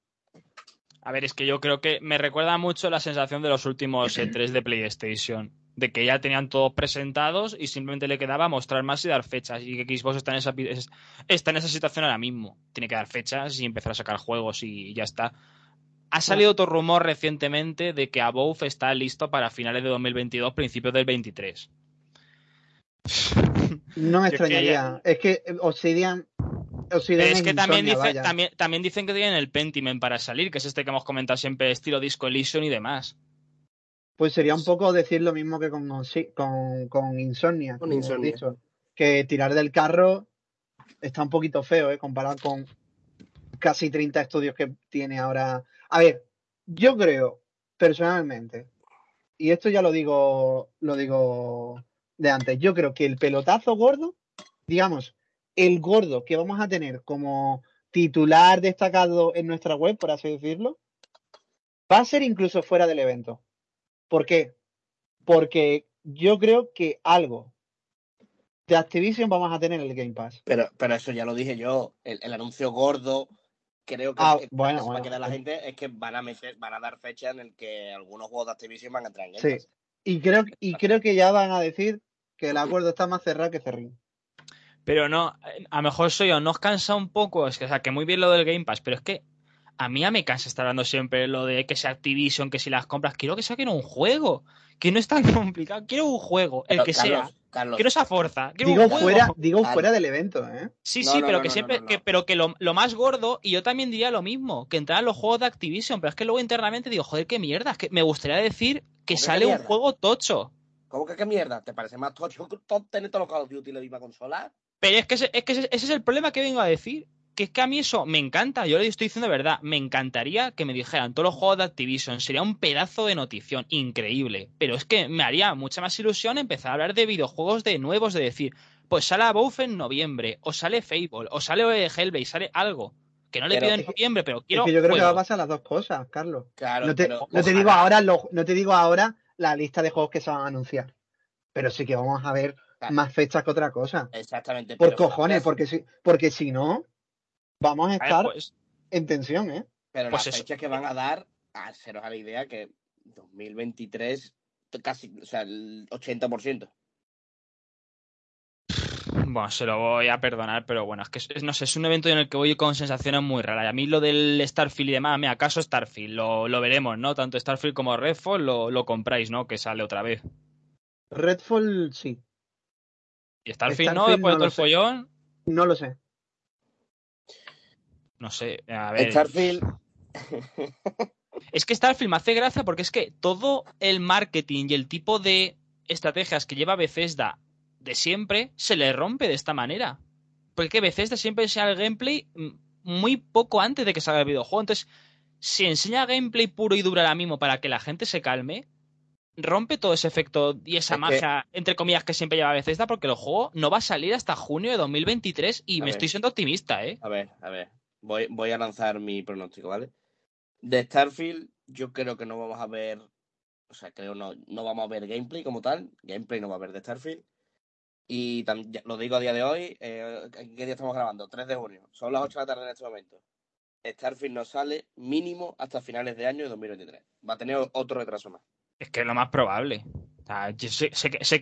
A ver, es que yo creo que me recuerda mucho la sensación de los últimos E3 de PlayStation, de que ya tenían todos presentados y simplemente le quedaba mostrar más y dar fechas. Y que Xbox está en esa, está en esa situación ahora mismo. Tiene que dar fechas y empezar a sacar juegos y ya está. Ha salido otro rumor recientemente de que Above está listo para finales de 2022, principios del 23. No me extrañaría. Es que Obsidian. es que también, dice, también, dicen que tienen el Pentiment para salir, que es este que hemos comentado siempre, estilo Disco Elysium y demás. Pues sería un poco decir lo mismo que con, con, con Insomnia. Con Insomnia. que tirar del carro está un poquito feo, ¿eh? Comparado con casi 30 estudios que tiene ahora. A ver, yo creo, personalmente, y esto ya lo digo, lo digo de antes. Yo creo que el pelotazo gordo, digamos, el gordo que vamos a tener como titular destacado en nuestra web, por así decirlo, va a ser incluso fuera del evento. ¿Por qué? Porque yo creo que algo de Activision vamos a tener en el Game Pass. Pero, pero eso ya lo dije yo, el, anuncio gordo, creo que, ah, bueno, va a quedar la gente es que van a, van a dar fecha en el que algunos juegos de Activision van a entrar en Game Sí. Y creo, y creo que ya van a decir que el acuerdo está más cerrado que cerrín. Pero no, a lo mejor soy yo, ¿nos cansa un poco? Es que, o sea, que muy bien lo del Game Pass, pero es que a mí ya me cansa estar hablando siempre lo de que sea Activision, que si las compras, quiero que saquen un juego, que no es tan complicado, quiero un juego, el que sea. quiero esa fuerza. digo, fuera, digo fuera del evento, ¿eh? Sí, sí, pero que siempre, que, pero que lo, más gordo, y yo también diría lo mismo, que entraran los juegos de Activision, pero es que luego internamente digo, joder, qué mierda, es que me gustaría decir que sale un juego tocho. ¿Cómo que qué mierda? ¿Te parece más tocho tener todos los Call of Duty en la misma consola? Pero es que, ese, es que ese, es el problema que vengo a decir. Que es que a mí eso me encanta, yo le estoy diciendo de verdad, me encantaría que me dijeran todos los juegos de Activision, sería un pedazo de notición increíble, pero es que me haría mucha más ilusión empezar a hablar de videojuegos de nuevos, de decir, pues sale Above en noviembre, o sale Fable, o sale Hellblade, sale algo. Que no le pido en noviembre, pero quiero. Es que yo creo que va a pasar las dos cosas, Carlos. Claro, no te, digo ahora no te digo ahora la lista de juegos que se van a anunciar. Pero sí que vamos a ver más fechas que otra cosa. Exactamente. Por cojones, porque si, porque si no, vamos a estar pues en tensión, ¿eh? Pero pues las fechas que van a dar, a haceros a la idea que 2023, casi, o sea, el 80%. Bueno, se lo voy a perdonar, pero bueno, es que no sé, es un evento en el que voy con sensaciones muy raras. Y a mí lo del Starfield y demás, me acaso Starfield, lo, lo veremos, ¿no? Tanto Starfield como Redfall lo, lo compráis, ¿no? Que sale otra vez. Redfall sí. ¿Y Starfield, no? Después de todo el follón. No lo sé. No sé, a ver. Starfield. Es que Starfield me hace gracia porque es que todo el marketing y el tipo de estrategias que lleva Bethesda de siempre se le rompe de esta manera. Porque Bethesda siempre enseña el gameplay muy poco antes de que salga el videojuego. Entonces, si enseña gameplay puro y duro ahora mismo para que la gente se calme, rompe todo ese efecto y esa magia, entre comillas, que siempre lleva Bethesda, porque el juego no va a salir hasta junio de 2023 y me estoy siendo optimista, ¿eh? A ver, a ver. Voy, voy a lanzar mi pronóstico, ¿vale? De Starfield, yo creo que no vamos a ver. O sea, creo no, no vamos a ver gameplay como tal. Gameplay no va a haber de Starfield. Y lo digo a día de hoy. Eh, ¿Qué día estamos grabando? 3 de junio. Son las 8 de la tarde en este momento. Starfield no sale mínimo hasta finales de año de 2023. Va a tener otro retraso más. Es que es lo más probable. sé,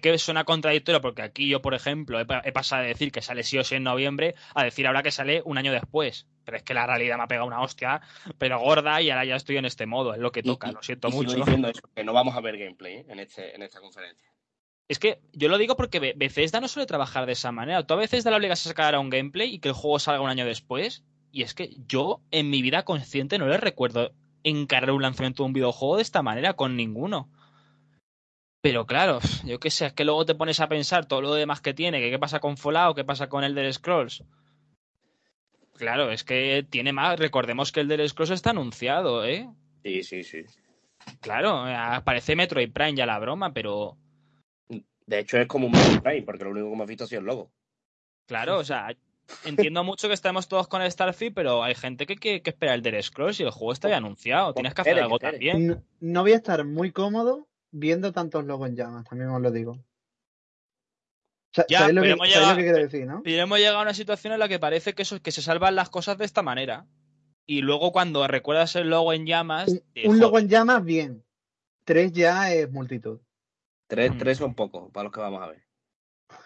que, suena contradictorio porque aquí yo, por ejemplo, he, pasado de decir que sale sí o sí en noviembre a decir ahora que sale un año después. Pero es que la realidad me ha pegado una hostia, pero gorda, y ahora ya estoy en este modo, es lo que toca, lo siento mucho. diciendo eso, que no vamos a ver gameplay ¿eh? en, este, en esta conferencia. Es que yo lo digo porque Bethesda no suele trabajar de esa manera. Tú a veces da la obligas a sacar a un gameplay y que el juego salga un año después. Y es que yo, en mi vida consciente, no le recuerdo encargar un lanzamiento de un videojuego de esta manera con ninguno. Pero claro, yo qué sé, es que luego te pones a pensar todo lo demás que tiene, que qué pasa con Fallout, qué pasa con el Elder Scrolls. Claro, es que tiene más. Recordemos que el Elder Scrolls está anunciado, ¿eh? Sí, sí, sí. Claro, aparece Metroid Prime ya la broma, pero. De hecho, es como un Metroid Prime, porque lo único que hemos visto ha sido el logo. Claro, o sea, entiendo mucho que estemos todos con el Starfield, pero hay gente que quiere que espera el Elder Scrolls y el juego está ya anunciado. Tienes que hacer algo también. no voy a estar muy cómodo viendo tantos logos en llamas, también os lo digo. Ya, lo, que, llegado, quiero decir, no? Pero hemos llegado a una situación en la que parece que, eso, que se salvan las cosas de esta manera. Y luego cuando recuerdas el logo en llamas... Un, logo en llamas, bien. Tres ya es multitud. Tres, mm. tres son pocos, para los que vamos a ver.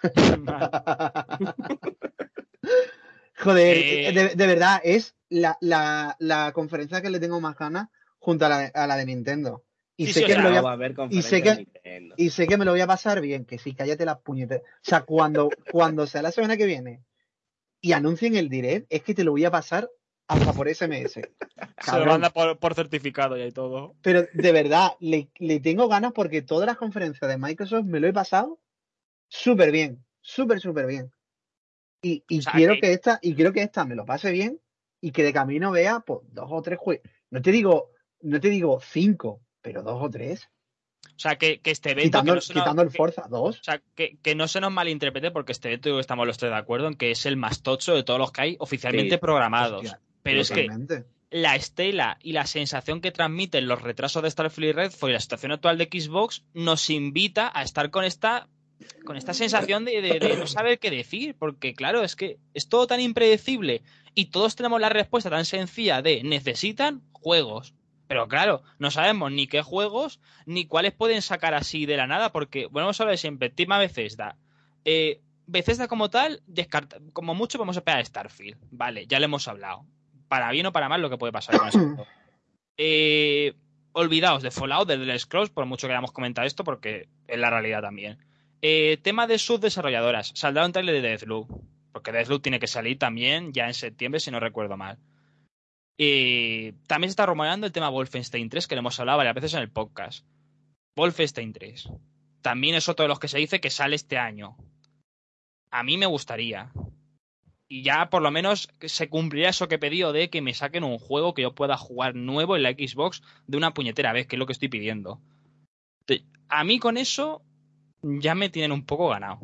Joder, eh, de, verdad, es la, la, la, conferencia que le tengo más ganas junto a la, a la de Nintendo. Y, sé que me lo voy a, y, sé que, y sé que me lo voy a pasar bien, que sí, cállate las puñetas. O sea, cuando, cuando sea la semana que viene y anuncien el direct, es que te lo voy a pasar hasta por SMS. Se lo manda por, certificado y todo. Pero de verdad, le, tengo ganas porque todas las conferencias de Microsoft me lo he pasado súper bien, súper, súper bien. Y, quiero que... esta, y quiero que esta me lo pase bien y que de camino vea pues, dos o tres juegos. No te digo, no te digo cinco, pero dos o tres. O sea, que, este evento. Quitando, el Forza, dos. O sea, que, no se nos malinterprete, porque este evento estamos los tres de acuerdo en que es el más tocho de todos los que hay oficialmente programados. pero es que la estela y la sensación que transmiten los retrasos de Starfield Red y la situación actual de Xbox nos invita a estar con esta con esta sensación de, no saber qué decir, porque claro, es que es todo tan impredecible y todos tenemos la respuesta tan sencilla de necesitan juegos. Pero claro, no sabemos ni qué juegos ni cuáles pueden sacar así de la nada, porque, bueno, vamos a ver siempre, tema Bethesda. Eh, Bethesda como tal, descarta, como mucho vamos a esperar a Starfield. Vale, ya le hemos hablado. Para bien o para mal lo que puede pasar con eso. Eh, olvidaos de Fallout, de The Scrolls, por mucho que hayamos comentado esto, porque es la realidad también. Eh, tema de sus desarrolladoras. Saldrá un trailer de Deathloop, porque Deathloop tiene que salir también ya en septiembre, si no recuerdo mal. Y también se está rumoreando el tema Wolfenstein 3, que le hemos hablado varias veces en el podcast. Wolfenstein 3. También es otro de los que se dice que sale este año. A mí me gustaría. Y ya por lo menos se cumpliría eso que he pedido de que me saquen un juego que yo pueda jugar nuevo en la Xbox de una puñetera vez, que es lo que estoy pidiendo. A mí con eso ya me tienen un poco ganado.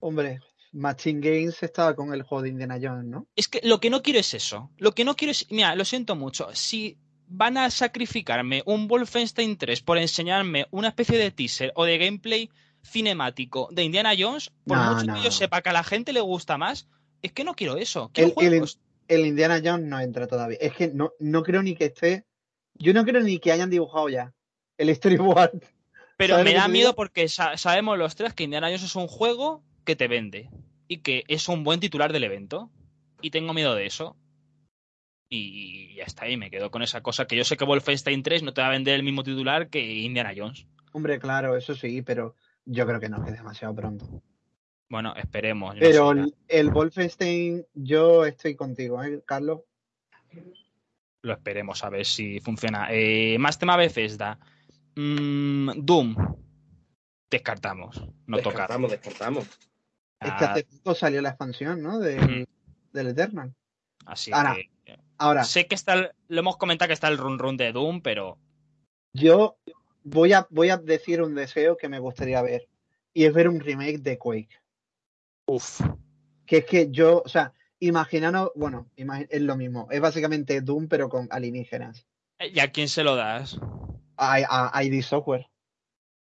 Hombre, Machine Games estaba con el juego de Indiana Jones, ¿no? Es que lo que no quiero es eso. Lo que no quiero es. Mira, lo siento mucho. Si van a sacrificarme un Wolfenstein 3 por enseñarme una especie de teaser o de gameplay cinemático de Indiana Jones, por mucho que yo sepa que a la gente le gusta más, es que no quiero eso. el, el, Indiana Jones no entra todavía. Es que no, no creo ni que esté. Yo no creo ni que hayan dibujado ya el storyboard. Pero me da miedo porque sabemos los tres que Indiana Jones es un juego que te vende y que es un buen titular del evento. Y tengo miedo de eso. Y ya está, y me quedo con esa cosa que yo sé que Wolfenstein 3 no te va a vender el mismo titular que Indiana Jones. Hombre, claro, eso sí, pero yo creo que no, que es demasiado pronto. Bueno, esperemos. Pero el, Wolfenstein, yo estoy contigo, ¿eh, Carlos? Lo esperemos a ver si funciona. Eh, más tema Bethesda. Mm, Doom. Descartamos. No descartamos, descartamos. Es que hace poco salió la expansión, ¿no? del Eternal. Así ahora, que. Ahora. Sé que está. lo hemos comentado que está el run run de Doom, pero. Yo voy a, voy a decir un deseo que me gustaría ver. Y es ver un remake de Quake. Uf. Que es que yo, o sea, imaginaros, bueno, es lo mismo. Es básicamente Doom, pero con alienígenas. ¿Y a quién se lo das? A, a, ID Software.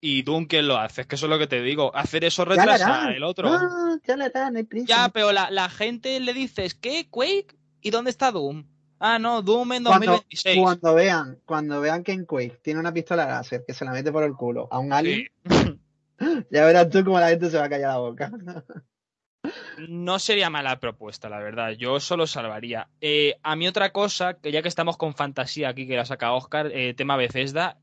¿Y Doom quién lo hace? Es que eso es lo que te digo. Hacer eso retrasa el otro. No, ya la Ya, pero la, la, gente le dices, ¿qué? ¿Quake? ¿Y dónde está Doom? Ah, no, Doom en 2026. Cuando, vean, cuando vean que en Quake tiene una pistola láser que se la mete por el culo a un alien, ya verás tú cómo la gente se va a callar la boca. No sería mala propuesta, la verdad. Yo solo salvaría. Eh, a mí otra cosa, que ya que estamos con fantasía aquí que la saca Oscar, eh, tema Bethesda,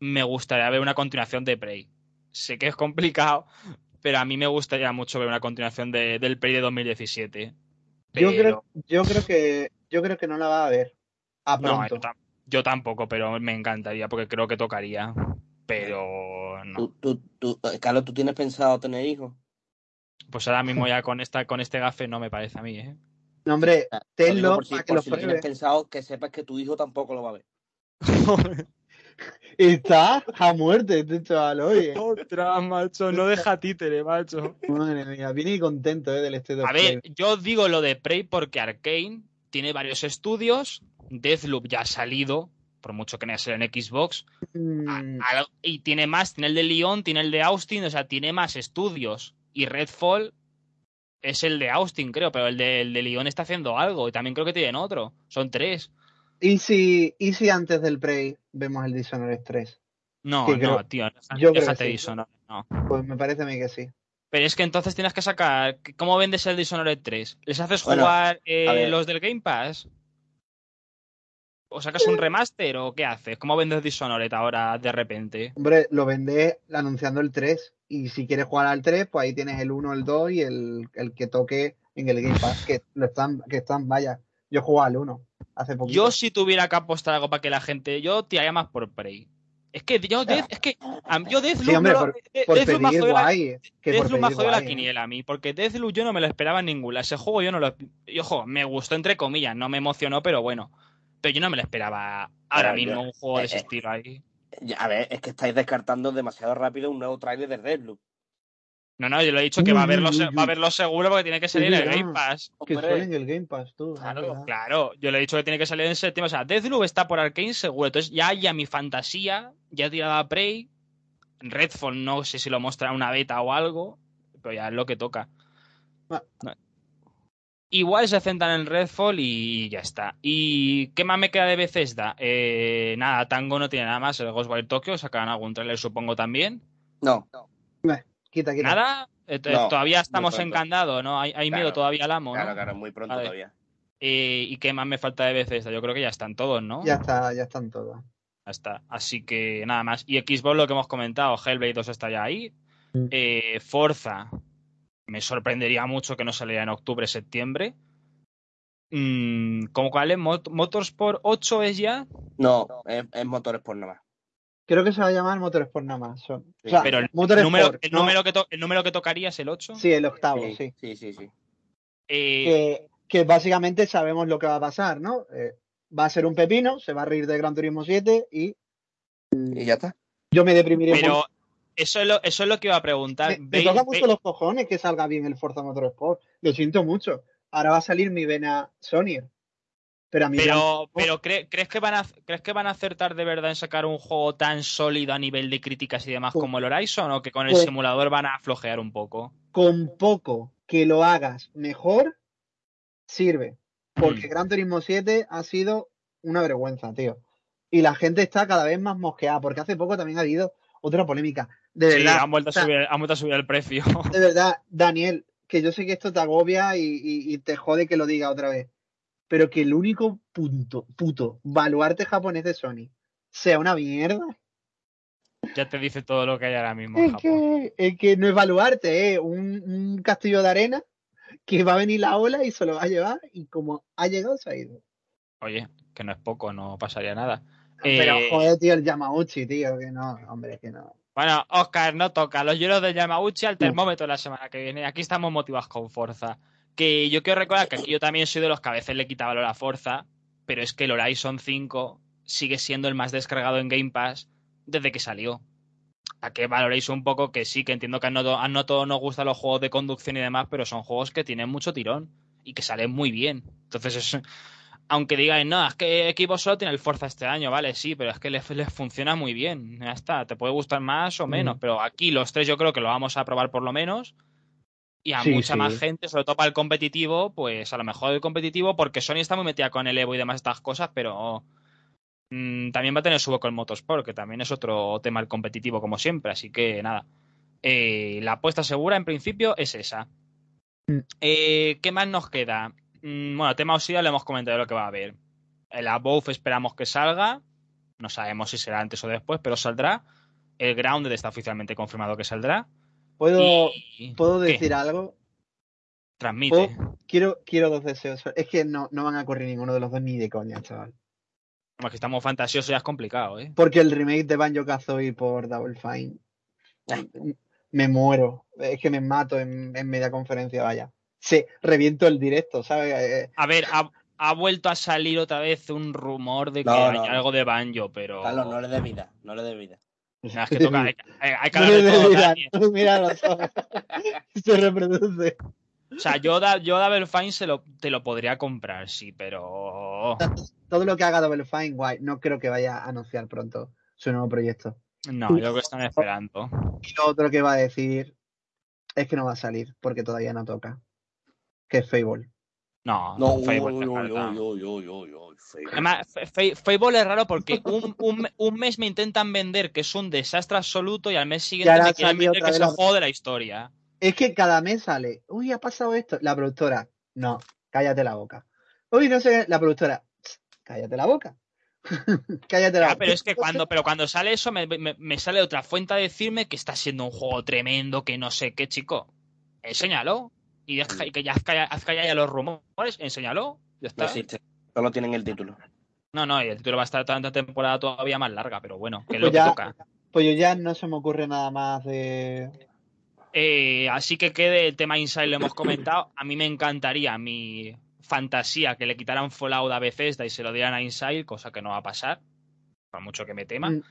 me gustaría ver una continuación de Prey. Sé que es complicado, pero a mí me gustaría mucho ver una continuación de, del Prey de 2017. Yo, creo, yo, creo que, yo creo que no la va a ver. A pronto. yo, tampoco, pero me encantaría porque creo que tocaría. Pero no. ¿Tú, tú, Carlos, ¿tú tienes pensado tener hijos? Pues ahora mismo ya con esta con este gafe no me parece a mí, ¿eh? No, hombre, tenlo por si, para que lo tienes pensado que sepas que tu hijo tampoco lo va a ver. Está a muerte este chaval hoy. Otra, macho, no deja títere, macho. Madre mía, viene contento ¿eh? del este A ver, yo digo lo de Prey porque Arkane tiene varios estudios. Deathloop ya ha salido, por mucho que no sea en Xbox. Mm. y tiene más, tiene el de Lyon, tiene el de Austin, o sea, tiene más estudios. Y Redfall es el de Austin, creo, pero el de, el de Lyon está haciendo algo. Y también creo que tienen otro. Son tres. ¿Y si, ¿Y si antes del Prey vemos el Dishonored 3? No, no, tío. Yo déjate Dishonored, no. Pues me parece a mí que sí. Pero es que entonces tienes que sacar. ¿Cómo vendes el Dishonored 3? ¿Les haces jugar eh, los del Game Pass? ¿O sacas un remaster o qué haces? ¿Cómo vendes Dishonored ahora de repente? Hombre, lo vendés anunciando el 3. Y si quieres jugar al 3, pues ahí tienes el 1, el 2 y el, el que toque en el Game Pass, que, lo están, que están, vaya. Yo juego al 1 hace poquito. Yo si tuviera que apostar algo para que la gente. Yo tiraría más por Prey. Es que yo Death, es que yo Deathloop, sí, hombre, por, Deathloop me guay, la, la quiniela a mí, porque Deathloop yo no me lo esperaba en ninguna. Ese juego yo no lo, yo, ojo, me gustó entre comillas, no me emocionó, pero bueno, pero yo no me lo esperaba ahora mismo un juego de ese eh, estilo ahí. A ver, es que estáis descartando demasiado rápido un nuevo trailer de Deathloop. No, no, yo le he dicho que va a verlo, va a verlo seguro porque tiene que salir en el Game Pass. Que sale en el Game Pass, tú. Claro, claro, yo le he dicho que tiene que salir en septiembre. O sea, Deathloop está por Arkane seguro. Entonces ya ya mi fantasía, ya he tirado a Prey. Redfall no sé si lo muestra una beta o algo, pero ya es lo que toca. Ah. Igual se centran en Redfall y ya está. ¿Y qué más me queda de Bethesda? Eh, nada, Tango no tiene nada más. El Ghostwire Tokyo sacarán algún trailer, supongo, también. No. Nada, eh, todavía estamos encantados, ¿no? Hay, miedo todavía al amo. Claro, claro, muy pronto todavía. Eh, ¿Y qué más me falta de Bethesda? Yo creo que ya están todos, ¿no? Ya está, ya están todos. Ya está. Así que nada más. Y Xbox, lo que hemos comentado, Hellblade 2 está ya ahí. Mm. Eh, Forza, me sorprendería mucho que no saliera en octubre, septiembre. Mm, ¿Cómo cuál es? ¿Motorsport 8 es ya? No, es, es Motorsport nada más. Creo que se va a llamar Motorsport nada más. pero el, número, el, número que el, número que tocaría es el 8. Sí, el octavo, sí. Sí, sí, sí. Eh, que, básicamente sabemos lo que va a pasar, ¿no? Eh, va a ser un pepino, se va a reír de Gran Turismo 7 y. Y ya está. Yo me deprimiré. Pero eso, es lo, eso es lo que iba a preguntar. Me, toca mucho los cojones que salga bien el Forza Motorsport. Lo siento mucho. Ahora va a salir mi vena Sony. Pero, pero, ¿crees, que van a, ¿crees que van a acertar de verdad en sacar un juego tan sólido a nivel de críticas y demás pues como el Horizon o que con el pues simulador van a flojear un poco? Con poco que lo hagas mejor, sirve. Porque mm. Gran Turismo 7 ha sido una vergüenza, tío. Y la gente está cada vez más mosqueada, porque hace poco también ha habido otra polémica. De sí, verdad. Han vuelto, a subir, han vuelto a subir el precio. De verdad, Daniel, que yo sé que esto te agobia y te jode que lo diga otra vez pero que el único punto, puto baluarte japonés de Sony sea una mierda. Ya te dice todo lo que hay ahora mismo en Japón. Que, es que no es baluarte, ¿eh? Un, castillo de arena que va a venir la ola y se lo va a llevar y como ha llegado se ha ido. Oye, que no es poco, no pasaría nada. Pero eh, joder, tío, el Yamauchi, tío, que no, hombre, que no. Bueno, Oscar, no toca. Los hielos del Yamauchi al termómetro la semana que viene. Aquí estamos motivados con fuerza. Que yo quiero recordar que aquí yo también soy de los que a veces le quitaba la fuerza, pero es que el Horizon 5 sigue siendo el más descargado en Game Pass desde que salió. A que valoréis un poco que sí, que entiendo que a no, a no todos nos gustan los juegos de conducción y demás, pero son juegos que tienen mucho tirón y que salen muy bien. Entonces es, aunque digáis, no, es que equipo solo tiene el Forza este año, vale, sí, pero es que les, funciona muy bien. Ya está, te puede gustar más o menos, pero aquí los tres yo creo que lo vamos a probar por lo menos. Y a mucha más gente, sobre todo para el competitivo, pues a lo mejor el competitivo, porque Sony está muy metida con el Evo y demás estas cosas, pero mm, también va a tener su boca el Motorsport, que también es otro tema el competitivo como siempre, así que nada. Eh, la apuesta segura en principio es esa. Mm. Eh, ¿Qué más nos queda? Mm, bueno, tema Osida le hemos comentado lo que va a haber. El Above esperamos que salga. No sabemos si será antes o después, pero saldrá. El Grounded está oficialmente confirmado que saldrá. ¿Puedo, ¿puedo decir algo? Transmite. Quiero, quiero dos deseos. Es que no, no van a correr ninguno de los dos ni de coña, chaval. Como que estamos fantasiosos ya es complicado, ¿eh? Porque el remake de Banjo Kazooie por Double Fine. me muero. Es que me mato en, en media conferencia, vaya se reviento el directo, ¿sabes? Eh, a ver, ha, vuelto a salir otra vez un rumor de que hay algo de banjo, pero. Carlos, no le dé vida, no le dé vida. es que toca, hay, hay que de todo, Mira los ojos. se reproduce. O sea, yo, yo Double Fine se lo, te lo podría comprar, sí, pero. Todo lo que haga Double Fine, guay. No creo que vaya a anunciar pronto su nuevo proyecto. No, yo creo que están esperando. Y lo otro que va a decir es que no va a salir, porque todavía no toca que Fable. No, no, Fable. Además, Fable es raro porque un, un, un, mes me intentan vender que es un desastre absoluto y al mes siguiente me quieren vender que es el juego de la historia. Es que cada mes sale, uy, ha pasado esto. La productora, no, cállate la boca. Uy, no sé, la productora, cállate la boca. cállate la boca. Pero es que cuando, pero cuando sale eso, me, me, me, sale otra fuente a decirme que está siendo un juego tremendo, que no sé qué, chico. Enséñalo y, que ya haz callar ya los rumores, enséñalo, ya está. No existe, solo tienen el título. No, no, y el título va a estar tanta temporada todavía más larga, pero bueno, que es pues lo que toca. Pues yo ya no se me ocurre nada más de. Eh, así que quede el tema Inside, lo hemos comentado. A mí me encantaría, mi fantasía, que le quitaran Fallout a Bethesda y se lo dieran a Inside, cosa que no va a pasar, por mucho que me tema. Mm.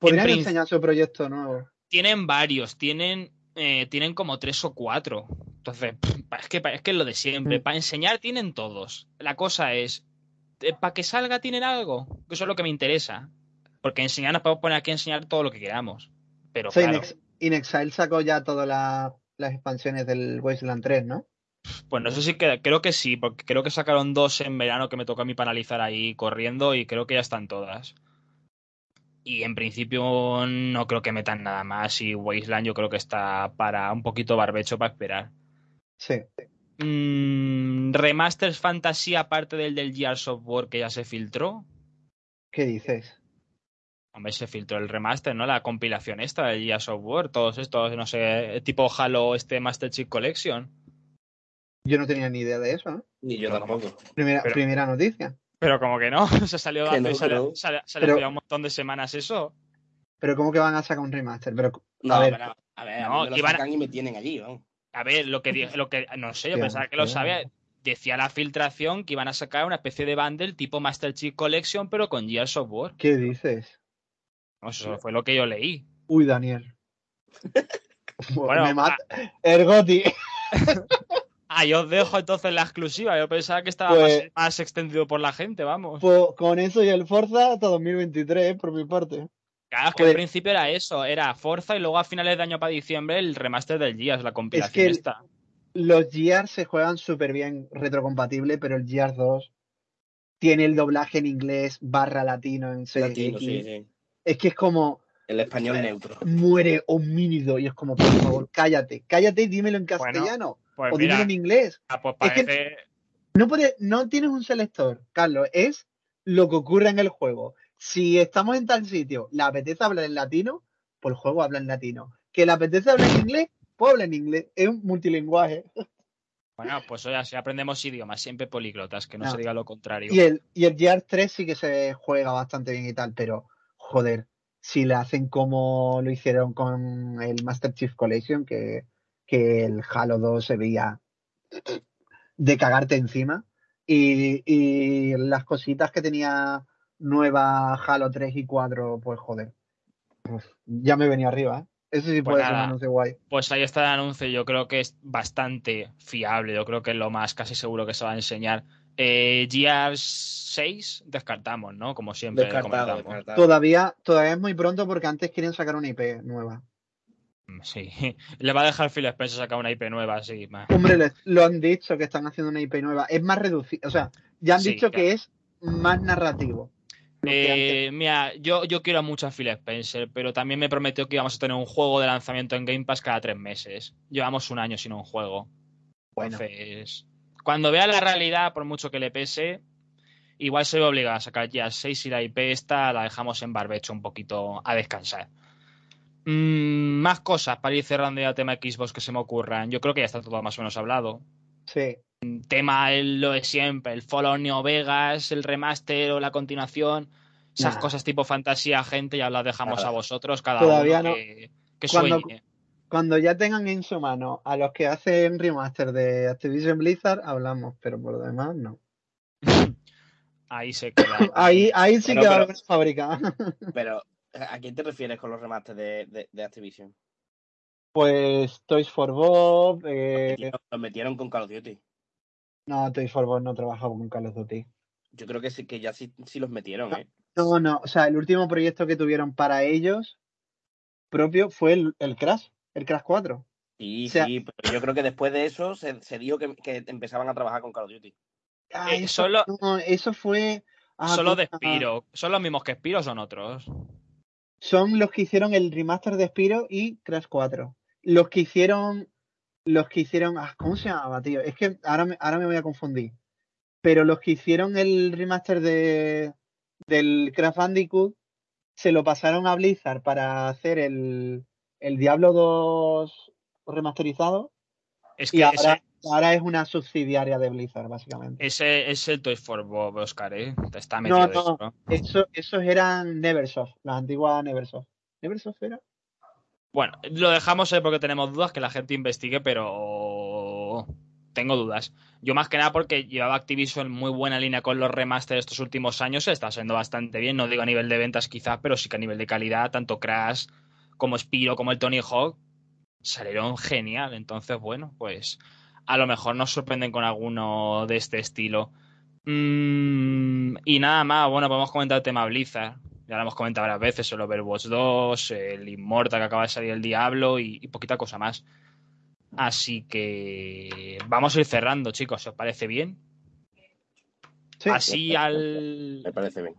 Podrían enseñar su proyecto nuevo. Tienen varios, tienen eh, tienen como tres o cuatro. Entonces, es que es que lo de siempre. Mm. Para enseñar tienen todos. La cosa es, eh, para que salga tienen algo. Eso es lo que me interesa. Porque enseñar nos podemos poner aquí a enseñar todo lo que queramos. Pero claro. Inexile sacó ya todas las expansiones del Wasteland 3, ¿no? Pues no sé si creo que sí, porque creo que sacaron dos en verano que me tocó a mí para analizar ahí corriendo y creo que ya están todas. Y en principio no creo que metan nada más. Y Wasteland yo creo que está para un poquito barbecho para esperar. Sí. Mm, remasters Fantasy aparte del del Gears Software que ya se filtró. ¿Qué dices? Hombre, se filtró el remaster, ¿no? La compilación esta del Gears Software, todos estos, no sé, tipo Halo, este Master Chief Collection. Yo no tenía ni idea de eso, ¿no? Ni yo tampoco. Primera, primera noticia. Pero como que no, se salió, hace, salió, ya un montón de semanas eso. Pero ¿cómo que van a sacar un remaster? Pero, no, a ver, a ver, no, me lo sacan y me tienen allí, ¿no? A ver, lo que, lo que no sé, yo pensaba que lo sabía. Decía la filtración que iban a sacar una especie de bundle tipo Master Chief Collection, pero con Gears Software. ¿Qué dices? No, eso fue lo que yo leí. Uy, Daniel. bueno, me mata. Ergoti. Ah, yo os dejo entonces la exclusiva. Yo pensaba que estaba pues más, extendido por la gente, vamos. Pues con eso y el Forza hasta 2023, por mi parte. Claro, es que al principio era eso, era Forza y luego a finales de año para diciembre el remaster del Gears, la compilación es que Los Gears se juegan súper bien retrocompatible, pero el Gears 2 tiene el doblaje en inglés barra latino en Latino, sí, sí. Es que es como... El español neutro. Muere homínido y es como, por favor, cállate, cállate y dímelo en castellano. Pues o dímelo en inglés. Ah, pues parece... no, puede, no tienes un selector, Carlos, es lo que ocurre en el juego. Si estamos en tal sitio, la apetece hablar en latino, pues el juego habla en latino. Que le apetece hablar en inglés, pues habla en inglés. Es un multilingüaje. Bueno, pues hoy así aprendemos idiomas, siempre políglotas, que no, se diga lo contrario. Y el, y el Gear 3 sí que se juega bastante bien y tal, pero joder, si le hacen como lo hicieron con el Master Chief Collection, que, que el Halo 2 se veía de cagarte encima, y, y las cositas que tenía nueva Halo 3 y 4, pues joder, ya me venía arriba, ¿eh? Ese sí pues puede ser un anuncio guay. Pues ahí está el anuncio, yo creo que es bastante fiable, yo creo que es lo más casi seguro que se va a enseñar. Eh, 6 descartamos, ¿no? Como siempre. Descartado, Todavía, todavía es muy pronto porque antes quieren sacar una IP nueva. Mm, sí, le va a dejar Phil Spencer sacar una IP nueva, sí. Hombre, lo han dicho que están haciendo una IP nueva. Es más reducido, o sea, ya han dicho que es más narrativo. Eh, mira, yo, yo quiero mucho a Phil Spencer, pero también me prometió que íbamos a tener un juego de lanzamiento en Game Pass cada tres meses. Llevamos un año sin un juego. Bueno. Entonces, cuando vea la realidad, por mucho que le pese, igual se ve obligado a sacar ya 6 y la IP esta la dejamos en barbecho un poquito a descansar. Mm, más cosas para ir cerrando ya el tema Xbox que se me ocurran. Yo creo que ya está todo más o menos hablado. Sí tema lo de siempre, el Fallout New Vegas, el remaster o la continuación, esas cosas tipo fantasía, gente, ya las dejamos a vosotros, cada Todavía uno que, cuando, Cuando ya tengan en su mano a los que hacen remaster de Activision Blizzard, hablamos, pero por lo demás no. ahí se queda. ahí, ahí sí que va a haber fábrica. pero, ¿a quién te refieres con los remasters de, de, Activision? Pues Toys for Bob. Eh... Los metieron con Call of Duty. No, Toy for no trabajaba con Carlos Duty. Yo creo que sí, que ya sí, los metieron, ¿eh? No, no, o sea, el último proyecto que tuvieron para ellos propio fue el, Crash, el Crash 4. Sí, sí, pero yo creo que después de eso se, dijo que, empezaban a trabajar con Call of Duty. Ah, eh, eso, solo, eso fue... Ah, solo de Spiro. ¿Son los mismos que Spiro o son otros? Son los que hicieron el remaster de Spiro y Crash 4. Los que hicieron los que hicieron. Ah, ¿Cómo se llamaba, tío? Es que ahora me, ahora me voy a confundir. Pero los que hicieron el remaster de, del Crash Bandicoot se lo pasaron a Blizzard para hacer el, el Diablo 2 remasterizado. Es que y ahora, es una subsidiaria de Blizzard, básicamente. Ese es el Toy for Bob, Oscar, ¿eh? está metido no, no, eso, esos eran Neversoft, las antiguas Neversoft. ¿Neversoft era? Bueno, lo dejamos ahí porque tenemos dudas, que la gente investigue, pero tengo dudas. Yo más que nada porque llevaba Activision muy buena línea con los remasters estos últimos años, está siendo bastante bien, no digo a nivel de ventas quizás, pero sí que a nivel de calidad, tanto Crash como Spiro como el Tony Hawk salieron genial. Entonces, bueno, pues a lo mejor nos sorprenden con alguno de este estilo. Mm, y nada más, bueno, podemos comentar el tema Blizzard ya lo hemos comentado varias veces, el Overwatch 2, el Immortal que acaba de salir el Diablo y, poquita cosa más. Así que vamos a ir cerrando, chicos, ¿os parece bien? Sí, así al. Me parece bien.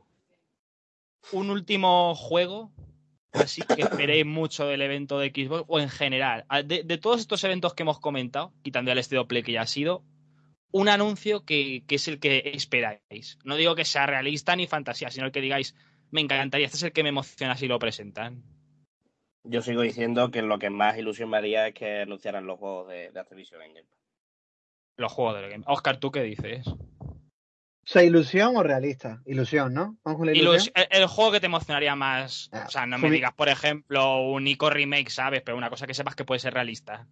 Un último juego, así que esperéis mucho del evento de Xbox, o en general, de, todos estos eventos que hemos comentado, quitando el Estado Play que ya ha sido, un anuncio que, que, es el que esperáis. No digo que sea realista ni fantasía, sino el que digáis, me encantaría. Este es el que me emociona si lo presentan. Yo sigo diciendo que lo que más ilusión me haría es que anunciaran los juegos de, de Activision en Game Los juegos de Game Oscar, ¿tú qué dices? O sea, ilusión o realista. Ilusión, ¿no? Vamos con ilusión. el, juego que te emocionaría más. Ah, o sea, no me digas, por ejemplo, un Ico remake, ¿sabes? Pero una cosa que sepas que puede ser realista.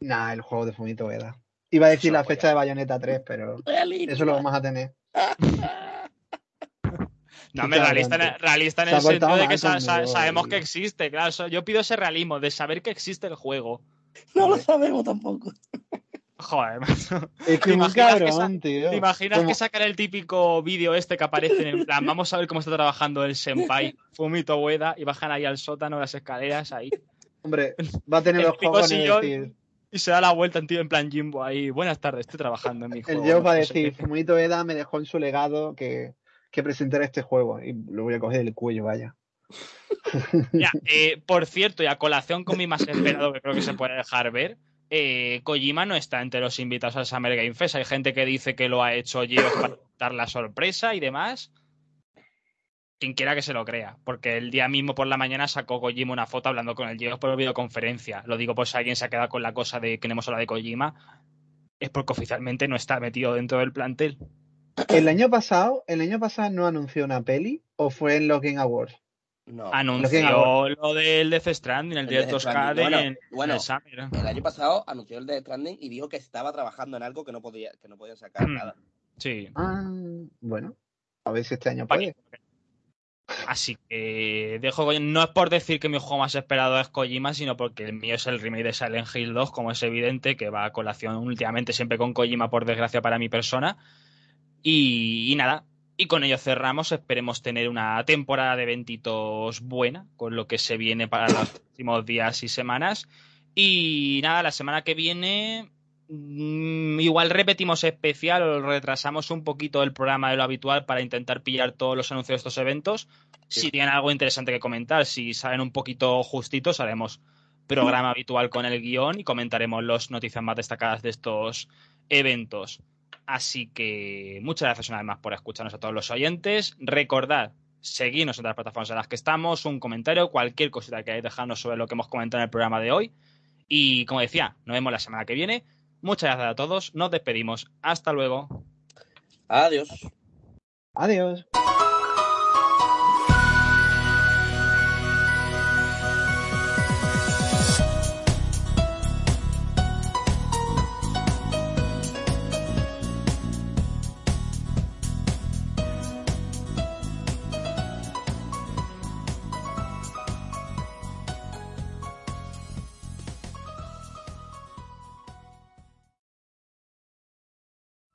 Nah, el juego de Fumito Veda. Iba a decir la fecha de Bayonetta 3, pero eso lo vamos a tener. No, me realista, en, realista en el sentido de que sabemos que existe, claro. Yo pido ese realismo de saber que existe el juego. No lo sabemos tampoco. Joder, Es que ¿Te imaginas, que, ¿te imaginas que sacar el típico vídeo este que aparece en plan, vamos a ver cómo está trabajando el senpai, Fumito Ueda, y bajan ahí al sótano, las escaleras, ahí. Hombre, va a tener los juegos y se da la vuelta en tío en plan Jimbo ahí. Buenas tardes, estoy trabajando en mi juego. El Dios va a decir, Fumito Ueda me dejó en su legado que que presentar este juego y lo voy a coger del cuello, vaya. Eh, por cierto, y a colación con mi más esperado, que creo que se puede dejar ver, eh, Kojima no está entre los invitados al Summer Game Fest. Hay gente que dice que lo ha hecho Geoff para dar la sorpresa y demás. Quien quiera que se lo crea, porque el día mismo por la mañana sacó Kojima una foto hablando con el Geoff por videoconferencia. Lo digo por si alguien se ha quedado con la cosa de que no hemos hablado de Kojima. es porque oficialmente no está metido dentro del plantel. ¿El año pasado, el año pasado no anunció una peli o fue en Login Awards? No. Anunció lo del Death Stranding, el, director Scade bueno, el, año pasado anunció el Death Stranding y dijo que estaba trabajando en algo que no podía, que no podía sacar nada. Sí. Ah, bueno. A ver si este año puede. Así que dejo no es por decir que mi juego más esperado es Kojima, sino porque el mío es el remake de Silent Hill 2, como es evidente, que va a colación últimamente siempre con Kojima, por desgracia para mi persona. Y, nada, y con ello cerramos. Esperemos tener una temporada de eventitos buena, con lo que se viene para los próximos días y semanas. Y nada, la semana que viene Mm, igual repetimos especial o retrasamos un poquito el programa de lo habitual para intentar pillar todos los anuncios de estos eventos. Si tienen algo interesante que comentar, si salen un poquito justitos, haremos programa habitual con el guion y comentaremos las noticias más destacadas de estos eventos. Así que muchas gracias una vez más por escucharnos a todos los oyentes. Recordad, seguirnos en las plataformas en las que estamos, un comentario, cualquier cosita que queráis dejarnos sobre lo que hemos comentado en el programa de hoy. Y como decía, nos vemos la semana que viene Muchas gracias a todos. Nos despedimos. Hasta luego. Adiós. Adiós.